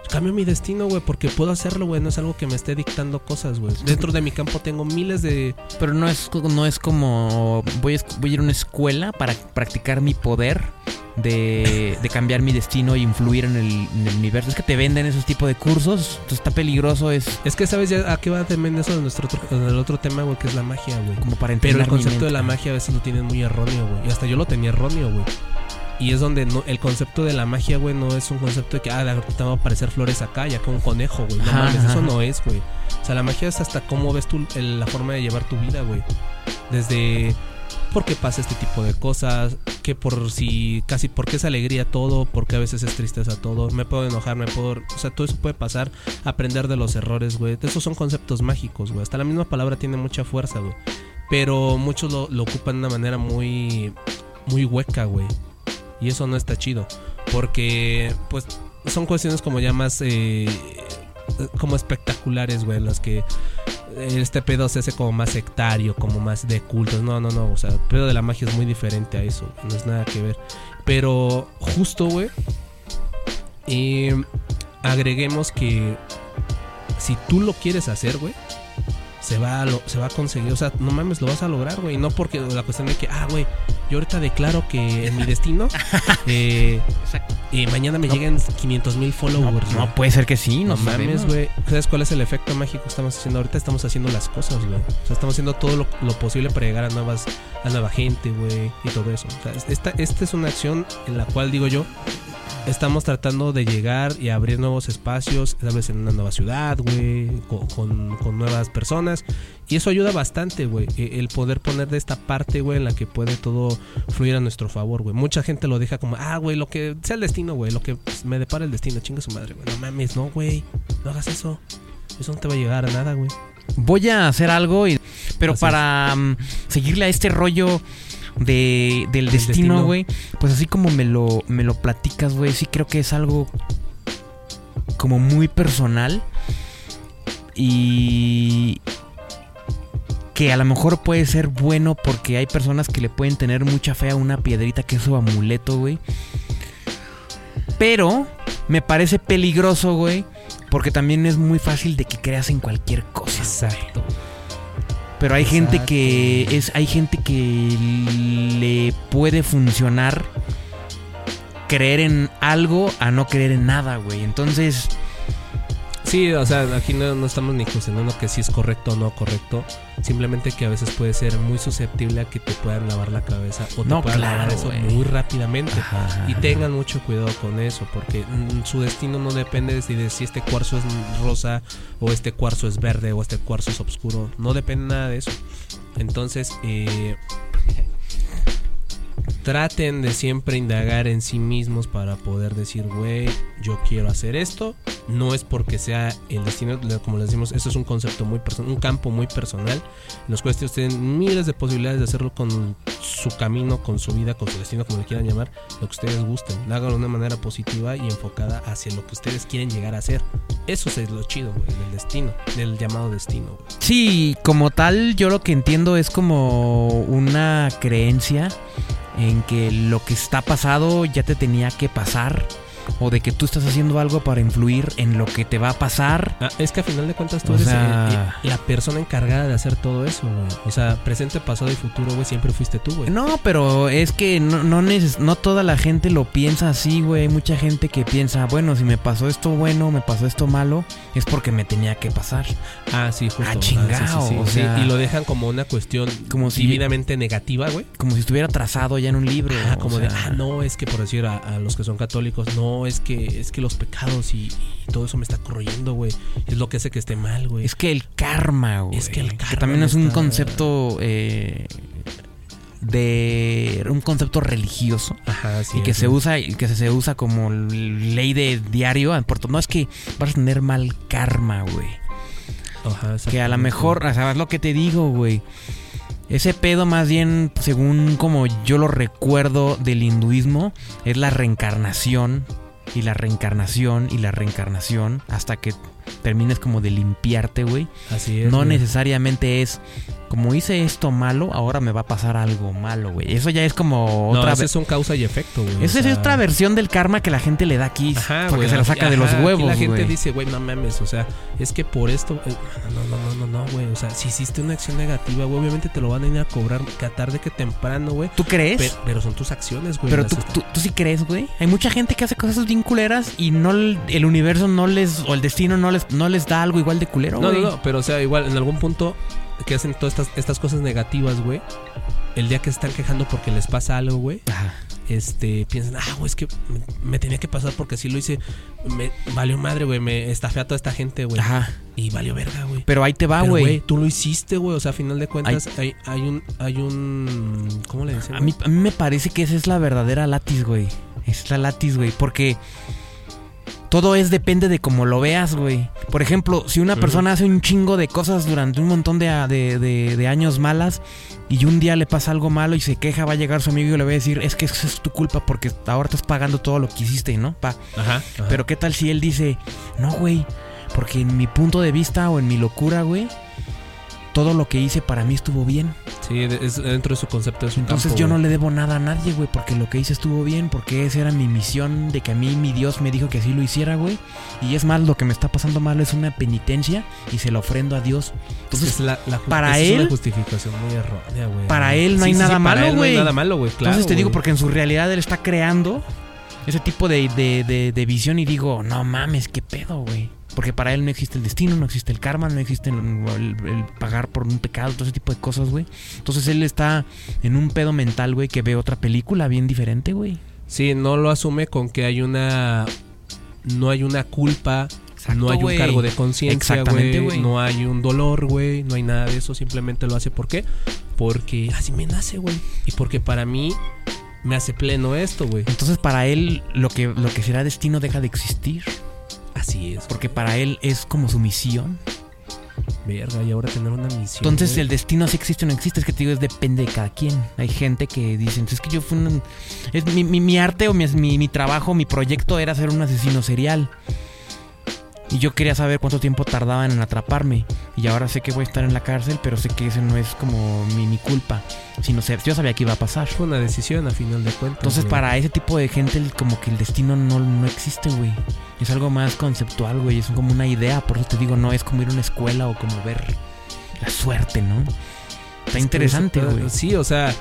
S2: cambio mi destino, güey, porque puedo hacerlo, güey. No es algo que me esté dictando cosas, güey. Dentro de mi campo tengo miles de...
S1: Pero no es, no es como... Voy a, voy a ir a una escuela para practicar mi poder de, de cambiar mi destino e influir en el, en el universo. Es que te venden esos tipos de cursos. Entonces está peligroso. Es
S2: Es que, ¿sabes ya a qué va también eso de nuestro otro, del otro tema, güey? Que es la magia, güey.
S1: como para
S2: Pero
S1: entrenar
S2: el concepto de la magia a veces lo tienen muy erróneo, güey. Y hasta yo lo tenía erróneo, güey. Y es donde no, el concepto de la magia, güey, no es un concepto de que, ah, repente van a aparecer flores acá, ya que un conejo, güey. No mames, eso no es, güey. O sea, la magia es hasta cómo ves tú el- la forma de llevar tu vida, güey. Desde por qué pasa este tipo de cosas, que por si, casi por qué es alegría todo, porque a veces es tristeza todo, me puedo enojar, me puedo, o sea, todo eso puede pasar, aprender de los errores, güey. Esos son conceptos mágicos, güey. Hasta la misma palabra tiene mucha fuerza, güey. Pero muchos lo, lo ocupan de una manera muy, muy hueca, güey. Y eso no está chido. Porque, pues, son cuestiones como ya más, eh, como espectaculares, güey, en las que este pedo se hace como más sectario, como más de cultos. No, no, no. O sea, el pedo de la magia es muy diferente a eso. No es nada que ver. Pero justo, güey. eh, agreguemos que si tú lo quieres hacer, güey. Se va, a lo- se va a conseguir, o sea, no mames, lo vas a lograr, güey. No porque la cuestión de que, ah, güey, yo ahorita declaro que en mi destino, eh, eh, mañana me
S1: No.
S2: lleguen 500 mil followers.
S1: no puede ser que sí, no,
S2: No mames, güey. ¿Sabes cuál es el efecto mágico que estamos haciendo ahorita? Estamos haciendo las cosas, güey. O sea, estamos haciendo todo lo, lo posible para llegar a nuevas, a nueva gente, güey, y todo eso. O sea, esta, esta es una acción en la cual digo yo, estamos tratando de llegar y abrir nuevos espacios, tal vez en una nueva ciudad, güey, con, con- con nuevas personas. Y eso ayuda bastante, güey. e- El poder poner de esta parte, güey, en la que puede todo fluir a nuestro favor, güey. Mucha gente lo deja como, ah, güey, lo que sea el destino, güey, lo que me depara el destino, chinga su madre, güey. No mames, no, güey. No hagas eso. Eso no te va a llegar a nada, güey.
S1: Voy a hacer algo, y, pero
S2: Así
S1: para mm, seguirle a este rollo de, del destino. güey, pues así como me lo, me lo platicas, güey, sí creo que es algo como muy personal y que a lo mejor puede ser bueno porque hay personas que le pueden tener mucha fe a una piedrita que es su amuleto, güey. Pero me parece peligroso, güey, porque también es muy fácil de que creas en cualquier cosa.
S2: Exacto.
S1: Pero hay gente que es hay gente que le puede funcionar creer en algo a no creer en nada, güey. Entonces,
S2: Sí, o sea, aquí no, no estamos ni cuestionando que si es correcto o no correcto. Simplemente que a veces puede ser muy susceptible a que te puedan lavar la cabeza o te
S1: No,
S2: puedan
S1: claro,
S2: lavar eso muy rápidamente.
S1: Ajá.
S2: Y tengan mucho cuidado con eso, porque mm, su destino no depende de si, de si este cuarzo es rosa o este cuarzo es verde o este cuarzo es oscuro. No depende nada de eso. Entonces, eh, traten de siempre indagar en sí mismos para poder decir, güey, yo quiero hacer esto. No es porque sea el destino, como les decimos, esto es un concepto muy personal, un campo muy personal. En los cuales ustedes tienen miles de posibilidades de hacerlo con su camino, con su vida, con su destino, como le quieran llamar, lo que ustedes gusten. Háganlo de una manera positiva y enfocada hacia lo que ustedes quieren llegar a ser. Eso es lo chido, güey, del destino, del llamado destino, güey.
S1: sí, como tal, yo lo que entiendo es como una creencia en que lo que está pasado ya te tenía que pasar o de que tú estás haciendo algo para influir en lo que te va a pasar.
S2: Ah, es que a final de cuentas tú
S1: O
S2: eres
S1: sea-
S2: eh, eh, la persona encargada de hacer todo eso, güey. O sea, presente, pasado y futuro, güey, siempre fuiste tú, güey.
S1: No, pero es que no, no, neces- no toda la gente lo piensa así, güey. Hay mucha gente que piensa, bueno, si me pasó esto bueno, me pasó esto malo, es porque me tenía que pasar.
S2: Ah, sí, justo.
S1: Ah,
S2: sí, sí, sí.
S1: o sea-
S2: y lo dejan como una cuestión
S1: Como si-
S2: divinamente negativa, güey.
S1: Como si estuviera trazado ya en un libro.
S2: Ah, como de, ah, no, es que por decir a, a los que son católicos, no, es que es que los pecados y, y todo eso me está corroyendo, güey. Es lo que hace que esté mal, güey.
S1: Es que el karma, güey.
S2: Es que el karma
S1: también es un concepto eh, de un concepto religioso
S2: Ajá, sí.
S1: y que se usa y que se usa como ley de diario en Puerto. No es que vas a tener mal karma, güey.
S2: Ajá,
S1: Que a lo mejor, o sea, es lo que te digo, güey. Ese pedo más bien, según como yo lo recuerdo del hinduismo, es la reencarnación y la reencarnación y la reencarnación hasta que termines como de limpiarte, güey.
S2: Así es.
S1: No
S2: güey.
S1: necesariamente es como hice esto malo, ahora me va a pasar algo malo, güey. Eso ya es como
S2: No,
S1: otra
S2: ese
S1: ve-
S2: es un causa y efecto, güey. o
S1: Esa es otra versión del karma que la gente le da aquí.
S2: Ajá,
S1: porque
S2: güey,
S1: se la saca
S2: ajá,
S1: de los huevos,
S2: La gente
S1: güey.
S2: dice, güey, no mames, o sea, es que por esto. eh, no, no, no, no, no, güey. O sea, si hiciste una acción negativa, güey, obviamente te lo van a ir a cobrar que tarde que temprano, güey.
S1: ¿Tú crees?
S2: Pe- Pero, son tus acciones, güey.
S1: Pero tú, tú, tú sí crees, güey. Hay mucha gente que hace cosas bien culeras y no el universo no les o el destino no les no les da algo igual de culero,
S2: No,
S1: güey.
S2: no, no, pero o sea, igual en algún punto que hacen todas estas, estas cosas negativas, güey. El día que se están quejando porque les pasa algo, güey.
S1: Ajá.
S2: Este, piensan, ah, güey, es que me, me tenía que pasar porque así lo hice. Me valió madre, güey. Me estafé a toda esta gente, güey.
S1: Ajá.
S2: Y valió verga, güey.
S1: Pero ahí te va, güey.
S2: tú lo hiciste, güey. O sea, a final de cuentas, hay, hay un. Hay un. ¿Cómo le dicen?
S1: A mí, a mí me parece que esa es la verdadera latis, güey. Es la latis, güey. Porque todo es depende de cómo lo veas, güey. Por ejemplo, si una persona hace un chingo de cosas durante un montón de, de- de- de años malas y un día le pasa algo malo y se queja, va a llegar su amigo y le va a decir, es que eso es tu culpa porque ahora estás pagando todo lo que hiciste, ¿no? Pa.
S2: Ajá. ajá.
S1: Pero qué tal si él dice, no, güey, porque en mi punto de vista o en mi locura, güey, todo lo que hice para mí estuvo bien.
S2: Sí, es- dentro de su concepto es un
S1: Entonces
S2: campo,
S1: yo no le debo nada a nadie, güey, porque lo que hice estuvo bien, porque esa era mi misión de que a mí mi Dios me dijo que así lo hiciera, güey. Y es más, lo que me está pasando mal es una penitencia y se lo ofrendo a Dios. Entonces,
S2: Es la- la
S1: para
S2: es
S1: él-
S2: una justificación muy errónea, güey.
S1: para él no
S2: Sí,
S1: hay
S2: sí,
S1: nada
S2: sí,
S1: malo,
S2: él no hay
S1: güey.
S2: nada malo, güey. Claro,
S1: entonces te digo, porque en su realidad él está creando ese tipo de, de- de- de visión y digo, no mames, qué pedo, güey. Porque para él no existe el destino, no existe el karma, no existe el, el- el pagar por un pecado, todo ese tipo de cosas, güey. Entonces él está en un pedo mental, güey, que ve otra película bien diferente, güey.
S2: Sí, no lo asume con que hay una. No hay una culpa.
S1: Exacto,
S2: no hay un cargo de conciencia,
S1: Exactamente,
S2: güey.
S1: güey.
S2: No hay un dolor, güey. No hay nada de eso. Simplemente lo hace. ¿Por qué? Porque así me nace, güey. Y porque para mí me hace pleno esto, güey.
S1: Entonces para él lo que, lo que será destino deja de existir.
S2: Así es.
S1: Porque para él es como su misión.
S2: Verga, y ahora tener una misión.
S1: Entonces, el destino si existe o no existe, es que te digo, es depende de cada quien. Hay gente que dicen, es que yo fui un. Es mi, mi- mi arte o mi, mi, trabajo, mi proyecto era ser un asesino serial. Y yo quería saber cuánto tiempo tardaban en atraparme. Y ahora sé que voy a estar en la cárcel, pero sé que eso no es como mi, culpa. Sino sé, yo sabía que iba a pasar.
S2: Fue una decisión a final de cuentas.
S1: Entonces,
S2: güey.
S1: para ese tipo de gente, como que el destino no, no existe, güey. Es algo más conceptual, güey. Es como una idea. Por eso te digo, no es como ir a una escuela o como ver la suerte, ¿no? Está
S2: Es
S1: interesante, güey.
S2: Sí, o sea,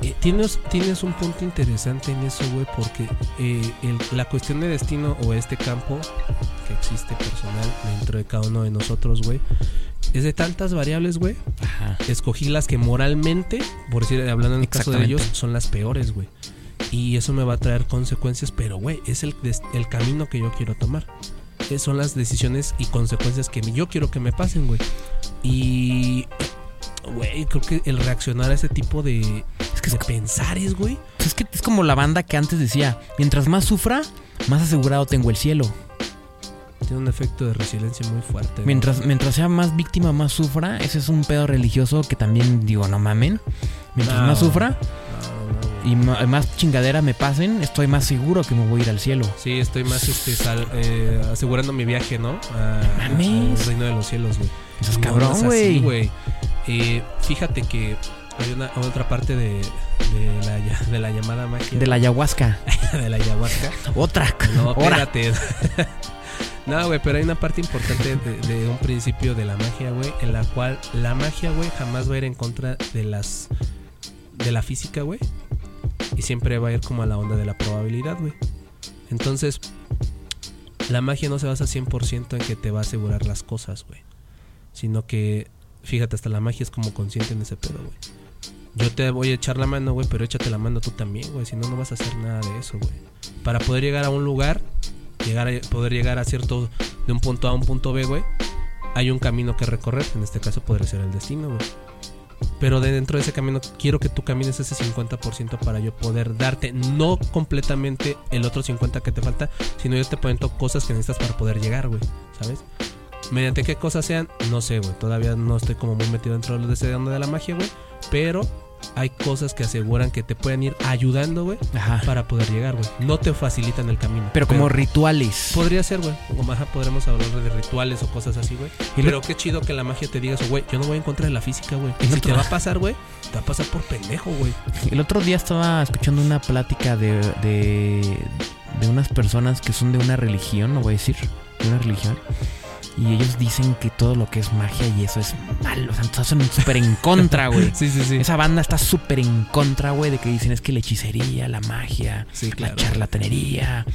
S2: eh, tienes, tienes un punto interesante en eso, güey, porque eh, el- la cuestión de destino o este campo que existe personal dentro de cada uno de nosotros, güey, es de tantas variables, güey.
S1: Ajá.
S2: Escogí las que moralmente, por decir, hablando en el caso de ellos, son las peores, güey. Y eso me va a traer consecuencias, pero, güey, es el, el camino que yo quiero tomar. Eh, Son las decisiones y consecuencias que yo quiero que me pasen, güey. Y, güey, creo que el reaccionar a ese tipo de,
S1: Es que
S2: de
S1: es,
S2: pensares, güey.
S1: es que es como la banda que antes decía: mientras más sufra, más asegurado tengo el cielo.
S2: Tiene un efecto de resiliencia muy fuerte.
S1: Mientras, mientras sea más víctima, más sufra. Ese es un pedo religioso que también digo, no mamen. Mientras
S2: No.
S1: más sufra
S2: No,
S1: y más chingadera me pasen, estoy más seguro que me voy a ir al cielo.
S2: Sí, estoy más este, sal- eh, asegurando mi viaje, ¿no? A-
S1: Mames.
S2: al reino de los cielos, güey.
S1: Eso es cabrón, güey.
S2: Eh, fíjate que hay una otra parte de, de, la, ya- de la llamada magia.
S1: De la ayahuasca.
S2: de la ayahuasca.
S1: Otra.
S2: No, espérate. no, güey, pero hay una parte importante de, de un principio de la magia, güey, en la cual la magia, güey, jamás va a ir en contra de las de la física, güey. Y siempre va a ir como a la onda de la probabilidad, güey. Entonces, la magia no se basa 100% en que te va a asegurar las cosas, güey. Sino que, fíjate, hasta la magia es como consciente en ese pedo, güey. Yo te voy a echar la mano, güey, pero échate la mano tú también, güey. Si no, no vas a hacer nada de eso, güey. Para poder llegar a un lugar, llegar a, poder llegar a cierto, de un punto A a un punto B, güey, hay un camino que recorrer. En este caso podría ser el destino, güey. Pero de dentro de ese camino quiero que tú camines ese 50% para yo poder darte, no completamente el otro 50% que te falta, sino yo te cuento cosas que necesitas para poder llegar, güey, ¿sabes? Mediante qué cosas sean, no sé, güey. Todavía no estoy como muy metido dentro de ese onda de la magia, güey. Pero hay cosas que aseguran que te pueden ir ayudando, güey, para poder llegar, güey. No te facilitan el camino.
S1: Pero como rituales.
S2: Podría ser, güey. Como ajá, podremos hablar de rituales o cosas así, güey. Pero qué chido que la magia te diga eso, güey. Yo no voy en contra de la física, güey. Si te- va a pasar, güey, te va a pasar por pendejo, güey.
S1: El otro día estaba escuchando una plática de, de, de unas personas que son de una religión, no voy a decir, de una religión. Y ellos dicen que todo lo que es magia y eso es malo. O sea, están súper en contra, güey.
S2: Sí, sí, sí.
S1: Esa banda está súper en contra, güey, de que dicen es que la hechicería, la magia,
S2: Sí,
S1: la charlatanería,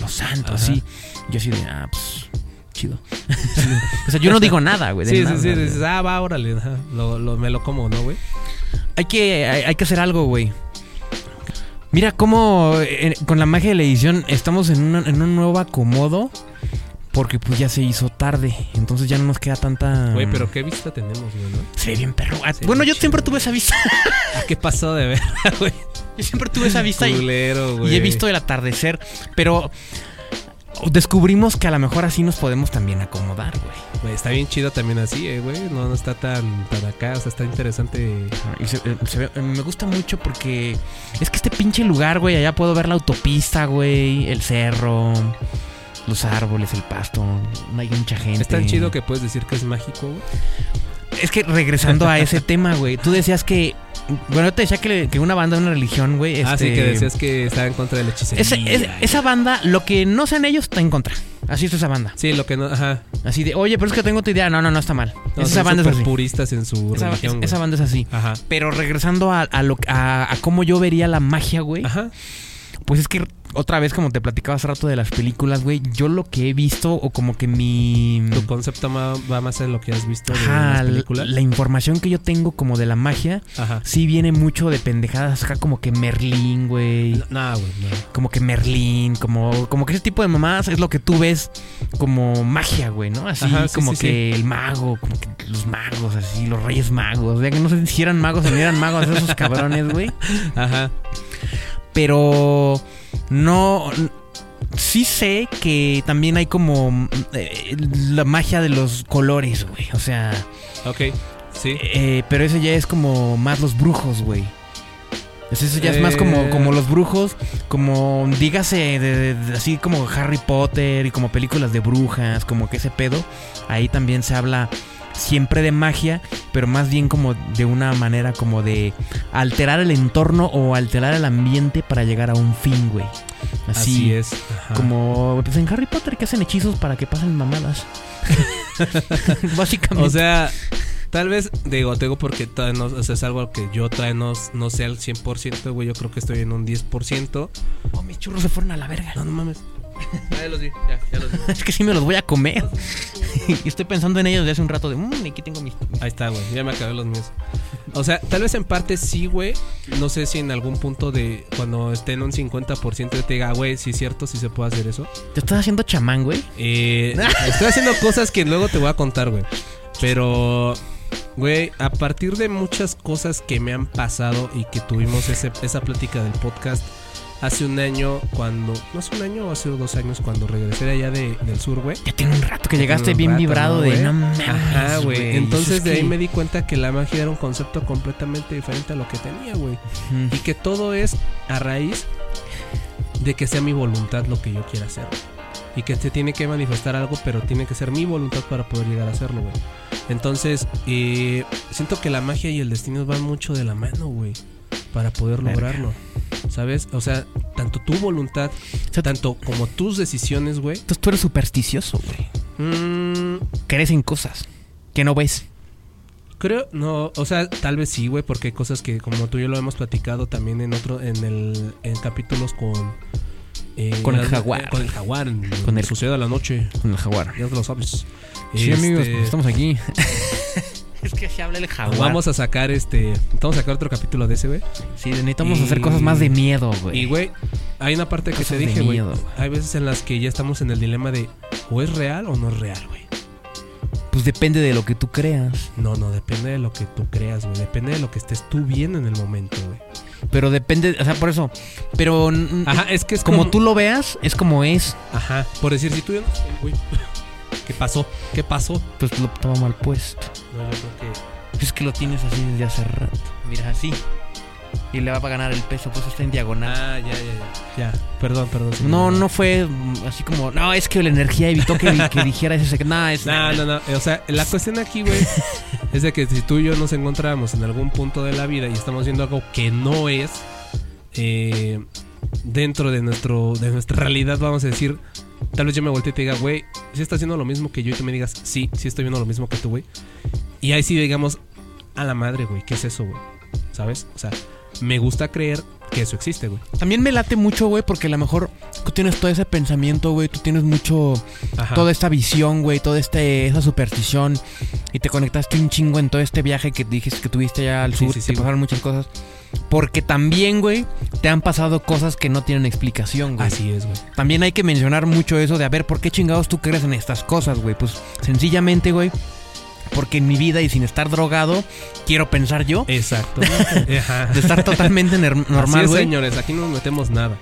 S1: los santos,
S2: Ajá.
S1: así. Yo así de, ah, pues, chido. o sea, yo no digo nada, güey.
S2: Sí, sí,
S1: nada,
S2: sí. Dices, ah, va, órale. Lo, lo- me lo como, ¿no, güey?
S1: Hay que, hay, hay que hacer algo, güey. Mira cómo eh, con la magia de la edición estamos en, una- en un nuevo acomodo. Porque pues ya se hizo tarde. Entonces ya no nos queda tanta.
S2: Güey, pero qué vista tenemos, güey, ¿no?
S1: Se ve bien perro. Ah,
S2: Se
S1: bueno, yo
S2: chido,
S1: siempre tuve esa vista.
S2: Ah, ¿Qué pasó de ver, güey?
S1: yo siempre tuve esa vista y,
S2: güey.
S1: y he visto el atardecer. Pero descubrimos que a lo mejor así nos podemos también acomodar, güey.
S2: Güey, está bien chido también así, eh, güey. No, no está tan, tan acá. O sea, está interesante.
S1: Y se- eh, se ve- eh, me gusta mucho porque es que este pinche lugar, güey, allá puedo ver la autopista, güey, el cerro, los árboles, el pasto. No hay mucha gente.
S2: Es tan chido que puedes decir que es mágico, güey.
S1: Es que regresando a ese tema, güey, tú decías que. Bueno, yo te decía que, que una banda, una religión, güey.
S2: Ah, sí,
S1: este,
S2: que decías que estaba en contra de la hechicería.
S1: ese- es- esa banda, lo que no sean ellos, está en contra. Así es esa banda.
S2: Sí, lo que no. Ajá.
S1: Así de, oye, pero es que tengo tu idea. No, no, no está mal.
S2: No,
S1: esa
S2: son
S1: banda es así.
S2: puristas en su
S1: Esa,
S2: religión,
S1: esa banda es así.
S2: Ajá.
S1: Pero regresando a, a lo, a, a cómo yo vería la magia, güey.
S2: Ajá.
S1: Pues es que otra vez, como te platicaba hace rato de las películas, güey, yo lo que he visto, o como que mi.
S2: Tu concepto va más en lo que has visto de
S1: Ajá,
S2: las
S1: la,
S2: películas.
S1: la información que yo tengo como de la magia,
S2: Ajá.
S1: sí viene mucho de pendejadas acá, como que Merlín, güey.
S2: No, nah, güey, no.
S1: Como que Merlín, como, como que ese tipo de mamadas es lo que tú ves como magia, güey, ¿no? Así
S2: Ajá, sí,
S1: como
S2: sí,
S1: que el mago, como que los magos, así, los reyes magos. Ya que no sé si eran magos o no eran magos esos cabrones, güey.
S2: Ajá.
S1: Pero no sí sé que también hay como eh, la magia de los colores, güey. O sea,
S2: Ok, sí.
S1: eh, pero eso ya es como más los brujos, güey. Eso ya es más como,
S2: Eh.
S1: como los brujos, como dígase de- de- así como Harry Potter y como películas de brujas, como que ese pedo. Ahí también se habla siempre de magia, pero más bien como de una manera como de alterar el entorno o alterar el ambiente para llegar a un fin, güey. Así,
S2: Así es. ajá.
S1: Como pues en Harry Potter que hacen hechizos para que pasen mamadas. Básicamente.
S2: O sea, tal vez, digo, te digo porque todavía no, o sea, es algo que yo todavía no, no sé al 100%, güey. Yo creo que estoy en un 10%.
S1: Oh, mis churros se fueron a la verga.
S2: No, no mames. Ya los vi, ya, ya los vi.
S1: Es que sí me los voy a comer. y estoy pensando en ellos desde hace un rato de, mmm, aquí tengo mis...
S2: Ahí está, güey. Ya me acabé los míos. O sea, tal vez en parte sí, güey. No sé si en algún punto de cuando esté en un 50% yo te diga, güey, sí es cierto, sí se puede hacer eso.
S1: ¿Te estás haciendo chamán, güey?
S2: Eh, estoy haciendo cosas que luego te voy a contar, güey. Pero, güey, a partir de muchas cosas que me han pasado y que tuvimos ese- esa plática del podcast hace un año, cuando. No hace un año o hace dos años, cuando regresé de allá de- del sur, güey.
S1: Ya tiene un rato que llegaste bien
S2: rato,
S1: vibrado
S2: ¿no,
S1: de, no mames,
S2: Ajá, güey. Entonces
S1: es
S2: de ahí
S1: que-
S2: me di cuenta que la magia era un concepto completamente diferente a lo que tenía, güey. Y que todo es a raíz de que sea mi voluntad lo que yo quiera hacer. Y que te tiene que manifestar algo, pero tiene que ser mi voluntad para poder llegar a hacerlo, güey. Entonces, eh, siento que la magia y el destino van mucho de la mano, güey. Para poder
S1: Verga.
S2: lograrlo. ¿Sabes? O sea, tanto tu voluntad,
S1: sea,
S2: tanto como tus decisiones, güey.
S1: Entonces tú eres supersticioso, güey.
S2: mm,
S1: Crees en cosas que no ves.
S2: Creo, no, o sea, tal vez sí, güey, porque hay cosas que como tú y yo lo hemos platicado también en otro, en el, en capítulos con... eh,
S1: Con el jaguar.
S2: Con el jaguar, en
S1: Con el-
S2: Sucede a la noche,
S1: Con el jaguar.
S2: ya te lo sabes.
S1: Sí,
S2: Este,
S1: amigos, pues estamos aquí. es que se habla el jaguar.
S2: Vamos a sacar este, vamos a sacar otro capítulo de ese, güey.
S1: Sí, necesitamos
S2: Y-
S1: hacer cosas más de miedo, güey.
S2: Y, güey, hay una parte que te dije, güey. Hay veces en las que ya estamos en el dilema de o es real o no es real, güey.
S1: Pues depende de lo que tú creas.
S2: No, no, depende de lo que tú creas, güey. Depende de lo que estés tú viendo en el momento, güey.
S1: Pero depende, o sea, por eso. Pero
S2: Ajá, es que es
S1: como tú lo veas, es como es.
S2: Ajá, por decir, si tú ya no güey. ¿Qué pasó? ¿Qué pasó?
S1: Pues lo toma mal puesto.
S2: No, yo creo que.
S1: Es que lo tienes así desde hace rato. Mira, así. Y le va a ganar el peso, pues está en diagonal.
S2: Ah, ya, ya, ya. Ya, perdón, perdón. señor.
S1: No, no fue mm, así como, no, es que la energía evitó que, que dijera ese secreto. No, es.
S2: No, no, no. O sea, la cuestión aquí, güey, es de que si tú y yo nos encontramos en algún punto de la vida y estamos viendo algo que no es eh, dentro de nuestro de nuestra realidad, vamos a decir, tal vez yo me voltee y te diga, güey, si estás haciendo lo mismo que yo y tú me digas, sí, sí estoy viendo lo mismo que tú, güey. Y ahí sí digamos, a la madre, güey, ¿qué es eso, güey? ¿Sabes? O sea, me gusta creer que eso existe, güey.
S1: También me late mucho, güey, porque a lo mejor tú tienes todo ese pensamiento, güey. Tú tienes mucho.
S2: Ajá.
S1: Toda esta visión, güey. Toda este, esa superstición. Y te conectaste un chingo en todo este viaje que dijiste que tuviste allá al
S2: Sí,
S1: sur.
S2: sí,
S1: te pasaron muchas cosas. Porque también, güey, te han pasado cosas que no tienen explicación, güey.
S2: Así es, güey.
S1: También hay que mencionar mucho eso de a ver por qué chingados tú crees en estas cosas, güey. Pues sencillamente, güey. Porque en mi vida y sin estar drogado, quiero pensar yo.
S2: Exacto.
S1: De estar totalmente normal, güey.
S2: señores, aquí no nos metemos nada.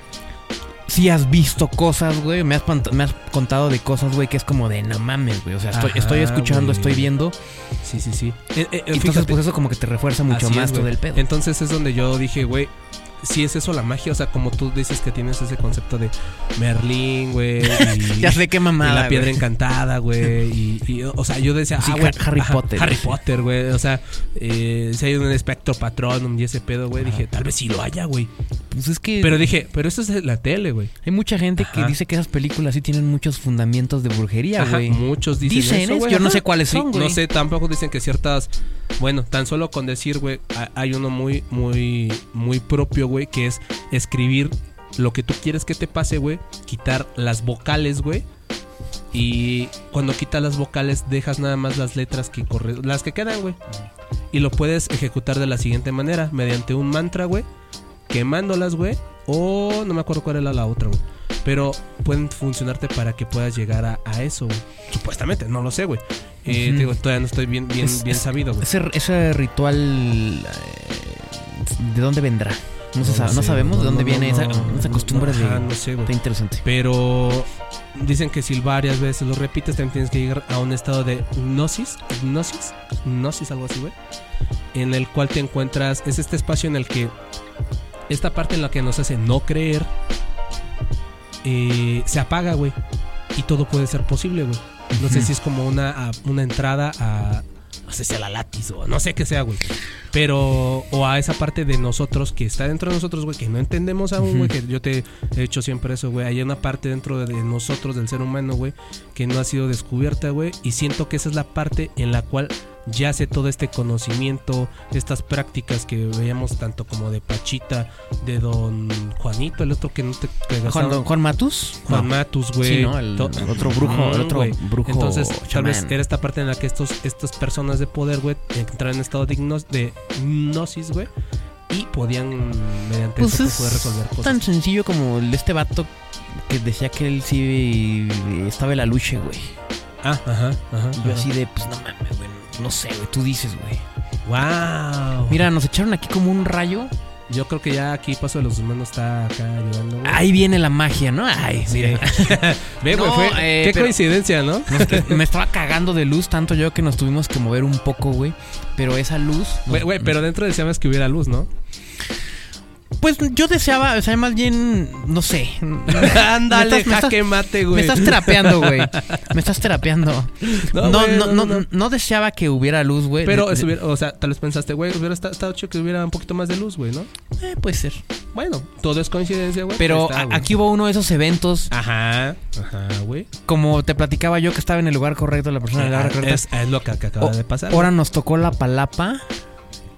S1: Si has visto cosas, güey. Me has, me has contado de cosas, güey, que es como de no mames, güey. O sea, estoy,
S2: Ajá,
S1: estoy escuchando,
S2: güey.
S1: estoy viendo.
S2: Sí, sí, sí. Eh, eh,
S1: entonces,
S2: fíjate,
S1: pues eso como que te refuerza mucho
S2: así
S1: más
S2: es,
S1: todo el pedo.
S2: Entonces es donde yo dije, güey, si es eso la magia, o sea, como tú dices que tienes ese concepto de Merlín, güey, y,
S1: ya sé qué
S2: y
S1: mamada.
S2: la piedra
S1: güey.
S2: encantada, güey, y, y, o sea, yo decía,
S1: Sí,
S2: ah, güey,
S1: Har- Harry
S2: ajá,
S1: Potter,
S2: Harry
S1: güey.
S2: Potter, güey, o sea, eh, si hay un espectro patronum y ese pedo, güey, dije, tal vez sí lo haya, güey,
S1: Pues es que
S2: pero dije, pero eso es la tele, güey.
S1: hay mucha gente que dice que esas películas sí tienen muchos fundamentos de brujería, güey.
S2: muchos dicen,
S1: Dicen,
S2: eso,
S1: ¿eh?
S2: güey,
S1: Yo no sé cuáles
S2: Sí,
S1: son, güey.
S2: No sé, tampoco dicen que ciertas. Bueno, tan solo con decir, güey, ha- hay uno muy, muy, muy propio, güey, que es escribir lo que tú quieres que te pase, güey, quitar las vocales, güey. Y cuando quitas las vocales, dejas nada más las letras que corre, las que quedan, güey. Y lo puedes ejecutar de la siguiente manera, mediante un mantra, güey, quemándolas, güey, o no me acuerdo cuál era la otra, güey. Pero pueden funcionarte para que puedas llegar a, a eso, güey. Supuestamente, no lo sé, güey. Eh, digo, todavía no estoy bien, bien,
S1: Es-
S2: bien sabido, güey.
S1: Ese, ese ritual, eh, ¿de dónde vendrá? No, se
S2: No
S1: sabe-
S2: lo
S1: no
S2: sé,
S1: sabemos de dónde viene esa, costumbre
S2: ajá,
S1: de...
S2: no sé.
S1: Está interesante.
S2: Pero dicen que si varias veces lo repites, también tienes que llegar a un estado de gnosis, gnosis, gnosis, algo así, güey. En el cual te encuentras, es este espacio en el que esta parte en la que nos hace no creer eh, se apaga, güey. Y todo puede ser posible, güey. No sé si es como una, a- una entrada a. No sé si a la látiz o no sé qué sea, güey. Pero. O a esa parte de nosotros que está dentro de nosotros, güey, que no entendemos aún, güey. Que yo te he hecho siempre eso, güey. Hay una parte dentro de nosotros, del ser humano, güey, que no ha sido descubierta, güey. Y siento que esa es la parte en la cual yace todo este conocimiento, estas prácticas que veíamos tanto como de Pachita, de Don Juanito, el otro que no te. que
S1: Juan,
S2: gastaba-
S1: Juan Matus?
S2: Juan
S1: No.
S2: Matus, güey.
S1: Sí, ¿no? El, otro brujo, el otro brujo
S2: Entonces, tal vez era esta parte en la que estos, estas personas de poder, güey, entraron en estado de, hipnos- de hipnosis, güey, y podían, mediante
S1: Pues
S2: eso,
S1: es
S2: poder resolver cosas.
S1: tan sencillo como el de este vato que decía que él sí estaba en la lucha, güey.
S2: Ah, ajá, ajá.
S1: Y yo así de, pues no mames, güey. No sé, güey, tú dices, güey.
S2: Wow.
S1: Mira, nos echaron aquí como un rayo.
S2: Yo creo que ya aquí Paso de los Humanos está acá ayudando, güey.
S1: Ahí viene la magia, ¿no? Ay,
S2: Sí.
S1: mira.
S2: Ve, güey,
S1: No,
S2: fue-
S1: eh,
S2: qué coincidencia, ¿no?
S1: Nos- me estaba cagando de luz tanto yo que nos tuvimos que mover un poco, güey. Pero esa luz.
S2: Güey, güey, pero dentro deseabas que hubiera luz, ¿no?
S1: Pues yo deseaba, o sea, más bien, no sé.
S2: Ándale,
S1: Me estás- me
S2: jaque mate, güey.
S1: Me estás terapeando, güey. Me estás terapeando.
S2: No,
S1: No,
S2: güey,
S1: no,
S2: no,
S1: no, deseaba que hubiera luz, güey.
S2: Pero,
S1: De- de-
S2: o sea, tal vez pensaste, güey, hubiera esta- estado chido que hubiera un poquito más de luz, güey, ¿no?
S1: eh, puede ser.
S2: Bueno, todo es coincidencia, güey.
S1: Pero
S2: está, güey.
S1: aquí hubo uno de esos eventos,
S2: Ajá, ajá, güey.
S1: como te platicaba yo que estaba en el lugar correcto, la persona en el lugar correcto.
S2: Es, es lo que, que acaba de pasar.
S1: Ahora nos tocó la palapa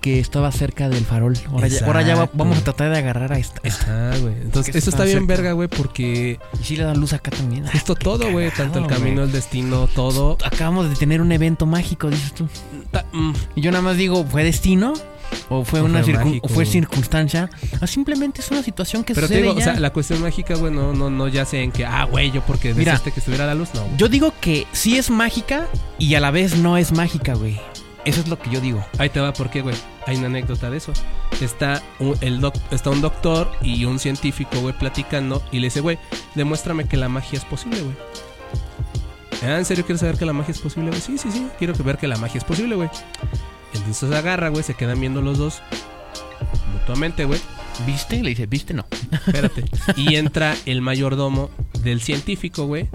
S1: que estaba cerca del farol. Ahora ya, ahora ya va-
S2: Exacto.
S1: vamos a tratar de agarrar a esta. esta.
S2: Ajá, güey. Entonces, eso
S1: está
S2: está bien verga, güey, porque
S1: Y sí le da luz acá también. Ah,
S2: esto
S1: qué
S2: todo, güey, tanto el camino, el destino, todo.
S1: Acabamos de tener un evento mágico, dices tú.
S2: ta- mm,
S1: Y yo nada más digo, ¿fue destino? ¿O fue
S2: O
S1: una
S2: fue
S1: circun-
S2: mágico,
S1: o fue circunstancia? O simplemente es una situación que
S2: Pero te
S1: sucede
S2: digo, o sea, la cuestión mágica, güey, no, no, no ya sé en que, ah, güey, yo porque
S1: Mira.
S2: deseaste que estuviera la luz, no. güey.
S1: Yo digo que sí es mágica y a la vez no es mágica, güey. Eso es lo que yo digo.
S2: Ahí te va, ¿por qué, güey? Hay una anécdota de eso. Está un, el doc- está un doctor y un científico, güey, platicando y le dice, güey, demuéstrame que la magia es posible, güey. Ah, ¿En serio quieres saber que la magia es posible, güey? Sí, sí, sí, quiero ver que la magia es posible, güey. Entonces agarra, güey, se quedan viendo los dos mutuamente, güey.
S1: ¿Viste? Le dice, ¿viste? No.
S2: Espérate. Y entra el mayordomo del científico, güey,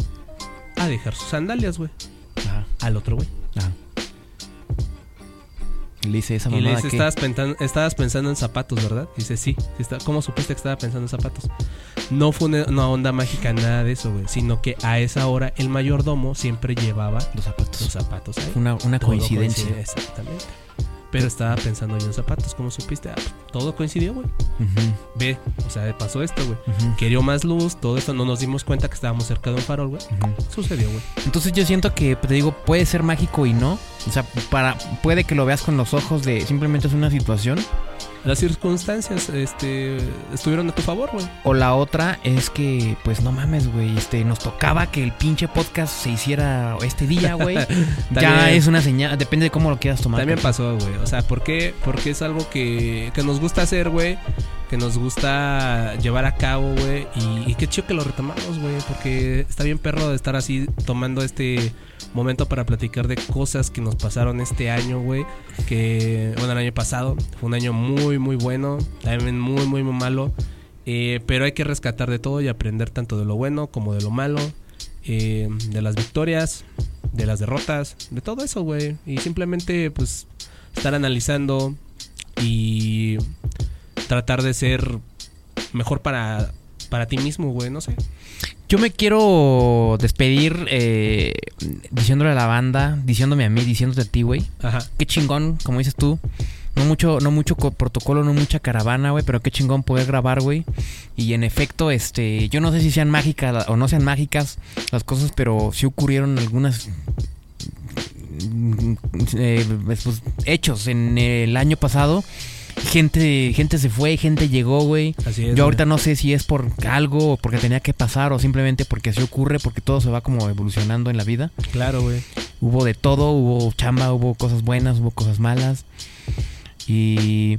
S2: a dejar sus sandalias, güey,
S1: Ajá,
S2: al otro, güey.
S1: ajá. Le dice esa
S2: Y le
S1: mamada
S2: dice, estabas, pentan- estabas pensando en zapatos, ¿verdad? Dice, sí. ¿Cómo supiste que estaba pensando en zapatos? No fue una, una onda mágica, nada de eso, güey. Sino que a esa hora el mayordomo siempre llevaba
S1: Los zapatos.
S2: sus zapatos ahí.
S1: Una, coincidencia.
S2: coincide, Exactamente. Pero estaba pensando yo en zapatos, ¿cómo supiste? Ah, todo coincidió, güey. Ve, o sea, pasó esto, güey.
S1: ujú,
S2: Querió más luz, todo esto, no nos dimos cuenta que estábamos cerca de un farol, güey. Sucedió, güey.
S1: Entonces yo siento que, te digo, puede ser mágico y no. O sea, para, puede que lo veas con los ojos de simplemente es una situación.
S2: Las circunstancias, este, estuvieron a tu favor, güey.
S1: O la otra es que, pues no mames, güey, este, nos tocaba que el pinche podcast se hiciera este día, güey. ya es una señal, depende de cómo lo quieras tomar.
S2: También pasó, güey. O sea, ¿por qué? Porque es algo que, que nos gusta hacer, güey. Que nos gusta llevar a cabo, güey. Y, y qué chido que lo retomamos, güey. Porque está bien perro de estar así tomando este momento para platicar de cosas que nos pasaron este año, güey. Que, bueno, el año pasado fue un año muy, muy bueno. También muy, muy, muy malo. Eh, pero hay que rescatar de todo y aprender tanto de lo bueno como de lo malo. eh, de las victorias, de las derrotas, de todo eso, güey. Y simplemente, pues, estar analizando y tratar de ser mejor para, para ti mismo, güey, no sé.
S1: Yo me quiero despedir eh, diciéndole a la banda, diciéndome a mí, diciéndote a ti, güey.
S2: Ajá.
S1: Qué chingón, como dices tú. No mucho, no mucho co- protocolo, no mucha caravana, güey, pero qué chingón poder grabar, güey. Y en efecto, este, yo no sé si sean mágicas o no sean mágicas las cosas, pero sí ocurrieron algunas eh, pues, hechos en el año pasado. Gente, gente se fue, gente llegó, güey.
S2: Así es.
S1: Yo ahorita no sé si es por algo o porque tenía que pasar o simplemente porque así ocurre, porque todo se va como evolucionando en la vida.
S2: Claro, güey.
S1: Hubo de todo, hubo chamba, hubo cosas buenas, hubo cosas malas. Y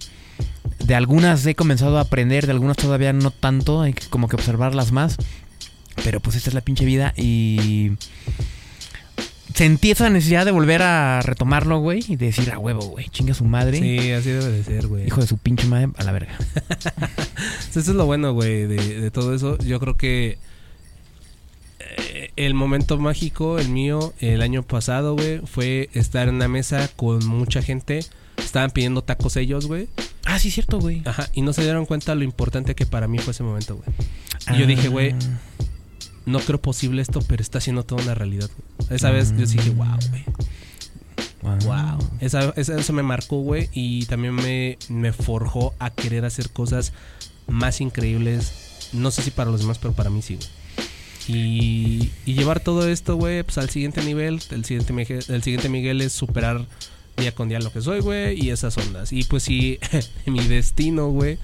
S1: De algunas he comenzado a aprender, de algunas todavía no tanto, hay que como que observarlas más. Pero pues esta es la pinche vida y sentí esa necesidad de volver a retomarlo, güey, y de decir a huevo, güey, chinga su madre.
S2: Sí, así debe de ser, güey.
S1: Hijo de su pinche madre, a la verga.
S2: Eso es lo bueno, güey, de, de todo eso. Yo creo que eh, el momento mágico, el mío, el año pasado, güey, fue estar en una mesa con mucha gente. Estaban pidiendo tacos ellos, güey.
S1: Ah, sí, cierto, güey.
S2: Ajá, y no se dieron cuenta lo importante que para mí fue ese momento, güey. Y yo dije, güey, no creo posible esto, pero está haciendo toda una realidad. güey. Esa vez yo dije, wow, güey. Wow. Esa, esa- eso me marcó, güey. Y también me, me forjó a querer hacer cosas más increíbles. No sé si para los demás, pero para mí sí, güey. Y, y llevar todo esto, güey, pues al siguiente nivel. El siguiente, Miguel- el siguiente Miguel es superar día con día lo que soy, güey. Y esas ondas. Y pues si mi destino, güey,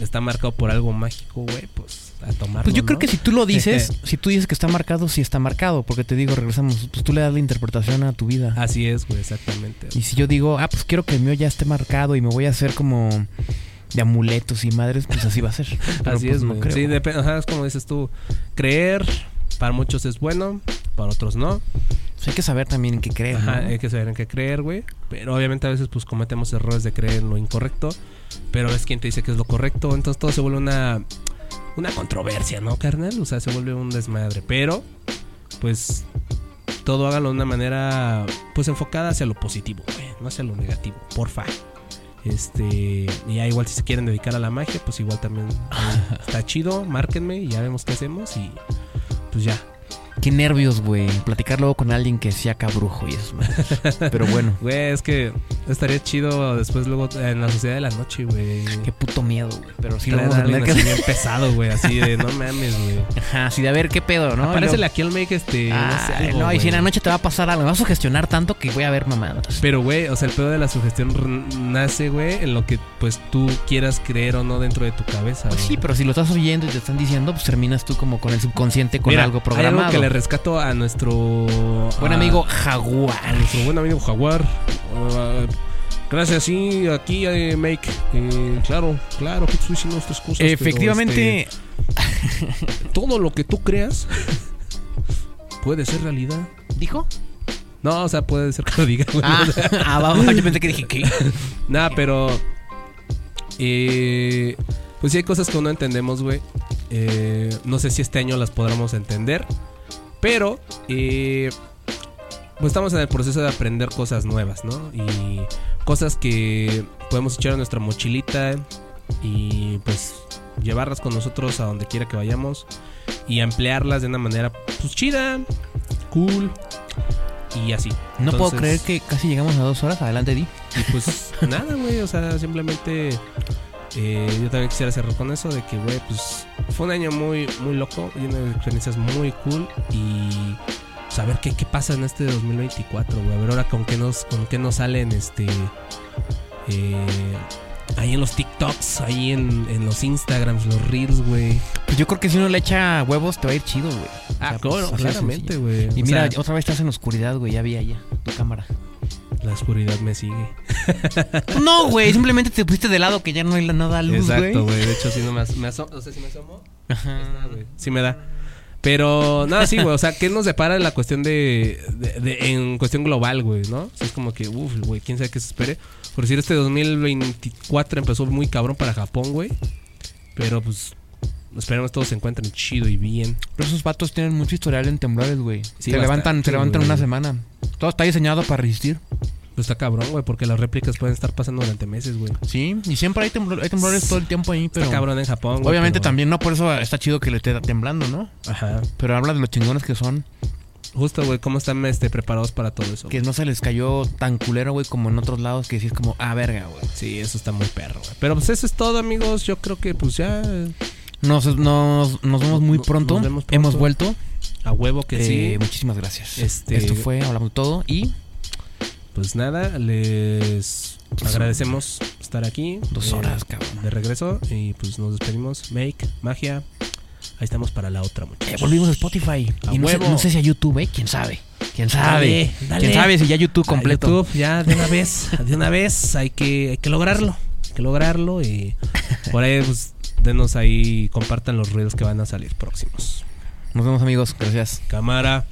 S2: está marcado por algo mágico, güey, pues a tomarlo,
S1: Pues yo creo
S2: ¿no?
S1: que si tú lo dices, si tú dices que está marcado, sí está marcado. Porque te digo, regresamos, pues tú le das la interpretación a tu vida.
S2: Así es, güey, exactamente.
S1: Y si yo digo, ah, pues quiero que el mío ya esté marcado y me voy a hacer como de amuletos y madres, pues así va a ser. Pero,
S2: Así
S1: pues,
S2: es,
S1: no creo.
S2: Sí, depende, ajá, es como dices tú. Creer, para muchos es bueno, para otros no.
S1: Pues hay que saber también en qué creer.
S2: Ajá,
S1: ¿no?
S2: hay que saber en qué creer, güey. Pero obviamente a veces pues cometemos errores de creer en lo incorrecto. Pero es quien te dice que es lo correcto. Entonces todo se vuelve una, una controversia, ¿no, carnal? O sea, se vuelve un desmadre. Pero, pues, todo hágalo de una manera, pues, enfocada hacia lo positivo, güey. No hacia lo negativo, porfa. Este, y ya igual si se quieren dedicar a la magia, pues igual también está chido, márquenme y ya vemos qué hacemos y pues ya.
S1: Qué nervios, güey. Platicar luego con alguien que sea cabrujo y eso. Pero bueno,
S2: Güey, es que estaría chido después luego en la sociedad de la noche, güey.
S1: qué puto miedo, güey. Pero sí lo
S2: a
S1: tener que
S2: así bien pesado, güey, así de no mames, güey.
S1: Ajá, así de a ver qué pedo, ¿no?
S2: Aparecele
S1: Y
S2: aquí al make este, no sé,
S1: Ay,
S2: algo,
S1: no, y si en la noche te va a pasar algo, me vas a sugestionar tanto que voy a ver mamadas.
S2: Pero, güey, o sea, el pedo de la sugestión nace, güey, en lo que, pues, tú quieras creer o no dentro de tu cabeza,
S1: Pues sí, pero si lo estás oyendo y te están diciendo, pues terminas tú como con el subconsciente con
S2: Mira,
S1: algo
S2: Hay
S1: programado.
S2: algo que le rescato a nuestro...
S1: Buen amigo
S2: A
S1: Jaguar.
S2: nuestro buen amigo Jaguar. Uh, gracias, sí, aquí, eh, Make. Eh, claro, claro, que tú hiciste nuestras cosas. pero,
S1: Efectivamente,
S2: este, todo lo que tú creas puede ser realidad.
S1: ¿dijo?
S2: No, o sea, puede ser que lo diga, güey.
S1: Ah, ah, va, va, yo pensé que dije, ¿qué?
S2: Nada, pero. eh, pues sí hay cosas que no entendemos, güey. Eh, no sé si este año las podremos entender. Pero. eh, pues estamos en el proceso de aprender cosas nuevas, ¿no? Y cosas que podemos echar a nuestra mochilita. Y pues llevarlas con nosotros a donde quiera que vayamos. Y emplearlas de una manera, pues chida, cool. Y así.
S1: No puedo creer que casi llegamos a dos horas. Adelante, Di.
S2: y pues nada, güey, o sea, simplemente eh, yo también quisiera cerrar con eso de que, güey, pues fue un año muy, muy loco, lleno de experiencias muy cool y saber qué, qué pasa en este 2024, güey, a ver ahora con qué nos, con qué nos salen, este, eh, ahí en los TikToks, ahí en, en los Instagrams, los Reels, güey.
S1: Pues yo creo que si uno le echa huevos, te va a ir chido, güey.
S2: Ah,
S1: O sea, pues,
S2: claro,
S1: de
S2: claramente, güey.
S1: Y
S2: O
S1: mira,
S2: sea,
S1: otra vez estás en oscuridad, güey. Ya vi allá tu cámara.
S2: La oscuridad me sigue.
S1: No, güey. Simplemente te pusiste de lado que ya no hay nada luz, güey.
S2: Exacto, güey. De hecho, sí, no me, as- me asomo, o sea, si me asomo,
S1: Ajá.
S2: Güey. Sí me da. Pero nada, sí, güey. O sea, ¿qué nos depara en la cuestión de, de- de- en cuestión global, güey, no? O sea, es como que, uff, güey, quién sabe qué se espere. Por decir, este 2024 empezó muy cabrón para Japón, güey. Pero pues, esperemos todos se encuentren chido y bien.
S1: Pero esos vatos tienen mucho historial en temblores, güey.
S2: Sí,
S1: se levantan, se levantan una semana. Todo está diseñado para resistir.
S2: Pues está cabrón, güey, porque las réplicas pueden estar pasando durante meses, güey.
S1: Sí, y siempre hay, temblor- hay temblores todo el tiempo ahí, pero...
S2: Está cabrón en Japón, güey.
S1: Obviamente
S2: pero-
S1: también, no por eso está chido que le esté temblando, ¿no?
S2: Ajá.
S1: Pero habla de los chingones que son,
S2: Justo, güey, cómo están este, preparados para todo eso.
S1: que no se les cayó tan culero, güey, como en otros lados, que sí es como, ah, verga, güey.
S2: Sí, eso está muy perro, güey. Pero pues eso es todo, amigos. Yo creo que pues ya
S1: Nos, nos, nos vemos muy pronto.
S2: nos vemos pronto.
S1: Hemos vuelto.
S2: a huevo que
S1: Eh,
S2: sí.
S1: Muchísimas gracias.
S2: Este-
S1: Esto fue Hablamos de Todo y
S2: Pues nada, les agradecemos estar aquí.
S1: dos
S2: eh,
S1: horas, cabrón.
S2: de regreso. Y pues nos despedimos. Make, magia. Ahí estamos para la otra,
S1: Eh,
S2: muchachos.
S1: volvimos a Spotify.
S2: A
S1: y no sé,
S2: huevo.
S1: no sé si a YouTube, ¿eh? ¿Quién sabe? ¿Quién sabe?
S2: Dale, dale.
S1: ¿Quién sabe si ya YouTube
S2: A
S1: completo?
S2: YouTube, ya de una vez, de una vez, hay que, hay que lograrlo. hay que lograrlo y por ahí pues denos ahí, compartan los ruidos que van a salir próximos.
S1: Nos vemos amigos, gracias.
S2: Cámara.